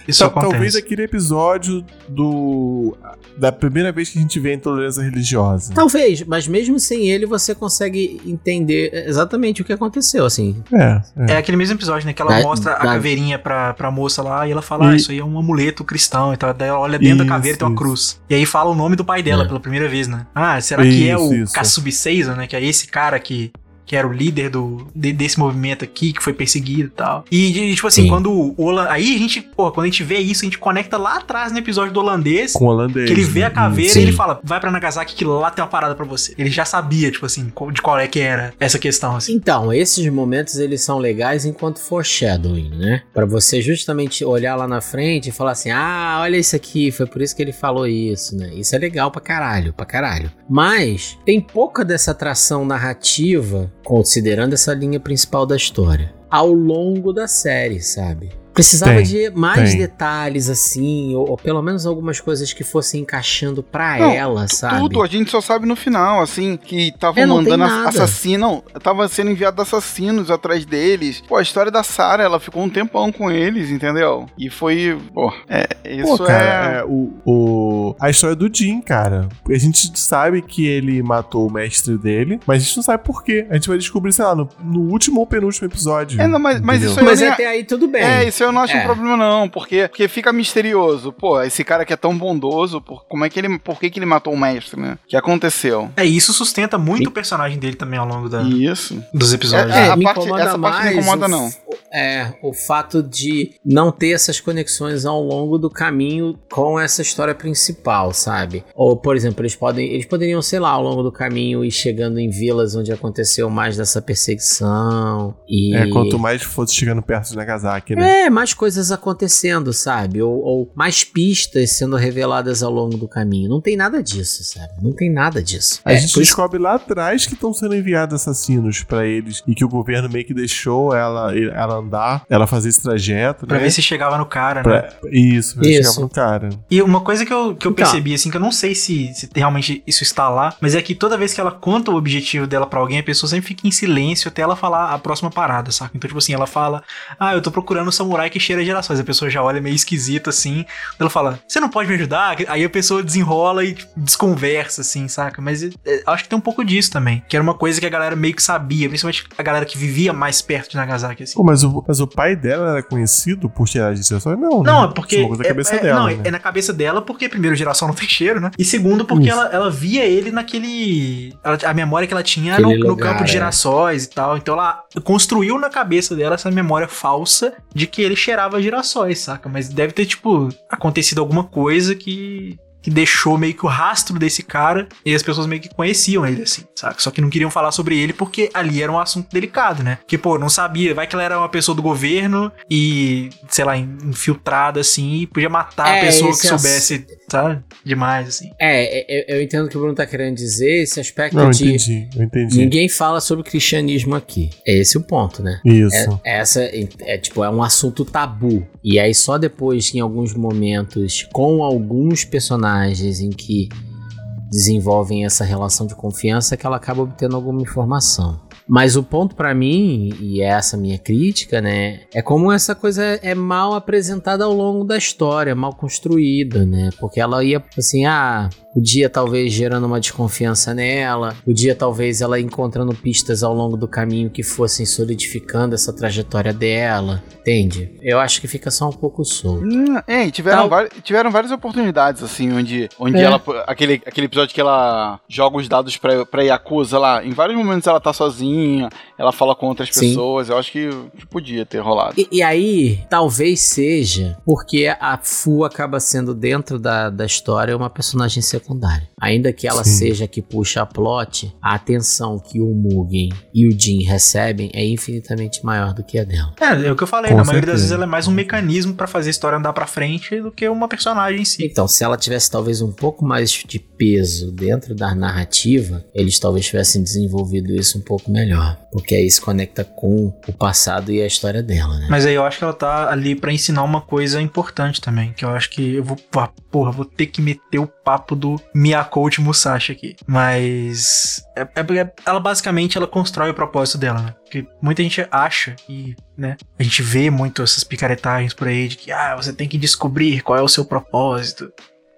Speaker 5: isso
Speaker 3: Tal-
Speaker 5: acontece.
Speaker 3: Talvez aquele episódio do. Da primeira vez que a gente vê a intolerância religiosa.
Speaker 2: Talvez, mas mesmo sem ele você consegue entender exatamente o que aconteceu, assim.
Speaker 3: É, é.
Speaker 5: É aquele mesmo episódio, né? Que ela
Speaker 2: Da-
Speaker 5: mostra a
Speaker 2: da-
Speaker 5: caveirinha pra, pra moça lá e ela fala, ah,
Speaker 3: E-
Speaker 5: isso aí é um amuleto cristão. Então daí ela olha dentro da
Speaker 3: Isso,
Speaker 5: caveira e tem uma
Speaker 3: isso.
Speaker 5: cruz. E aí fala o nome do pai dela
Speaker 2: É.
Speaker 5: pela primeira vez, né? Ah, será que é o. Kassubi Seiza, né? Que é esse cara que, que era o líder do, de- desse movimento aqui, que foi perseguido e tal. E, e, tipo assim,
Speaker 2: Sim.
Speaker 5: quando o. Aí a gente, pô, quando a gente vê isso, a gente conecta lá atrás no episódio do holandês.
Speaker 3: Com o holandês.
Speaker 5: Que ele vê a
Speaker 3: né?
Speaker 5: caveira
Speaker 2: Sim.
Speaker 5: e ele fala, vai pra Nagasaki que lá tem uma parada pra você. Ele já sabia, tipo assim, de qual é que era essa questão, assim.
Speaker 2: Então, esses momentos eles são legais enquanto foreshadowing, né? Pra você justamente olhar lá na frente e falar assim: "Ah, olha isso aqui, foi por isso que ele falou isso", né? Isso é legal pra caralho, pra caralho. Mas tem pouca dessa atração narrativa considerando essa linha principal da história ao longo da série, sabe? Precisava
Speaker 3: Tem,
Speaker 2: de mais
Speaker 3: tem.
Speaker 2: detalhes, assim, ou, ou pelo menos algumas coisas que fossem encaixando pra
Speaker 4: Não,
Speaker 2: ela, sabe?
Speaker 4: Tudo, a gente só sabe no final, assim, que estavam
Speaker 2: É,
Speaker 4: mandando. Não, tava sendo enviado assassinos atrás deles. Pô, a história da Sarah, ela ficou um tempão com eles, entendeu? E foi. Pô, é, isso
Speaker 3: Pô, cara,
Speaker 4: é.
Speaker 3: é, o, o- a história do Jim, cara. A gente sabe que ele matou o mestre dele, mas a gente não sabe por quê. A gente vai descobrir, sei lá, no, no último ou penúltimo episódio.
Speaker 4: É, não, mas- mas isso aí-
Speaker 2: Mas até aí tudo bem.
Speaker 4: É, isso eu não acho
Speaker 2: É.
Speaker 4: um problema, não, porque, porque fica misterioso. Pô, esse cara que é tão bondoso, por, como é que ele. Por que, que ele matou o mestre, né? O que aconteceu?
Speaker 5: É, isso sustenta muito o personagem dele também ao longo da-
Speaker 4: Isso.
Speaker 5: dos episódios.
Speaker 4: É,
Speaker 2: É,
Speaker 4: a
Speaker 2: me
Speaker 4: parte- essa parte não
Speaker 2: mais
Speaker 4: incomoda,
Speaker 2: o,
Speaker 4: não.
Speaker 2: É, o fato de não ter essas conexões ao longo do caminho com essa história principal, sabe? Ou, por exemplo, eles podem, eles poderiam, sei lá, ao longo do caminho ir chegando em vilas onde aconteceu mais dessa perseguição e
Speaker 3: É, quanto mais fosse chegando perto de Nagasaki, né?
Speaker 2: É, mais coisas acontecendo, sabe? Ou, ou mais pistas sendo reveladas ao longo do caminho. Não tem nada disso, sabe? Não tem nada disso.
Speaker 3: A
Speaker 2: É,
Speaker 3: gente
Speaker 2: por isso-
Speaker 3: descobre lá atrás que estão sendo enviados assassinos pra eles e que o governo meio que deixou ela, ela andar, ela fazer esse trajeto,
Speaker 5: Pra
Speaker 3: né?
Speaker 5: ver se chegava no cara, né?
Speaker 3: Pra- Isso, pra
Speaker 2: Isso.
Speaker 3: chegar pro cara.
Speaker 5: E uma coisa que eu, que eu
Speaker 2: Então.
Speaker 5: percebi, assim, que eu não sei se, se realmente isso está lá, mas é que toda vez que ela conta o objetivo dela pra alguém, a pessoa sempre fica em silêncio até ela falar a próxima parada, saca? Então, tipo assim, ela fala, ah, eu tô procurando um samurai que cheira gerações. A pessoa já olha meio esquisito, assim. Ela fala, você não pode me ajudar? Aí a pessoa desenrola e tipo, desconversa, assim, saca? Mas é, é, acho que tem um pouco disso também. Que era uma coisa que a galera meio que sabia, principalmente a galera que vivia mais perto de Nagasaki, assim.
Speaker 3: Pô, mas o, mas o pai dela era conhecido por tirar de gerações? Não,
Speaker 5: Não,
Speaker 3: né?
Speaker 5: é porque.
Speaker 3: Isso é uma coisa da cabeça
Speaker 5: é, é-
Speaker 3: dela,
Speaker 5: não,
Speaker 3: né?
Speaker 5: é na cabeça dela, porque primeiro geração não tem cheiro, né? E segundo, porque
Speaker 3: Isso.
Speaker 5: ela, ela via ele naquele. ela- a memória que ela tinha no,
Speaker 2: Aquele
Speaker 5: no
Speaker 2: lugar,
Speaker 5: campo de
Speaker 2: é.
Speaker 5: girassóis e tal. Então ela construiu na cabeça dela essa memória falsa de que ele cheirava girassóis, saca? Mas deve ter, tipo, acontecido alguma coisa que. Que deixou meio que o rastro desse cara e as pessoas meio que conheciam ele, assim, saca? Só que não queriam falar sobre ele porque ali era um assunto delicado, né? Porque, pô, não sabia. Vai que ela era uma pessoa do governo e, sei lá, infiltrada, assim, e podia matar a
Speaker 2: É,
Speaker 5: pessoa que
Speaker 2: ass-
Speaker 5: soubesse, sabe? Demais, assim.
Speaker 2: É, eu, eu entendo o que o Bruno tá querendo dizer, esse aspecto
Speaker 3: Não, eu
Speaker 2: de.
Speaker 3: entendi, eu entendi.
Speaker 2: Ninguém fala sobre cristianismo aqui. É esse o ponto, né?
Speaker 3: Isso.
Speaker 2: É, essa é tipo é um assunto tabu e aí só depois em alguns momentos com alguns personagens em que desenvolvem essa relação de confiança que ela acaba obtendo alguma informação. Mas o ponto pra mim e é essa minha crítica, né, é como essa coisa é mal apresentada ao longo da história, mal construída, né? Porque ela ia assim, ah, podia talvez gerando uma desconfiança nela, podia talvez ela encontrando pistas ao longo do caminho que fossem solidificando essa trajetória dela, entende? Eu acho que fica só um pouco solto.
Speaker 4: Hum, É, e tiveram,
Speaker 2: Tal-
Speaker 4: tiveram várias oportunidades, assim, onde, onde
Speaker 2: É.
Speaker 4: ela. Aquele, aquele episódio que ela joga os dados pra, pra Yakuza lá. Em vários momentos ela tá sozinha, ela fala com outras
Speaker 2: Sim.
Speaker 4: pessoas. Eu acho que, que podia ter rolado.
Speaker 2: E, e aí, talvez seja porque a Fu acaba sendo, dentro da, da história, uma personagem secundária. Ainda que ela
Speaker 3: Sim.
Speaker 2: seja a que puxa a plot, a atenção que o Mugen e o Jin recebem é infinitamente maior do que a dela.
Speaker 5: É, é o que eu falei,
Speaker 3: Com
Speaker 5: na maioria das
Speaker 3: certeza.
Speaker 5: vezes ela é mais um mecanismo pra fazer a história andar pra frente do que uma personagem em si.
Speaker 2: Então, se ela tivesse talvez um pouco mais de peso dentro da narrativa, eles talvez tivessem desenvolvido isso um pouco melhor. Porque aí se conecta com o passado e a história dela, né?
Speaker 5: Mas aí eu acho que ela tá ali pra ensinar uma coisa importante também. Que eu acho que eu vou. ah, Porra, vou ter que meter o papo do Miyakote Musashi aqui. Mas. É, é ela basicamente ela constrói o propósito dela, né? Porque muita gente acha e, né? A gente vê muito essas picaretagens por aí de que, ah, você tem que descobrir qual é o seu propósito.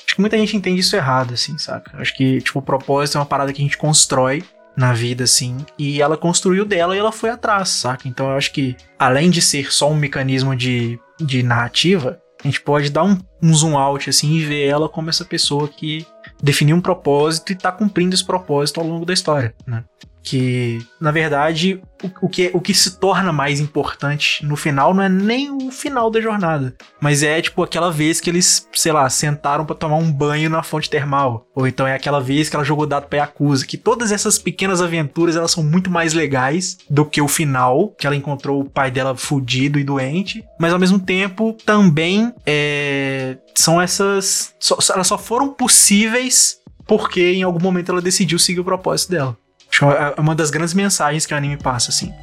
Speaker 5: Acho que muita gente entende isso errado, assim, saca? Acho que, tipo, o propósito é uma parada que a gente constrói na vida, assim. E ela construiu dela e ela foi atrás, saca? Então eu acho que, além de ser só um mecanismo de, de narrativa, a gente pode dar um, um zoom out, assim, e ver ela como essa pessoa que definiu um propósito e tá cumprindo esse propósito ao longo da história, né? Que, na verdade, o, o, que, o que se torna mais importante no final não é nem o final da jornada, mas é, tipo, aquela vez que eles, sei lá, sentaram pra tomar um banho na fonte termal. Ou então é aquela vez que ela jogou dado pra Yakuza. Que todas essas pequenas aventuras, elas são muito mais legais do que o final, que ela encontrou o pai dela fudido e doente. Mas, ao mesmo tempo, também é, são essas... Só, elas só foram possíveis porque, em algum momento, ela decidiu seguir o propósito dela. Acho que é uma das grandes mensagens que o anime passa, assim.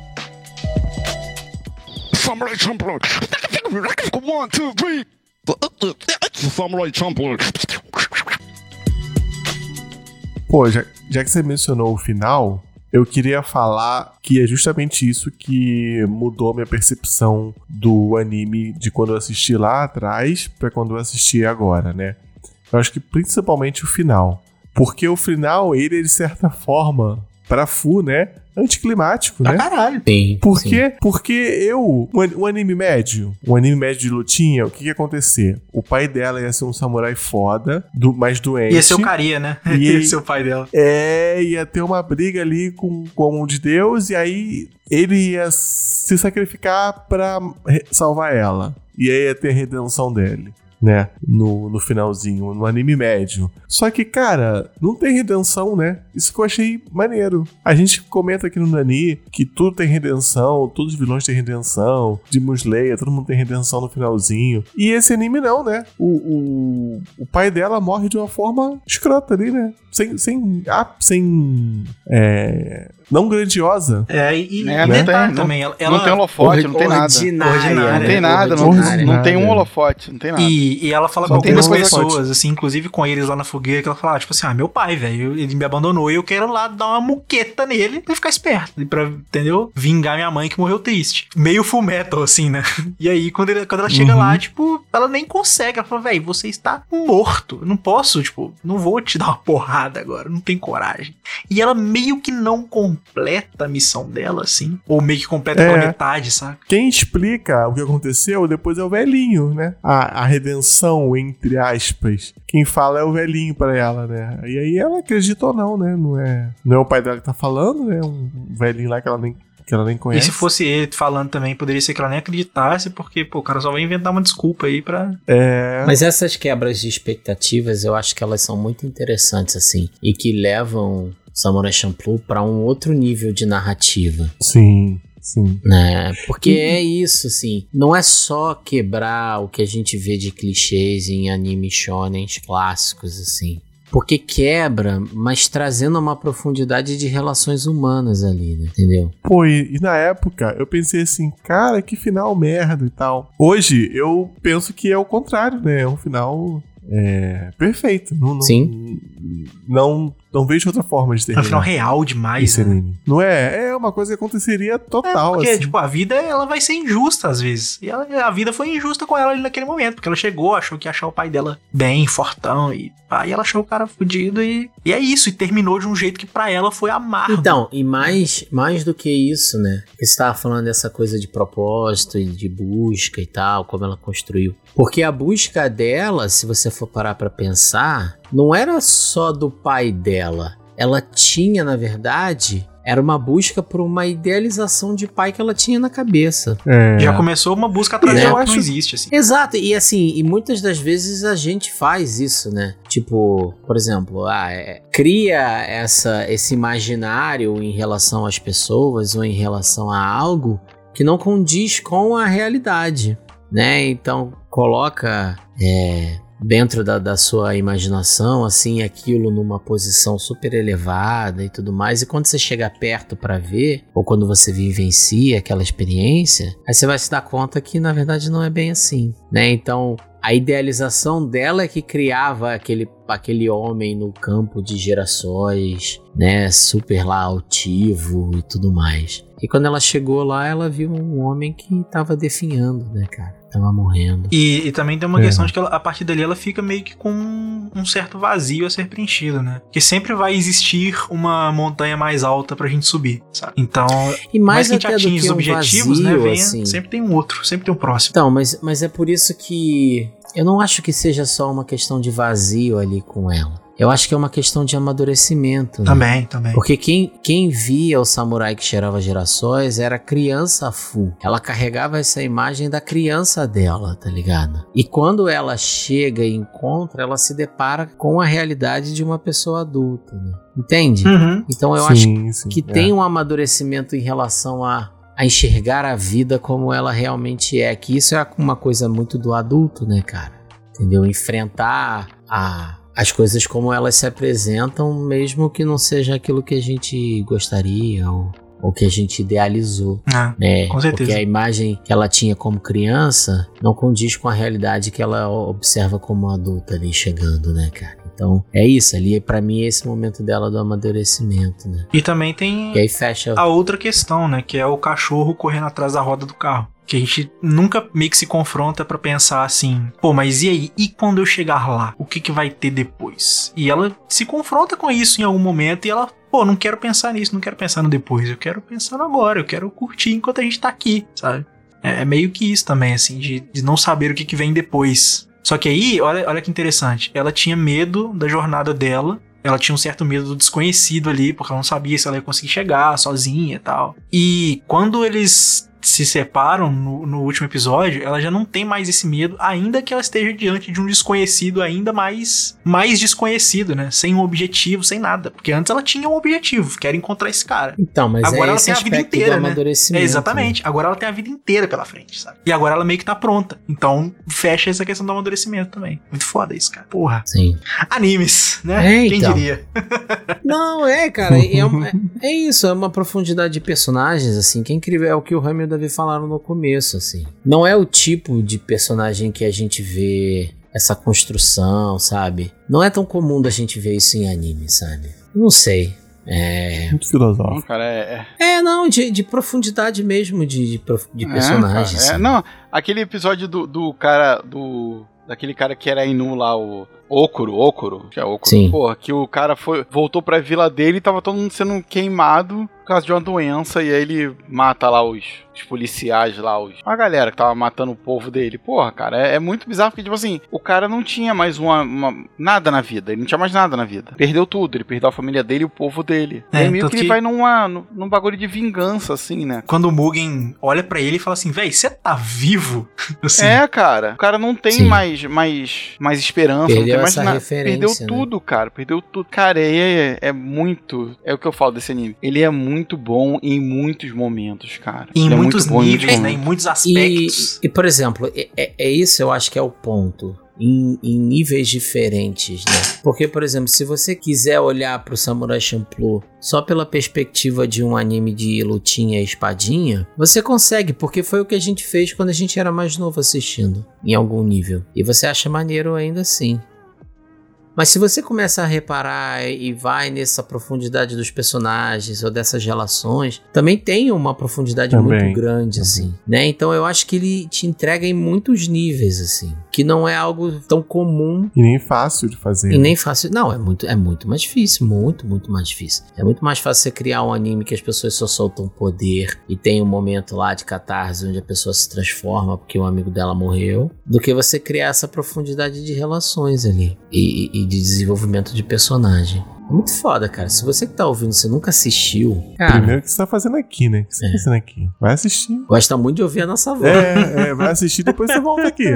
Speaker 6: Samurai Champloo. One, two, three. Samurai Champloo.
Speaker 3: Pô, já, já que você mencionou o final, eu queria falar que é justamente isso que mudou minha percepção do anime de quando eu assisti lá atrás pra quando eu assisti agora, né? Eu acho que principalmente o final. Porque o final, ele é de certa forma, pra Fu, né? Anticlimático,
Speaker 5: Pra
Speaker 3: né?
Speaker 5: caralho.
Speaker 2: Sim.
Speaker 3: Por
Speaker 2: sim.
Speaker 3: quê? Porque eu, um, an- um anime médio, um anime médio de lutinha, o que ia acontecer? O pai dela ia ser um samurai foda, do, mais doente.
Speaker 5: Ia ser o Caria, né?
Speaker 3: E-
Speaker 5: Ia ser o pai dela.
Speaker 3: É, ia ter uma briga ali com, com o de Deus, e aí ele ia se sacrificar pra re- salvar ela. E aí ia ter a redenção dele. Né, no, no finalzinho, no anime médio. Só que, cara, não tem redenção, né? Isso que eu achei maneiro. A gente comenta aqui no Nani que tudo tem redenção, todos os vilões têm redenção, Demon Slayer, todo mundo tem redenção no finalzinho. E esse anime não, né? O, o, o pai dela morre de uma forma escrota ali, né? Sem. sem, ah, sem é, não grandiosa.
Speaker 5: É, e,
Speaker 4: É,
Speaker 5: e
Speaker 4: não
Speaker 5: detalhe também, ela,
Speaker 4: Não tem holofote, não tem nada.
Speaker 2: Ordinária,
Speaker 5: Ordinária.
Speaker 4: Não tem nada, não,
Speaker 2: Ordinária.
Speaker 4: não tem um holofote, não tem nada.
Speaker 5: E, e ela fala
Speaker 4: Só
Speaker 5: com algumas pessoas, assim, inclusive com eles lá na fogueira, que ela fala, ah, tipo assim, ah, meu pai, velho, ele me abandonou e eu quero lá dar uma muqueta nele pra ficar esperto, e pra, entendeu? Vingar minha mãe que morreu triste. Meio full metal, assim, né? E aí, quando, ele- quando ela chega
Speaker 3: Uhum.
Speaker 5: lá, tipo, ela nem consegue, ela fala, velho, você está morto, eu não posso, tipo, não vou te dar uma porrada agora, não tem coragem. E ela meio que não completa a missão dela, assim, ou meio que completa pela
Speaker 3: É.
Speaker 5: metade, sabe?
Speaker 3: Quem explica o que aconteceu depois é o velhinho, né? A, a redenção, entre aspas. Quem fala é o velhinho pra ela, né? E aí ela acredita ou não, né? Não é, não é o pai dela que tá falando, né? Um velhinho lá que ela nem, que ela nem
Speaker 5: E
Speaker 3: conhece.
Speaker 5: se fosse ele falando também, poderia ser que ela nem acreditasse, porque, pô, o cara só vai inventar uma desculpa aí pra.
Speaker 3: É.
Speaker 2: Mas essas quebras de expectativas, eu acho que elas são muito interessantes, assim, e que levam Samurai Champloo pra um outro nível de narrativa,
Speaker 3: Sim, sim.
Speaker 2: né? Porque é isso, assim, não é só quebrar o que a gente vê de clichês em animes shonens clássicos, assim. Porque quebra, mas trazendo uma profundidade de relações humanas ali, né? Entendeu?
Speaker 3: Pô, e, e na época eu pensei assim, cara, que final merda e tal. Hoje eu penso que é o contrário, né? É um final é, perfeito. Não, não,
Speaker 2: Sim.
Speaker 3: Não, não vejo outra forma de
Speaker 5: É final
Speaker 3: terminar
Speaker 5: real demais,
Speaker 3: esse
Speaker 5: né?
Speaker 3: anime. Não é? É uma coisa que aconteceria
Speaker 5: É,
Speaker 3: total,
Speaker 5: porque,
Speaker 3: assim.
Speaker 5: tipo, a vida ela vai ser injusta às vezes. E ela- a vida foi injusta com ela ali naquele momento, porque ela chegou, achou que ia achar o pai dela bem, fortão, e aí ela achou o cara fudido e, e é isso, e terminou de um jeito que pra ela foi amargo.
Speaker 2: Então, e mais, mais do que isso, né? Você estava falando dessa coisa de propósito e de busca e tal, como ela construiu. Porque a busca dela, se você for parar pra pensar, não era só do pai dela. Ela tinha, na verdade, era uma busca por uma idealização de pai que ela tinha na cabeça.
Speaker 3: É.
Speaker 5: Já começou uma busca atrás
Speaker 3: E
Speaker 5: de algo que não existe, assim.
Speaker 2: Exato, e assim, e muitas das vezes a gente faz isso, né? Tipo, por exemplo, ah, é, cria essa, esse imaginário em relação às pessoas ou em relação a algo que não condiz com a realidade, né? Então coloca é, dentro da, da sua imaginação assim aquilo numa posição super elevada e tudo mais. E quando você chega perto para ver ou quando você vivencia aquela experiência, aí você vai se dar conta que na verdade não é bem assim, né? Então a idealização dela é que criava aquele, aquele homem no campo de gerações, né? Super lá altivo e tudo mais. E quando ela chegou lá, ela viu um homem que tava definhando, né, cara? Tava morrendo.
Speaker 5: E, e também tem uma
Speaker 3: É.
Speaker 5: questão de que ela- a partir dali ela fica meio que com um certo vazio a ser preenchido, né? Que sempre vai existir uma montanha mais alta pra gente subir, sabe? Então,
Speaker 2: E
Speaker 5: mais
Speaker 2: mais
Speaker 5: que a gente atinge os
Speaker 2: um
Speaker 5: objetivos,
Speaker 2: vazio,
Speaker 5: né? Vem,
Speaker 2: assim.
Speaker 5: Sempre tem um outro, sempre tem um próximo.
Speaker 2: Então, mas, mas é por isso que eu não acho que seja só uma questão de vazio ali com ela. Eu acho que é uma questão de amadurecimento. Né?
Speaker 5: Também, também.
Speaker 2: Porque quem, quem via o samurai que cheirava gerações era a criança Fu. Ela carregava essa imagem da criança dela, tá ligado? E quando ela chega e encontra, ela se depara com a realidade de uma pessoa adulta, né? Entende?
Speaker 5: Uhum.
Speaker 2: Então eu acho
Speaker 3: sim, sim,
Speaker 2: que
Speaker 3: é.
Speaker 2: tem um amadurecimento em relação a, a enxergar a vida como ela realmente é. Que isso é uma coisa muito do adulto, né, cara? Entendeu? Enfrentar a, as coisas como elas se apresentam, mesmo que não seja aquilo que a gente gostaria ou, ou que a gente idealizou.
Speaker 5: Ah,
Speaker 2: né?
Speaker 5: Com certeza.
Speaker 2: Porque a imagem que ela tinha como criança não condiz com a realidade que ela observa como adulta ali chegando, né, cara? Então, é isso ali, pra mim, é esse momento dela do amadurecimento, né?
Speaker 5: E também tem
Speaker 2: E aí fecha.
Speaker 5: a outra questão, né? Que é o cachorro correndo atrás da roda do carro. Que a gente nunca meio que se confronta pra pensar assim, pô, mas e aí? E quando eu chegar lá? O que, que vai ter depois? E ela se confronta com isso em algum momento e ela, pô, não quero pensar nisso, não quero pensar no depois, eu quero pensar no agora, eu quero curtir enquanto a gente tá aqui, sabe? É, é meio que isso também, assim, de, de não saber o que, que vem depois. Só que aí, olha, olha que interessante, ela tinha medo da jornada dela ela tinha um certo medo do desconhecido ali, porque ela não sabia se ela ia conseguir chegar sozinha e tal. E quando eles se separam no, no último episódio, ela já não tem mais esse medo, ainda que ela esteja diante de um desconhecido ainda mais, mais desconhecido, né? Sem um objetivo, sem nada. Porque antes ela tinha um objetivo, que era encontrar esse cara.
Speaker 2: Então, mas
Speaker 5: Agora
Speaker 2: é
Speaker 5: ela tem a vida inteira, né? É, exatamente. Agora ela tem a vida inteira pela frente, sabe? E agora ela meio que tá pronta. Então, fecha essa questão do amadurecimento também. Muito foda isso, cara. Porra.
Speaker 2: Sim.
Speaker 5: Animes, né?
Speaker 2: É,
Speaker 5: Quem
Speaker 2: então.
Speaker 5: diria?
Speaker 2: Não, é, cara, é, uma- é- isso, é uma profundidade de personagens, assim, que é incrível, é o que o Rami o Davi falaram no começo, assim. Não é o tipo de personagem que a gente vê essa construção, sabe? Não é tão comum da gente ver isso em anime, sabe? Não sei. É,
Speaker 3: Muito
Speaker 4: Não,
Speaker 3: filosófico.
Speaker 4: cara, é. é-
Speaker 2: é não, de, de profundidade mesmo de, de, prof- de
Speaker 4: é,
Speaker 2: personagens.
Speaker 4: cara, é,
Speaker 2: assim.
Speaker 4: não, aquele episódio do, do cara. do Daquele cara que era Inu lá, o. Okuro, Okuro, que é Okuro.
Speaker 2: Sim.
Speaker 4: Porra, que o cara foi, voltou pra vila dele e tava todo mundo sendo queimado causa de uma doença. E aí ele mata lá os, os policiais lá, os, a galera que tava matando o povo dele. Porra, cara, é, é muito bizarro porque, tipo assim, o cara não tinha mais uma, uma- nada na vida. Ele não tinha mais nada na vida. Perdeu tudo. Ele perdeu a família dele e o povo dele.
Speaker 5: É,
Speaker 4: É, meio
Speaker 5: tanto
Speaker 4: que ele
Speaker 5: que-
Speaker 4: vai numa, num, num bagulho de vingança, assim, né?
Speaker 5: Quando o Mugen olha pra ele e fala assim, véi, você tá vivo? Assim,
Speaker 4: É, cara. O cara não tem
Speaker 2: Sim.
Speaker 4: mais, mais, mais esperança,
Speaker 2: Perdeu
Speaker 4: não tem mais
Speaker 2: essa
Speaker 4: nada.
Speaker 2: referência,
Speaker 4: Perdeu
Speaker 2: né?
Speaker 4: tudo, cara. Perdeu tudo. Cara, é, é muito. É o que eu falo desse anime. Ele é muito bom em muitos momentos, cara.
Speaker 5: em
Speaker 4: Ele é
Speaker 5: muitos
Speaker 4: muito bom
Speaker 5: níveis, né? Em muitos
Speaker 2: E,
Speaker 5: aspectos.
Speaker 2: e, por exemplo, é, é- é isso eu acho que é o ponto. Em, em níveis diferentes, né? Porque, por exemplo, se você quiser olhar pro Samurai Champloo só pela perspectiva de um anime de lutinha e espadinha, você consegue, porque foi o que a gente fez quando a gente era mais novo assistindo, em algum nível. E você acha maneiro ainda assim. Mas se você começa a reparar e vai nessa profundidade dos personagens ou dessas relações, também tem uma profundidade
Speaker 3: Também.
Speaker 2: muito grande, assim, né? Então eu acho que ele te entrega em muitos níveis, assim, que não é algo tão comum
Speaker 3: E nem fácil de fazer.
Speaker 2: e nem fácil. Não, é muito, é muito mais difícil, muito, muito mais difícil. É muito mais fácil você criar um anime que as pessoas só soltam poder e tem um momento lá de catarse onde a pessoa se transforma porque o amigo dela morreu, do que você criar essa profundidade de relações ali e, e- e de desenvolvimento de personagem. É muito foda, cara. Se você que tá ouvindo, você nunca assistiu, cara,
Speaker 3: Primeiro o que você tá fazendo aqui, né? O que você
Speaker 2: É.
Speaker 3: tá fazendo aqui? Vai assistir.
Speaker 2: gosta muito de ouvir a nossa voz.
Speaker 3: É, é, vai assistir depois você volta aqui.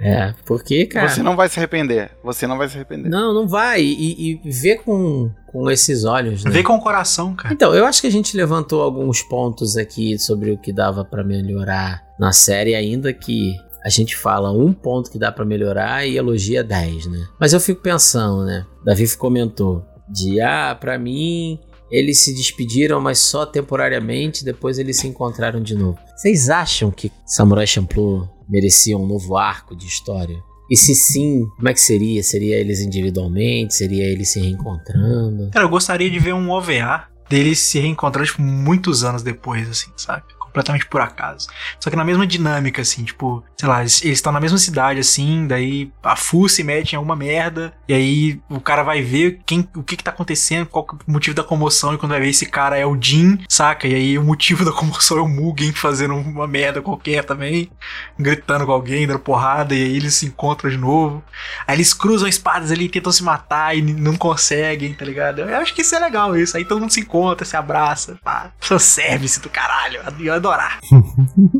Speaker 2: É, porque, cara.
Speaker 4: Você não vai se arrepender. Você não vai se arrepender.
Speaker 2: Não, não vai. E, e vê com, com esses olhos, né?
Speaker 5: Vê com o coração, cara.
Speaker 2: Então, eu acho que a gente levantou alguns pontos aqui sobre o que dava pra melhorar na série, ainda que a gente fala um ponto que dá pra melhorar e elogia 10, né? Mas eu fico pensando, né? Davi comentou de ah, pra mim eles se despediram, mas só temporariamente, depois eles se encontraram de novo. Vocês acham que Samurai Champloo merecia um novo arco de história? E se sim, como é que seria? Seria eles individualmente? Seria eles se reencontrando?
Speaker 5: Cara, eu gostaria de ver um OVA deles se reencontrando, tipo, muitos anos depois, assim, sabe? Completamente por acaso. Só que na mesma dinâmica, assim, tipo, sei lá, eles estão na mesma cidade, assim, daí a Fu se mete em alguma merda, e aí o cara vai ver quem, o que que tá acontecendo, qual é o motivo da comoção, e quando vai ver esse cara é o Jin, saca? E aí o motivo da comoção é o Mugen fazendo uma merda qualquer também, gritando com alguém, dando porrada, e aí eles se encontram de novo. Aí eles cruzam espadas ali, tentam se matar e não conseguem, tá ligado? Eu acho que isso é legal, isso. Aí todo mundo se encontra, se abraça, pá. Fanservice do caralho. Eu adorar.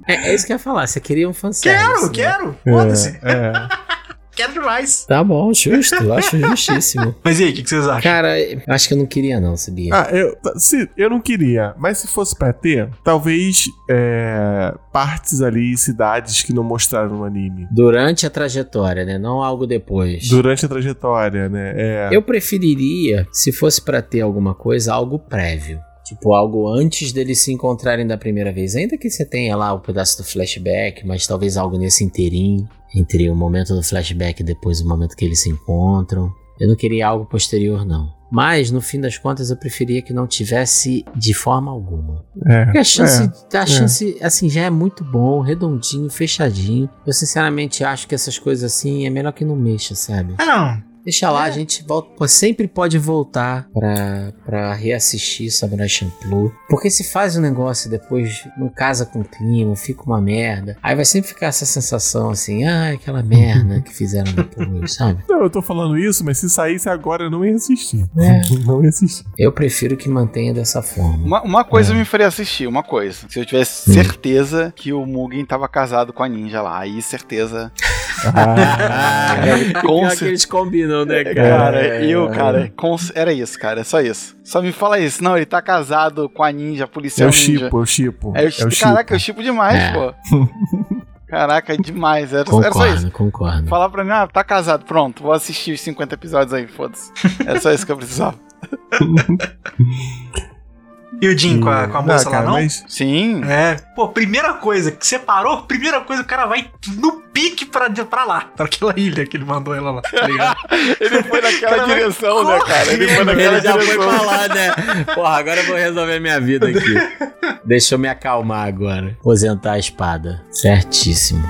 Speaker 2: É, é isso que eu ia falar, você queria um fanservice.
Speaker 5: Quero,
Speaker 2: né?
Speaker 5: quero. Foda-se.
Speaker 3: É,
Speaker 5: Quero demais.
Speaker 2: Tá bom, justo, eu acho justíssimo.
Speaker 5: Mas e aí, o que, que vocês acham?
Speaker 2: Cara, eu acho que eu não queria não, sabia?
Speaker 3: Ah, eu, se, eu não queria, mas se fosse pra ter, talvez é, partes ali, cidades que não mostraram no anime.
Speaker 2: Durante a trajetória, né? Não algo depois.
Speaker 3: Durante a trajetória, né? É,
Speaker 2: Eu preferiria, se fosse pra ter alguma coisa, algo prévio. Tipo, algo antes deles se encontrarem da primeira vez. Ainda que você tenha lá o pedaço do flashback, mas talvez algo nesse inteirinho. Entre o momento do flashback e depois o momento que eles se encontram. Eu não queria algo posterior, não. Mas, no fim das contas, eu preferia que não tivesse de forma alguma.
Speaker 3: É.
Speaker 2: Porque a chance,
Speaker 3: é,
Speaker 2: a chance assim, já é muito bom, redondinho, fechadinho. Eu, sinceramente, acho que essas coisas assim é melhor que não mexa, sabe?
Speaker 5: Ah, não.
Speaker 2: Deixa lá, a gente volta. Pô, sempre pode voltar pra, pra reassistir Samurai Champloo. Porque se faz um negócio e depois não casa com o clima, fica uma merda. Aí vai sempre ficar essa sensação assim, ah, aquela merda que fizeram depois, sabe?
Speaker 3: Não, eu tô falando isso, mas se saísse agora eu não ia assistir.
Speaker 2: É.
Speaker 3: Não ia assistir.
Speaker 2: Eu prefiro que mantenha dessa forma.
Speaker 4: Uma, uma coisa me faria assistir, uma coisa. Se eu tivesse certeza que o Mugen tava casado com a ninja lá. Aí, certeza.
Speaker 3: Ah,
Speaker 4: Com
Speaker 2: Pior
Speaker 4: cer-
Speaker 2: que eles combinam, né, cara?
Speaker 4: Cara, eu, cara, com- era isso, cara, é só isso. Só me fala isso. Não, ele tá casado com a ninja,
Speaker 3: é
Speaker 4: policial
Speaker 3: o
Speaker 4: ninja.
Speaker 3: chipo, é o chipo.
Speaker 4: É o,
Speaker 3: É o
Speaker 4: caraca, eu
Speaker 3: chipo.
Speaker 4: chipo demais,
Speaker 2: É.
Speaker 4: pô. Caraca, é demais. Era, era só isso.
Speaker 2: Concordo, concordo.
Speaker 4: Falar pra mim, ah, tá casado, pronto, vou assistir os 50 episódios aí, foda-se. Era só isso que eu precisava.
Speaker 5: E o Jim com a, com a moça
Speaker 3: Não,
Speaker 5: lá,
Speaker 3: cara,
Speaker 5: não?
Speaker 3: mas
Speaker 4: Sim.
Speaker 5: É. Pô, primeira coisa que separou, primeira coisa, o cara vai no pique pra, pra lá, pra aquela ilha que ele mandou ela lá, tá ligado?
Speaker 4: Ele foi naquela direção, né, cara? Ele foi naquela
Speaker 2: Ele já foi
Speaker 4: direção.
Speaker 2: pra lá, né? Porra, agora eu vou resolver minha vida aqui. Deixa eu me acalmar agora. Aposentar a espada. Certíssimo.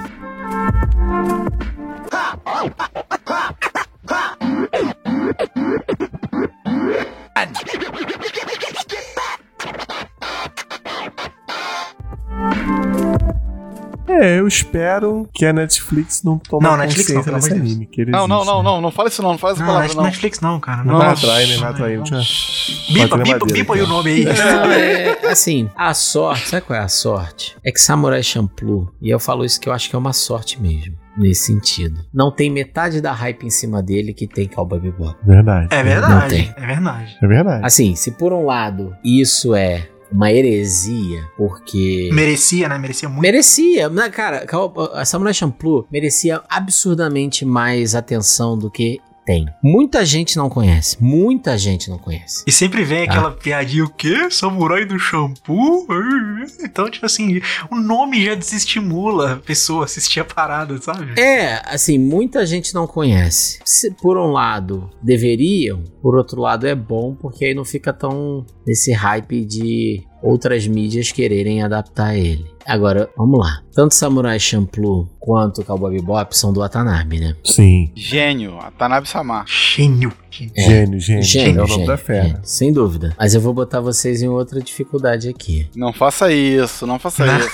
Speaker 3: É, eu espero que a Netflix não tome
Speaker 5: Não, Netflix não,
Speaker 3: desse
Speaker 5: Deus.
Speaker 3: anime. Que ele
Speaker 4: Não, não,
Speaker 3: existe,
Speaker 4: não,
Speaker 3: né?
Speaker 4: não, não fala isso não, não fala essa
Speaker 5: Não,
Speaker 4: palavra não.
Speaker 5: Netflix não, cara.
Speaker 3: Não
Speaker 5: Não,
Speaker 3: vai atrai, né? Vai atrair. Eu-
Speaker 5: Bipa, bipa, bipa aí o nome aí.
Speaker 2: Não, é assim, a sorte, sabe qual é a sorte? É que Samurai Champloo, e eu falo isso que eu acho que é uma sorte mesmo, nesse sentido. Não tem metade da hype em cima dele que tem Cowboy Bebop.
Speaker 3: Verdade.
Speaker 5: É
Speaker 2: Não
Speaker 5: verdade,
Speaker 2: tem.
Speaker 5: é verdade.
Speaker 3: É verdade.
Speaker 2: Assim, se por um lado isso é uma heresia, porque...
Speaker 5: Merecia, né? Merecia muito.
Speaker 2: Merecia, né, cara, a Samurai Champloo merecia absurdamente mais atenção do que tem. Muita gente não conhece, muita gente não conhece.
Speaker 5: E sempre vem
Speaker 2: Tá.
Speaker 5: aquela piadinha, o quê? Samurai do shampoo? Então, tipo assim, o nome já desestimula a pessoa a assistir a parada, sabe?
Speaker 2: É, assim, muita gente não conhece. Se, por um lado, deveriam, por outro lado, é bom, porque aí não fica tão nesse hype de outras mídias quererem adaptar ele. Agora, vamos lá. Tanto Samurai Champloo quanto Cowboy Bebop são do Watanabe, né?
Speaker 3: Sim.
Speaker 4: Gênio, a Tanabe Samar.
Speaker 5: Gênio.
Speaker 2: É.
Speaker 3: Gênio, gênio.
Speaker 2: Gênio,
Speaker 3: é o nome
Speaker 2: gênio,
Speaker 3: da fera.
Speaker 2: gênio, sem dúvida. Mas eu vou botar vocês em outra dificuldade aqui.
Speaker 4: Não faça isso, não faça isso.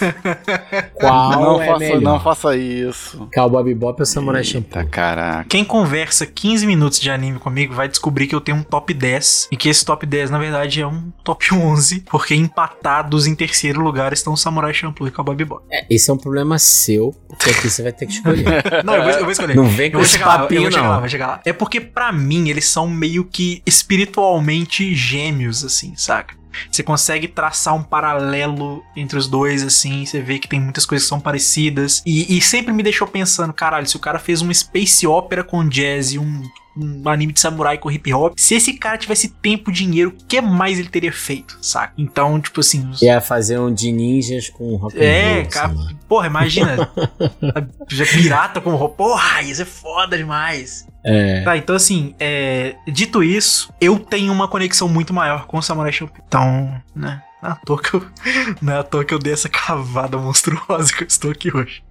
Speaker 2: Qual
Speaker 4: não,
Speaker 2: é
Speaker 4: faça,
Speaker 2: melhor?
Speaker 4: não faça isso.
Speaker 2: Cowboy Bebop ou Samurai Champloo?
Speaker 4: Caraca.
Speaker 5: Quem conversa 15 minutos de anime comigo vai descobrir que eu tenho um top 10 e que esse top 10 na verdade é um top 11, porque empatados em terceiro lugar estão Samurai Champloo e Cowboy Bebop.
Speaker 2: É, esse é um problema seu, porque aqui você vai ter que escolher.
Speaker 5: Não, eu vou, eu vou escolher.
Speaker 2: Não vem
Speaker 5: Eu
Speaker 2: com
Speaker 5: vou
Speaker 2: esse
Speaker 5: chegar lá, eu
Speaker 2: papinho,
Speaker 5: vou chegar
Speaker 2: não.
Speaker 5: lá, vou chegar lá. É porque pra mim eles são meio que espiritualmente gêmeos, assim, saca? Você consegue traçar um paralelo entre os dois, assim, você vê que tem muitas coisas que são parecidas. E, e sempre me deixou pensando, caralho, se o cara fez uma space opera com jazz e um, um anime de samurai com hip hop, se esse cara tivesse tempo e dinheiro, o que mais ele teria feito, saca? Então, tipo assim.
Speaker 2: Ia fazer um de ninjas com rock
Speaker 5: é,
Speaker 2: roll,
Speaker 5: cara,
Speaker 2: sei lá.
Speaker 5: porra, imagina. já pirata com roupa. Porra, isso é foda demais.
Speaker 2: É.
Speaker 5: Tá, então assim, é, dito isso, eu tenho uma conexão muito maior com o Samurai Champloo. Então, né, não é à toa que eu, não é à toa que eu dei essa cavada monstruosa que eu estou aqui hoje.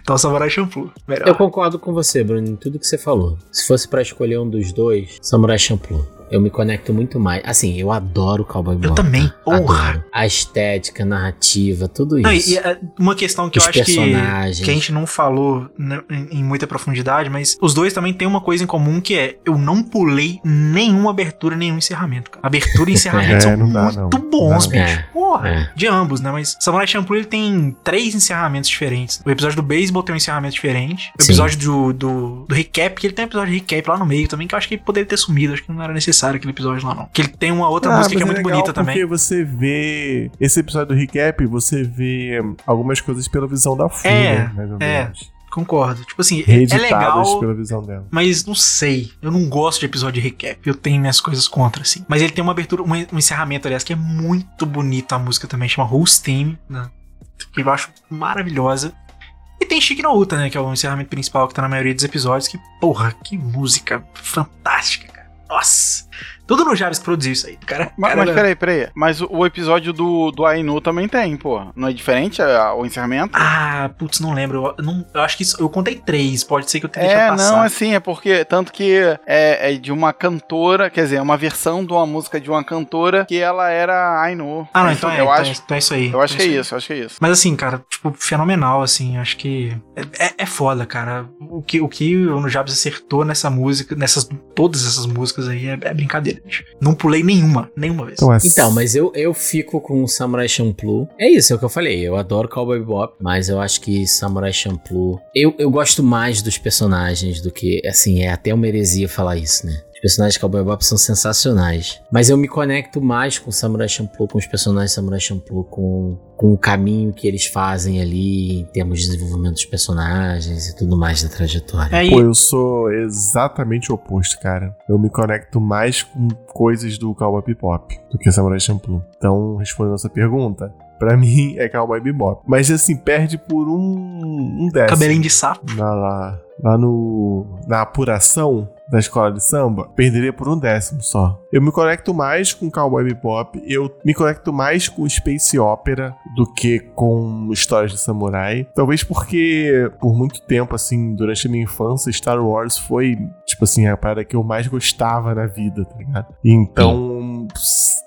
Speaker 5: Então, Samurai Champloo, melhor.
Speaker 2: Eu concordo com você, Bruno, em tudo que você falou. Se fosse pra escolher um dos dois, Samurai Champloo. Eu me conecto muito mais. Assim, eu adoro Cowboy
Speaker 5: Eu
Speaker 2: Bebop.
Speaker 5: também, porra.
Speaker 2: Adoro. A estética, a narrativa, tudo
Speaker 5: Não, e,
Speaker 2: isso.
Speaker 5: e, é, uma questão que
Speaker 2: Os
Speaker 5: eu acho que,
Speaker 2: personagens.
Speaker 5: que a gente não falou né, em, muita profundidade, mas os dois também têm uma coisa em comum que é: eu não pulei nenhuma abertura, nenhum encerramento. Cara. Abertura e encerramento
Speaker 3: É,
Speaker 5: são
Speaker 3: não dá,
Speaker 5: muito
Speaker 3: não.
Speaker 5: bons,
Speaker 3: Não.
Speaker 5: bicho.
Speaker 2: É,
Speaker 5: Porra,
Speaker 2: é.
Speaker 5: de ambos, né? Mas Samurai Champloo ele tem três encerramentos diferentes. O episódio do beisebol tem um encerramento diferente. O episódio do, do, do recap, que ele tem um episódio de recap lá no meio também, que eu acho que ele poderia ter sumido. Acho que não era necessário aquele episódio lá, não. Que ele tem uma outra
Speaker 3: Ah,
Speaker 5: música que é muito bonita também.
Speaker 3: Porque você vê. Esse episódio do recap, você vê algumas coisas pela visão da Fu,
Speaker 5: É,
Speaker 3: né? Mais ou
Speaker 5: é.
Speaker 3: menos.
Speaker 5: concordo. Tipo assim, é- é
Speaker 3: Reeditadas
Speaker 5: legal,
Speaker 3: pela visão dela.
Speaker 5: mas não sei. Eu não gosto de episódio de recap. Eu tenho minhas coisas contra, assim. Mas ele tem uma abertura, um, encerramento, aliás, que é muito bonito a música também, chama Who's Team, né? que eu acho maravilhosa. E tem Chique no Uta, né? Que é o encerramento principal que tá na maioria dos episódios. Que, porra, que música fantástica. Nossa. Tudo no que produziu isso aí. Cara,
Speaker 4: Mas,
Speaker 5: cara,
Speaker 4: mas peraí, peraí. Mas o, o episódio do, do Ainu também tem, pô. Não é diferente a- o encerramento?
Speaker 5: Ah, putz, não lembro. Eu, não, eu acho que isso, eu contei três. Pode ser que eu tenha
Speaker 4: É,
Speaker 5: deixado passar.
Speaker 4: não, assim, é porque. Tanto que é, é de uma cantora, quer dizer, é uma versão de uma música de uma cantora que ela era Ainu.
Speaker 5: Ah, não, então é,
Speaker 4: eu
Speaker 5: então,
Speaker 4: acho,
Speaker 5: é, então é isso aí.
Speaker 4: eu acho que é
Speaker 5: aí.
Speaker 4: isso, eu acho que é isso.
Speaker 5: Mas assim, cara, tipo, fenomenal, assim, acho que é, é- é foda, cara. O que o que o No Jabs acertou nessa música, nessas todas essas músicas aí é, é brincadeira, Não pulei nenhuma, nenhuma vez.
Speaker 3: Então, é
Speaker 2: Então, mas eu, eu fico com o Samurai Champloo. É isso, é o que eu falei. Eu adoro Cowboy Bebop, mas eu acho que Samurai Champloo... Eu, eu gosto mais dos personagens do que... Assim, é até uma heresia falar isso, né? Os personagens de Cowboy Bebop são sensacionais. Mas eu me conecto mais com Samurai Champloo, com os personagens de Samurai Champloo, com, com o caminho que eles fazem ali em termos de desenvolvimento dos personagens e tudo mais da trajetória.
Speaker 5: É, e-
Speaker 3: Pô, eu sou exatamente o oposto, cara. Eu me conecto mais com coisas do Cowboy Bebop do que Samurai Champloo. Então, respondendo essa pergunta, pra mim é Cowboy Bebop. Mas assim, perde por um, um décimo.
Speaker 5: cabelinho de sapo.
Speaker 3: Na, lá, lá no, na apuração da escola de samba, perderia por um décimo só. Eu me conecto mais com Cowboy Bebop, eu me conecto mais com Space Opera do que com histórias de samurai. Talvez porque por muito tempo, assim, durante a minha infância, Star Wars foi, tipo assim, a parada que eu mais gostava na vida, tá ligado? Então,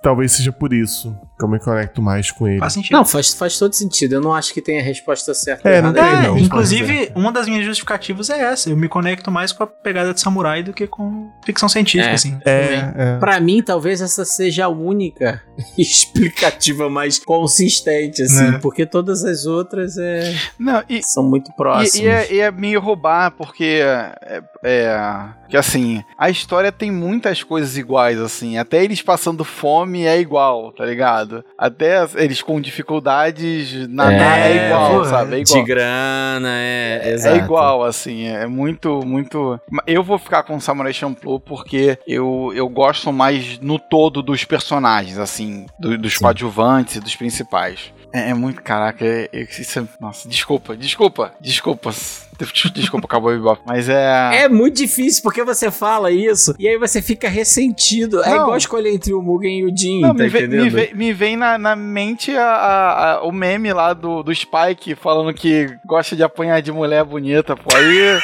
Speaker 3: talvez seja por isso que eu me conecto mais com ele.
Speaker 5: Faz sentido.
Speaker 2: Não, faz, faz todo sentido. Eu não acho que tenha a resposta certa.
Speaker 3: É, não tem,
Speaker 5: É,
Speaker 3: não.
Speaker 5: inclusive, uma das minhas justificativas é essa. Eu me conecto mais com a pegada de samurai do que com ficção científica,
Speaker 2: É.
Speaker 5: assim.
Speaker 3: É, é.
Speaker 2: Pra mim, talvez essa seja a única explicativa mais consistente, assim,
Speaker 5: Né.
Speaker 2: porque todas as outras é,
Speaker 4: Não, e,
Speaker 2: são muito próximas.
Speaker 4: E, e é, e é meio roubar, porque é, é, que assim, a história tem muitas coisas iguais, assim. Até eles passando fome é igual, tá ligado? Até eles com dificuldades nadar é,
Speaker 2: É,
Speaker 4: igual, sabe? É
Speaker 2: De
Speaker 4: igual.
Speaker 2: grana, é,
Speaker 4: É
Speaker 2: exato.
Speaker 4: igual, assim, é muito, muito. Eu vou ficar com Samurai Champloo porque eu, eu gosto mais no todo dos personagens, assim, do- dos
Speaker 2: Sim.
Speaker 4: coadjuvantes e dos principais. É, é muito, caraca, é, é- isso é- nossa, desculpa, desculpa, desculpa, desculpa, Cowboy Bebop, mas é...
Speaker 2: É muito difícil porque você fala isso e aí você fica ressentido. É
Speaker 4: Não.
Speaker 2: igual escolher entre o Mugen e o Jin,
Speaker 4: Não,
Speaker 2: tá
Speaker 4: me, vem, me, vem, me vem na, na mente a- a- a- o meme lá do, do Spike falando que gosta de apanhar de mulher bonita, pô. Aí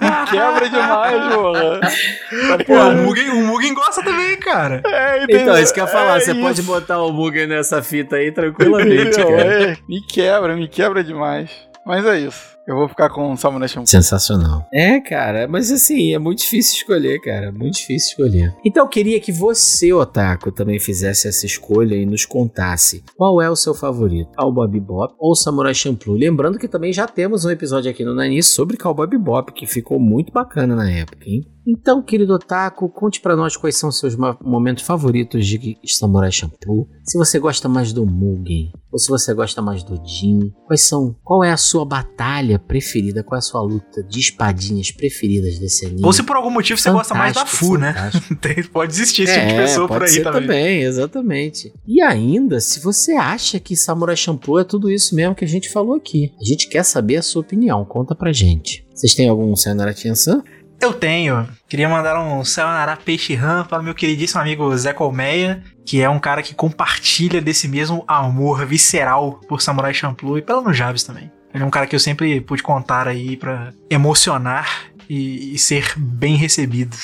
Speaker 4: me quebra demais. Tá
Speaker 5: Pô, o
Speaker 4: ligado?
Speaker 5: Mugen, o Mugen gosta também, cara.
Speaker 4: É,
Speaker 2: Então, isso que eu ia falar,
Speaker 4: é
Speaker 2: você pode
Speaker 4: isso.
Speaker 2: botar o Mugen nessa fita aí tranquilamente,
Speaker 4: Entendeu?
Speaker 2: cara.
Speaker 4: É, me quebra, me quebra demais. Mas é isso. Eu vou ficar com o Samurai Champloo.
Speaker 2: Sensacional. É, cara, mas assim, é muito difícil escolher, cara. Muito difícil escolher. Então eu queria que você, Otaku, também fizesse essa escolha e nos contasse qual é o seu favorito, Cowboy Bebop ou Samurai Champloo. Lembrando que também já temos um episódio aqui no Nani sobre Cowboy Bebop, que ficou muito bacana na época, hein? Então, querido Otaku, conte pra nós quais são os seus momentos favoritos de Samurai Champloo. Se você gosta mais do Mugen ou se você gosta mais do Jin. Quais são? Qual é a sua batalha preferida? Qual é a sua luta de espadinhas preferidas desse anime?
Speaker 5: Ou se por algum motivo você gosta mais da
Speaker 2: Fantástico,
Speaker 5: Fu, né?
Speaker 2: fantástico.
Speaker 5: Tem- Pode existir esse tipo de
Speaker 2: É,
Speaker 5: pessoa por aí
Speaker 2: ser
Speaker 5: também.
Speaker 2: exatamente. E ainda, se você acha que Samurai Champloo é tudo isso mesmo que a gente falou aqui, a gente quer saber a sua opinião, conta pra gente. Vocês têm algum Sayonara Tiansan?
Speaker 5: Eu tenho. Queria mandar um Sayonara Peixe Ram para o meu queridíssimo amigo Zé Colmeia, que é um cara que compartilha desse mesmo amor visceral por Samurai Champloo e pela Nujabes também. Ele é um cara que eu sempre pude contar aí pra emocionar e, e ser bem recebido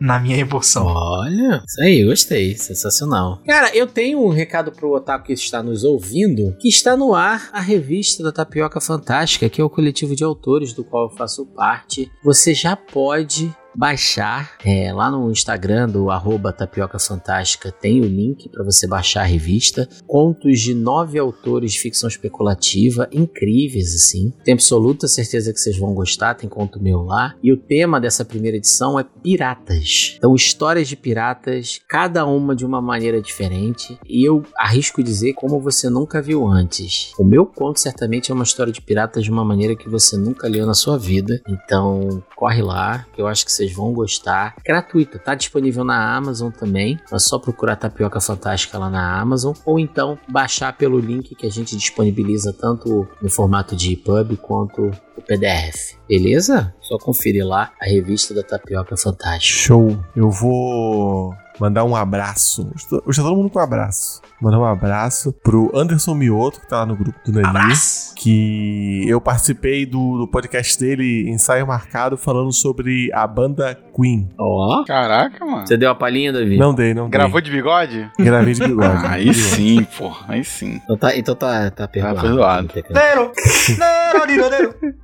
Speaker 5: na minha emoção.
Speaker 2: Olha, isso aí, gostei, sensacional. Cara, eu tenho um recado pro Otaku que está nos ouvindo, que está no ar a revista da Tapioca Fantástica, que é o coletivo de autores do qual eu faço parte. Você já pode baixar é, lá no Instagram do arroba Tapioca Fantástica tem o link para você baixar a revista. Contos de nove autores de ficção especulativa, incríveis assim. Tenho absoluta certeza que vocês vão gostar, tem conto meu lá. E o tema dessa primeira edição é piratas. Então, histórias de piratas, cada uma de uma maneira diferente. E eu arrisco dizer como você nunca viu antes. O meu conto certamente é uma história de piratas de uma maneira que você nunca leu na sua vida. Então, corre lá, que eu acho que vocês vão gostar. Gratuito, tá disponível na Amazon também. É só procurar Tapioca Fantástica lá na Amazon. Ou então baixar pelo link que a gente disponibiliza tanto no formato de EPUB quanto o PDF. Beleza? Só conferir lá a revista da Tapioca Fantástica.
Speaker 3: Show. Eu vou mandar um abraço. Hoje tá- tá todo mundo com um abraço. Mandar um abraço pro Anderson Mioto, que tá lá no grupo do Nani.
Speaker 5: Abraço!
Speaker 3: Que eu participei do, do podcast dele, Ensaio Marcado, falando sobre a banda Queen.
Speaker 2: Ó.
Speaker 4: Caraca, mano.
Speaker 2: Você deu a palhinha, Davi?
Speaker 3: Não dei, não dei.
Speaker 4: Gravou de bigode?
Speaker 3: Gravei de bigode.
Speaker 4: Aí sim, pô. Aí sim.
Speaker 2: Então tá, então tá, tá perdoado.
Speaker 4: perdoado.
Speaker 5: Nero! Nero, Nero, Nero.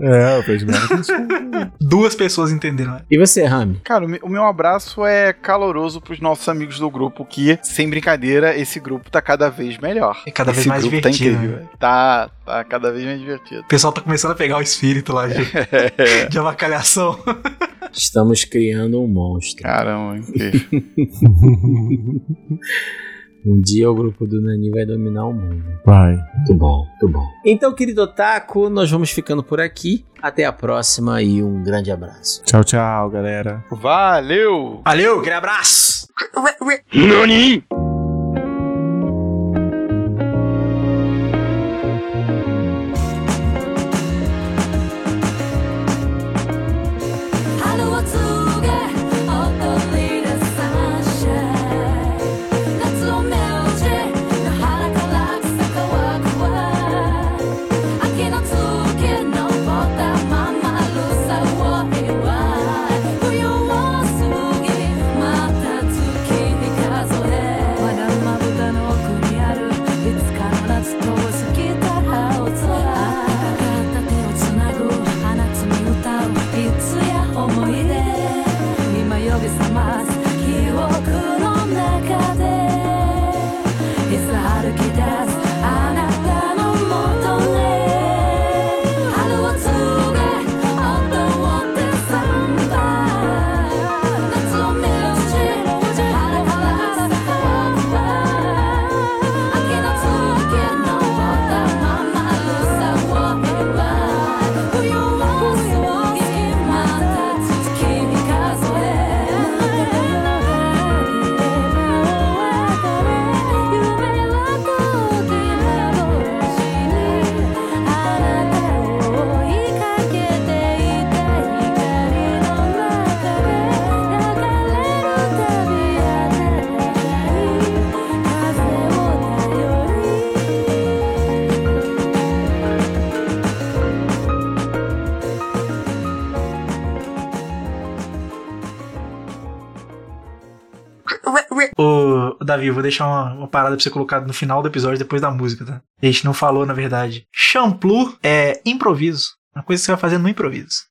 Speaker 3: É, o Pedro Merda.
Speaker 5: Duas pessoas entenderam. né?
Speaker 2: E você, Rami?
Speaker 4: Cara, o me- o meu abraço é caloroso pros nossos amigos do grupo, que, sem brincadeira, esse grupo tá cada vez melhor.
Speaker 5: É cada vez
Speaker 4: esse
Speaker 5: mais
Speaker 4: grupo
Speaker 5: divertido,
Speaker 4: Tá incrível.
Speaker 5: né?
Speaker 4: Tá, tá cada vez mais divertido.
Speaker 5: O pessoal tá começando a pegar o espírito lá de, de avacalhação.
Speaker 2: Estamos criando um monstro.
Speaker 4: Caramba, incrível.
Speaker 2: Um dia o grupo do Nani vai dominar o mundo.
Speaker 3: Vai.
Speaker 2: Muito bom, muito bom. Então, querido Otaku, nós vamos ficando por aqui. Até a próxima e um grande abraço.
Speaker 3: Tchau, tchau, galera.
Speaker 4: Valeu!
Speaker 5: Valeu, aquele abraço!
Speaker 6: NANI?
Speaker 5: Eu vou deixar uma, uma parada pra você colocar no final do episódio, depois da música, tá? A gente não falou, na verdade. Shampoo é improviso. Uma coisa que você vai fazer no improviso.